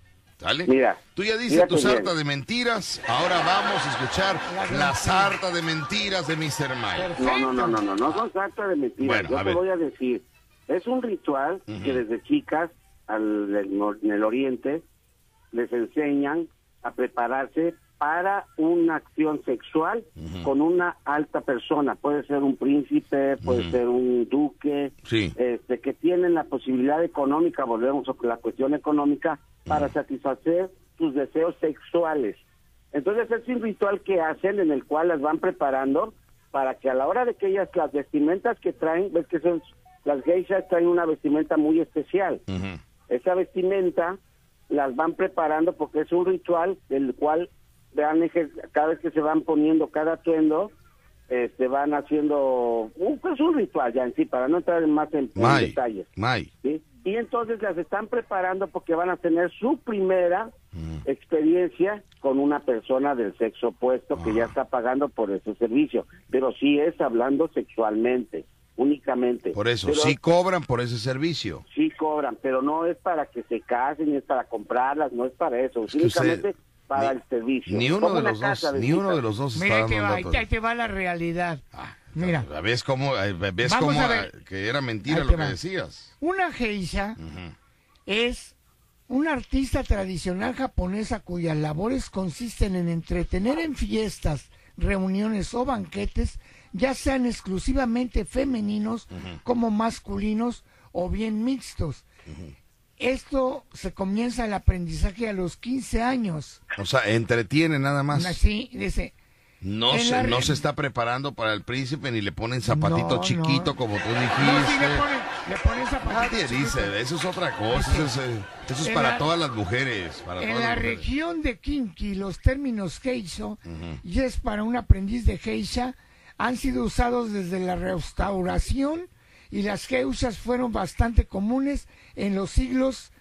Mira, Tú ya dices tu sarta de mentiras. Ahora vamos a escuchar la sarta de mentiras de Mr. Mike. No, no, no, no, no, no son sarta de mentiras. Bueno, Yo a te ver. voy a decir, es un ritual que desde chicas al, en el oriente les enseñan a prepararse para una acción sexual con una alta persona. Puede ser un príncipe, puede ser un duque, Sí. este, que tienen la posibilidad económica, volvemos a la cuestión económica, para satisfacer sus deseos sexuales. Entonces es un ritual que hacen en el cual las van preparando para que a la hora de que ellas, las vestimentas que traen, ves que son, las geishas traen una vestimenta muy especial. Esa vestimenta las van preparando porque es un ritual del cual vean eje- cada vez que se van poniendo cada atuendo, este, van haciendo, un, pues un ritual ya en sí, para no entrar más en, en May, detalles. May. ¿sí? Y entonces las están preparando porque van a tener su primera experiencia con una persona del sexo opuesto que ya está pagando por ese servicio, pero sí es hablando sexualmente, únicamente. Por eso, Pero sí cobran por ese servicio. sí cobran, pero no es para que se casen, es para comprarlas, no es para eso, es que usted- para el servicio. Ni uno de los dos, ni uno de los dos está Mira, dando te va, ahí ahí te va la realidad. Mira, ¿Ves cómo, eh, ves cómo a ver. que era mentira lo que va. decías? una geisha es una artista tradicional japonesa cuyas labores consisten en entretener en fiestas, reuniones o banquetes, ya sean exclusivamente femeninos como masculinos o bien mixtos. Esto se comienza el aprendizaje a los 15 años. O sea, entretiene nada más. Así, dice, No se, no se está preparando para el príncipe ni le ponen zapatito No, chiquito no. como tú no, dijiste. sí le ponen, le ponen Nadie dice, eso es otra cosa, eso es, eh, eso es En para la- todas las mujeres. Para En todas la las mujeres. región de Kinki, los términos geisho y es para un aprendiz de geisha han sido usados desde la restauración y las geishas fueron bastante comunes en los siglos.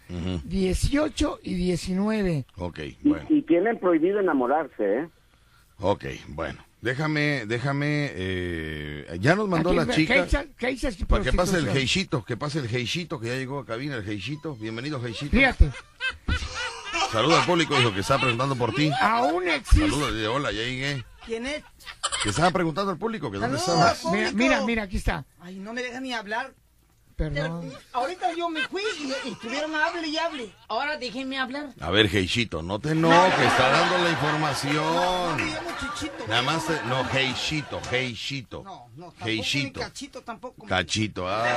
18 y 19. Ok, Y, bueno. y tienen prohibido enamorarse, ¿eh? Ok, bueno. Déjame, déjame, eh, ya nos mandó Aquí, la chica. geisha- Para que pase el geishito, que pase el geishito, que ya llegó a cabina el geishito. Bienvenido, geishito. Fíjate, Saluda al público, dijo que estaba preguntando por ti. aún existe. Saludos, dile, hola, ya llegué. ¿Quién es? Que estaba preguntando al público que dónde estabas. Mira, mira, mira, aquí está. Ay, no me dejan ni hablar. Perdón. Ahorita yo me fui y, y estuvieron hable y hable. Ahora déjenme hablar. A ver, Geishito, no te enojes, está dando la información. Me llamo Chichito. Nada más, te- no, Geishito, Geishito. No, tampoco Geishito. ni cachito tampoco. Cachito, ay.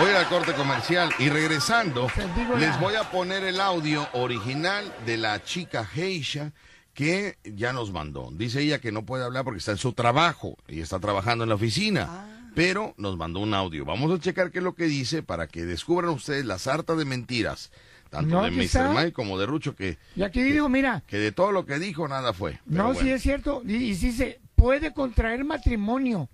Voy a ir al corte comercial y regresando digo les voy a poner el audio original de la chica Geisha que ya nos mandó. Dice ella que no puede hablar porque está en su trabajo y está trabajando en la oficina. Ah. Pero nos mandó un audio. Vamos a checar qué es lo que dice para que descubran ustedes la sarta de mentiras, tanto No, de Mr. Mike como de Rucho, que, Y aquí digo, mira, que de todo lo que dijo nada fue. No, bueno. sí es cierto. Y, y dice, puede contraer matrimonio,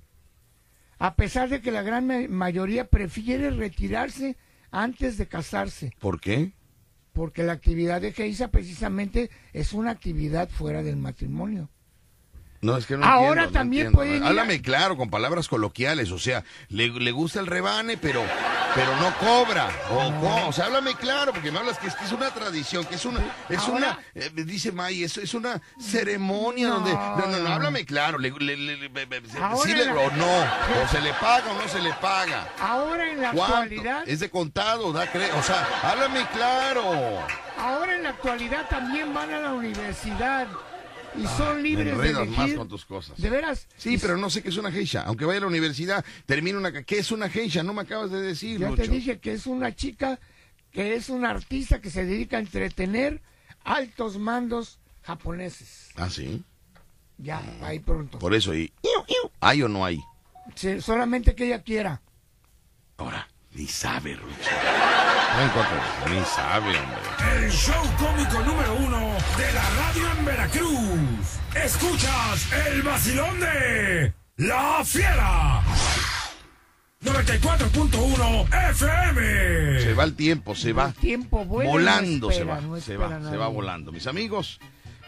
a pesar de que la gran ma- mayoría prefiere retirarse antes de casarse, ¿Por qué? Porque la actividad de Geisa precisamente es una actividad fuera del matrimonio. No, es que no Ahora entiendo, no también entiendo. pueden ir a- Háblame claro, con palabras coloquiales, o sea, le, le gusta el rebane, pero pero no cobra. O, o sea, háblame claro, porque me hablas que es, que es una tradición, que es una, es Ahora- una, eh, dice May, es, es una ceremonia No. donde, no, no, no, háblame claro, le, le- sí la- o no, o se le paga o no se le paga. Ahora en la ¿Cuánto? actualidad, Es de contado, da cre- o sea, háblame claro. ahora en la actualidad también van a la universidad y son Me libres de enredas más elegir. con tus cosas. De veras. Sí, pero no sé qué es una geisha. Aunque vaya a la universidad, termine una... ¿Qué es una geisha? No me acabas de decir, Ya Lucho. te dije que es una chica, que es una artista que se dedica a entretener altos mandos japoneses. Ah, sí. Ya, ahí pronto. Por eso, ¿y ¿hay o no hay? Sí, solamente que ella quiera. Ahora, ni sabe, Rucho. No encuentro, ni sabe, hombre. El show cómico número uno de la radio en Veracruz. Escuchas el vacilón de La Fiera. 94.1 FM. Se va el tiempo, se va. El tiempo no volando espera, se va, no se va, se va volando. Mis amigos,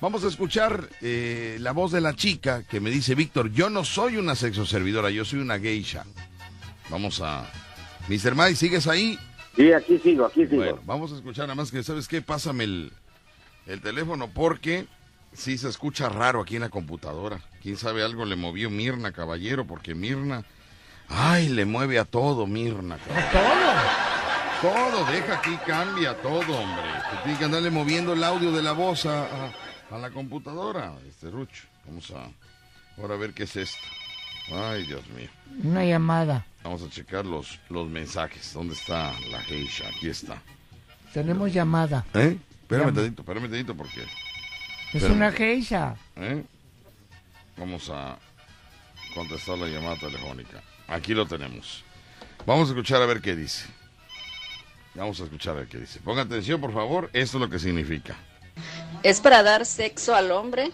vamos a escuchar eh, la voz de la chica que me dice, Víctor, yo no soy una sexoservidora, yo soy una geisha. Vamos a... Mr. Mike, ¿sigues ahí? Sí, aquí sigo, aquí sigo. Bueno, vamos a escuchar nada más que, ¿sabes qué? Pásame el, el teléfono porque sí se escucha raro aquí en la computadora. Quién sabe algo le movió Mirna, caballero, porque Mirna... Ay, le mueve a todo, Mirna. ¿A todo? Todo, deja aquí, cambia todo, hombre. Tú tienes que andarle moviendo el audio de la voz a, a- a la computadora, este Rucho. Vamos a... Ahora a ver qué es esto. Ay, Dios mío. Una llamada. Vamos a checar los, los mensajes. ¿Dónde está la geisha? Aquí está. Tenemos llamada. ¿Eh? Espérame Llama. tantito, espérame tantito porque... Es Espérame. una geisha. ¿Eh? Vamos a contestar la llamada telefónica. Aquí lo tenemos. Vamos a escuchar a ver qué dice. Vamos a escuchar a ver qué dice. Ponga atención, por favor. Esto es lo que significa. Es para dar sexo al hombre,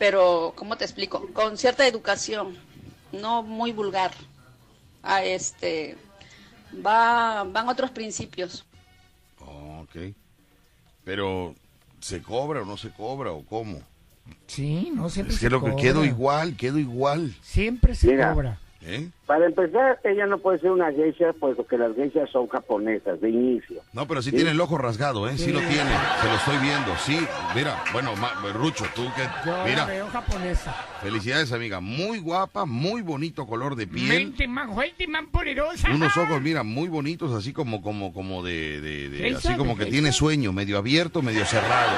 pero, ¿cómo te explico? Con cierta educación, no muy vulgar. A este, va, van otros principios. Oh, ok. Pero, ¿se cobra o no se cobra o cómo? Sí, no siempre Es se que lo que cobra. quedo igual, quedo igual. Siempre se Mira. cobra. ¿Eh? Para empezar, ella no puede ser una geisha, puesto que las geishas son japonesas de inicio. No, pero sí, Sí. tiene el ojo rasgado, ¿eh? Sí, lo tiene. Se lo estoy viendo. Sí, mira, bueno, ma- Rucho, tú que. Yo la Mira, veo japonesa. felicidades, amiga. Muy guapa, muy bonito color de piel. Mente man fuerte, man poderosa. Unos ojos, mira, muy bonitos, así como, como, como de, de- de- Geisha, así como de que tiene sueño, medio abierto, medio cerrado.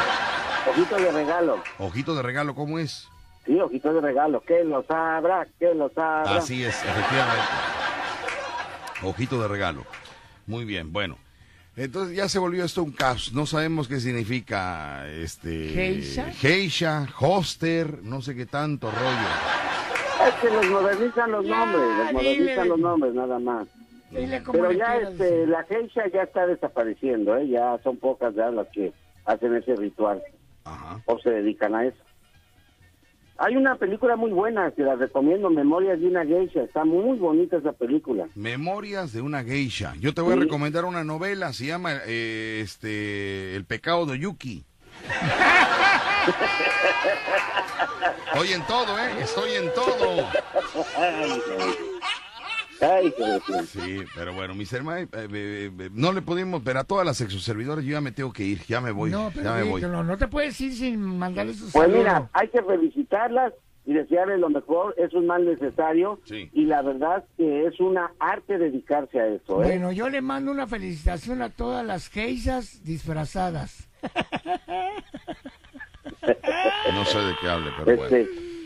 Ojito de regalo. Ojito de regalo, ¿cómo es? Sí, ojito de regalo. Que lo sabrá, que lo sabrá. Así es, efectivamente. Ojito de regalo. Muy bien, bueno. Entonces ya se volvió esto un caos. No sabemos qué significa este ¿Geisha? geisha, hoster, no sé qué tanto rollo. Es que les modernizan los nombres, les modernizan los nombres nada más. Pero ya este, la geisha ya está desapareciendo, ¿eh? ya son pocas ya las que hacen ese ritual o se dedican a eso. Hay una película muy buena, que la recomiendo, Memorias de una geisha, está muy bonita esa película. Memorias de una geisha. Yo te voy a recomendar una novela, se llama eh, este El pecado de Yuki. Estoy en todo, ¿eh? Estoy en todo. Sí, pero bueno, mis hermanos, eh, eh, eh, no le pudimos, pero a todas las exoservidoras yo ya me tengo que ir, ya me voy, No, pero ya me sí, voy. no, no te puedes ir sin mandarle sus Pues saludos. mira, hay que felicitarlas y desearles lo mejor, es un mal necesario y la verdad que es una arte dedicarse a eso. ¿eh? Bueno, yo le mando una felicitación a todas las geishas disfrazadas. No sé de qué hable, pero bueno.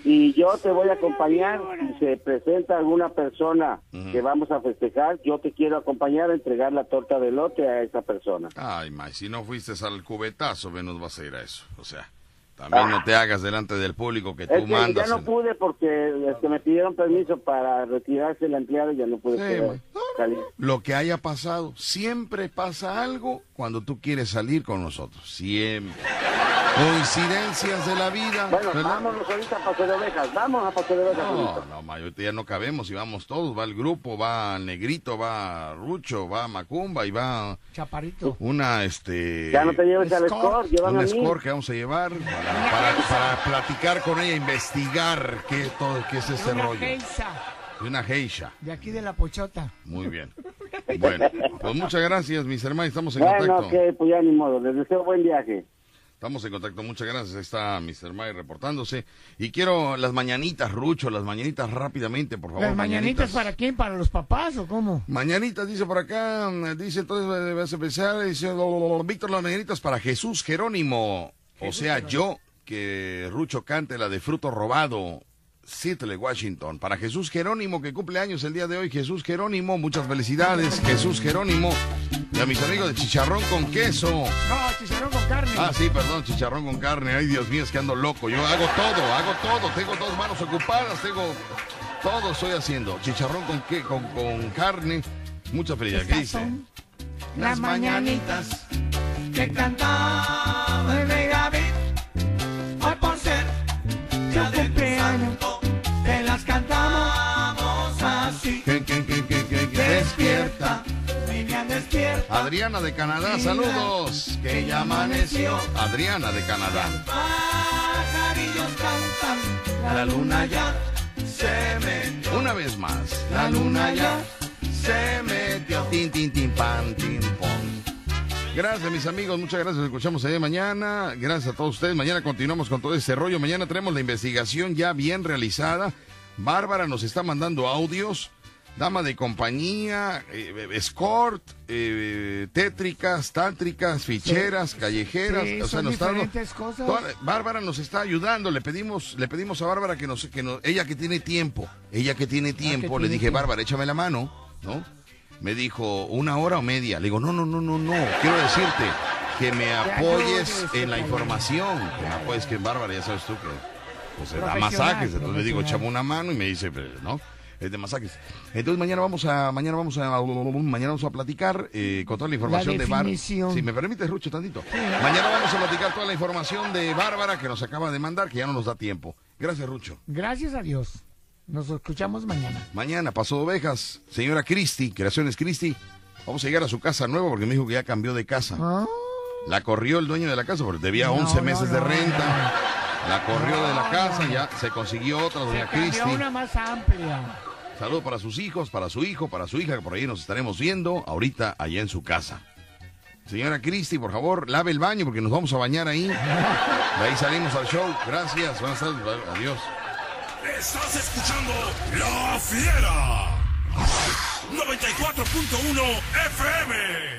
Y yo te voy a acompañar si se presenta alguna persona que vamos a festejar, yo te quiero acompañar a entregar la torta de lote a esa persona. Ay, May, si no fuiste al cubetazo, menos vas a ir a eso. O sea, también no te hagas delante del público que tú Es que mandas. ya no pude porque este, me pidieron permiso para retirarse la empleada y ya no pude Sí, salir. Lo que haya pasado, siempre pasa algo cuando tú quieres salir con nosotros. Siempre. Coincidencias de la vida. Bueno, ¿verdad? vámonos ahorita a Paso de Ovejas, vamos a Paso de Ovejas. No, ahorita. no, May, ahorita ya no cabemos y vamos todos. Va el grupo, va Negrito, va Rucho, va Macumba y va Chaparito. una, este... Ya no te lleves al Escort, llévame Un a mí. score que vamos a llevar para, para- para platicar con ella, investigar qué, todo, qué es ese Una rollo. geisha De una geisha. de aquí de la pochota. Muy bien. Bueno, pues muchas gracias, mis hermanos. Estamos en Bueno, contacto. ok, pues ya ni modo, les deseo buen viaje. Estamos en contacto, muchas gracias. Ahí está Mr. May reportándose. Y quiero las mañanitas, Rucho, las mañanitas rápidamente, por favor. ¿Las mañanitas para quién? ¿Para los papás o cómo? Mañanitas, dice por acá, dice entonces, vas a empezar, dice, Víctor, las mañanitas para Jesús Jerónimo. O sea, yo, que Rucho cante la de Fruto Robado, Seattle, Washington. Para Jesús Jerónimo, que cumple años el día de hoy. Jesús Jerónimo, muchas felicidades, Jesús Jerónimo. Y a mis amigos de Chicharrón con Queso. No, chicharrón con carne. Ah, sí, perdón, chicharrón con carne. Ay, Dios mío, es que ando loco. Yo hago todo, hago todo. Tengo dos manos ocupadas, tengo todo estoy haciendo. Chicharrón con qué, con, con carne. Mucha felicidad. ¿Qué dice? Las mañanitas que cantaba Adriana de Canadá, saludos. Que ya amaneció. Adriana de Canadá. Pajarillos cantan, la luna ya se metió. Una vez más. La luna ya se metió. Tin, tin, tin, pan, tin, pon. Gracias, mis amigos. Muchas gracias. Nos escuchamos ahí mañana. Gracias a todos ustedes. Mañana continuamos con todo ese rollo. Mañana tenemos la investigación ya bien realizada. Bárbara nos está mandando audios. Dama de compañía, eh, escort, eh, tétricas, tántricas, ficheras, callejeras. Sí, o sea, son nos está diferentes cosas. Toda- Bárbara nos está ayudando. Le pedimos, le pedimos a Bárbara que nos, que nos- ella que tiene tiempo, ella que tiene tiempo, le tiene dije, tiempo. Bárbara, échame la mano, ¿no? Me dijo, una hora o media. Le digo, no, no, no, no, no. Quiero decirte que me apoyes en la información. Que me apoyes, que Bárbara, ya sabes tú que pues, se da masajes. Entonces le digo, échame una mano y me dice, "Pero, ¿no? De masajes. Entonces mañana vamos a, mañana vamos a, mañana vamos a platicar eh, con toda la información de Bárbara. Si me permites, Rucho, tantito. Mañana vamos a platicar toda la información de Bárbara que nos acaba de mandar, que ya no nos da tiempo. Gracias, Rucho. Gracias a Dios. Nos escuchamos mañana. Mañana, Paso de Ovejas, señora Cristi, Creaciones Cristi. Vamos a llegar a su casa nueva porque me dijo que ya cambió de casa. Ah. La corrió el dueño de la casa porque debía No, 11 no, meses de renta. La corrió de la casa, ya se consiguió otra, doña Cristi. una más amplia. Saludo para sus hijos, para su hijo, para su hija, que por ahí nos estaremos viendo ahorita allá en su casa. Señora Cristi, por favor, lave el baño porque nos vamos a bañar ahí. De ahí salimos al show. Gracias, buenas tardes, adiós. Estás escuchando La Fiera. 94.1 FM.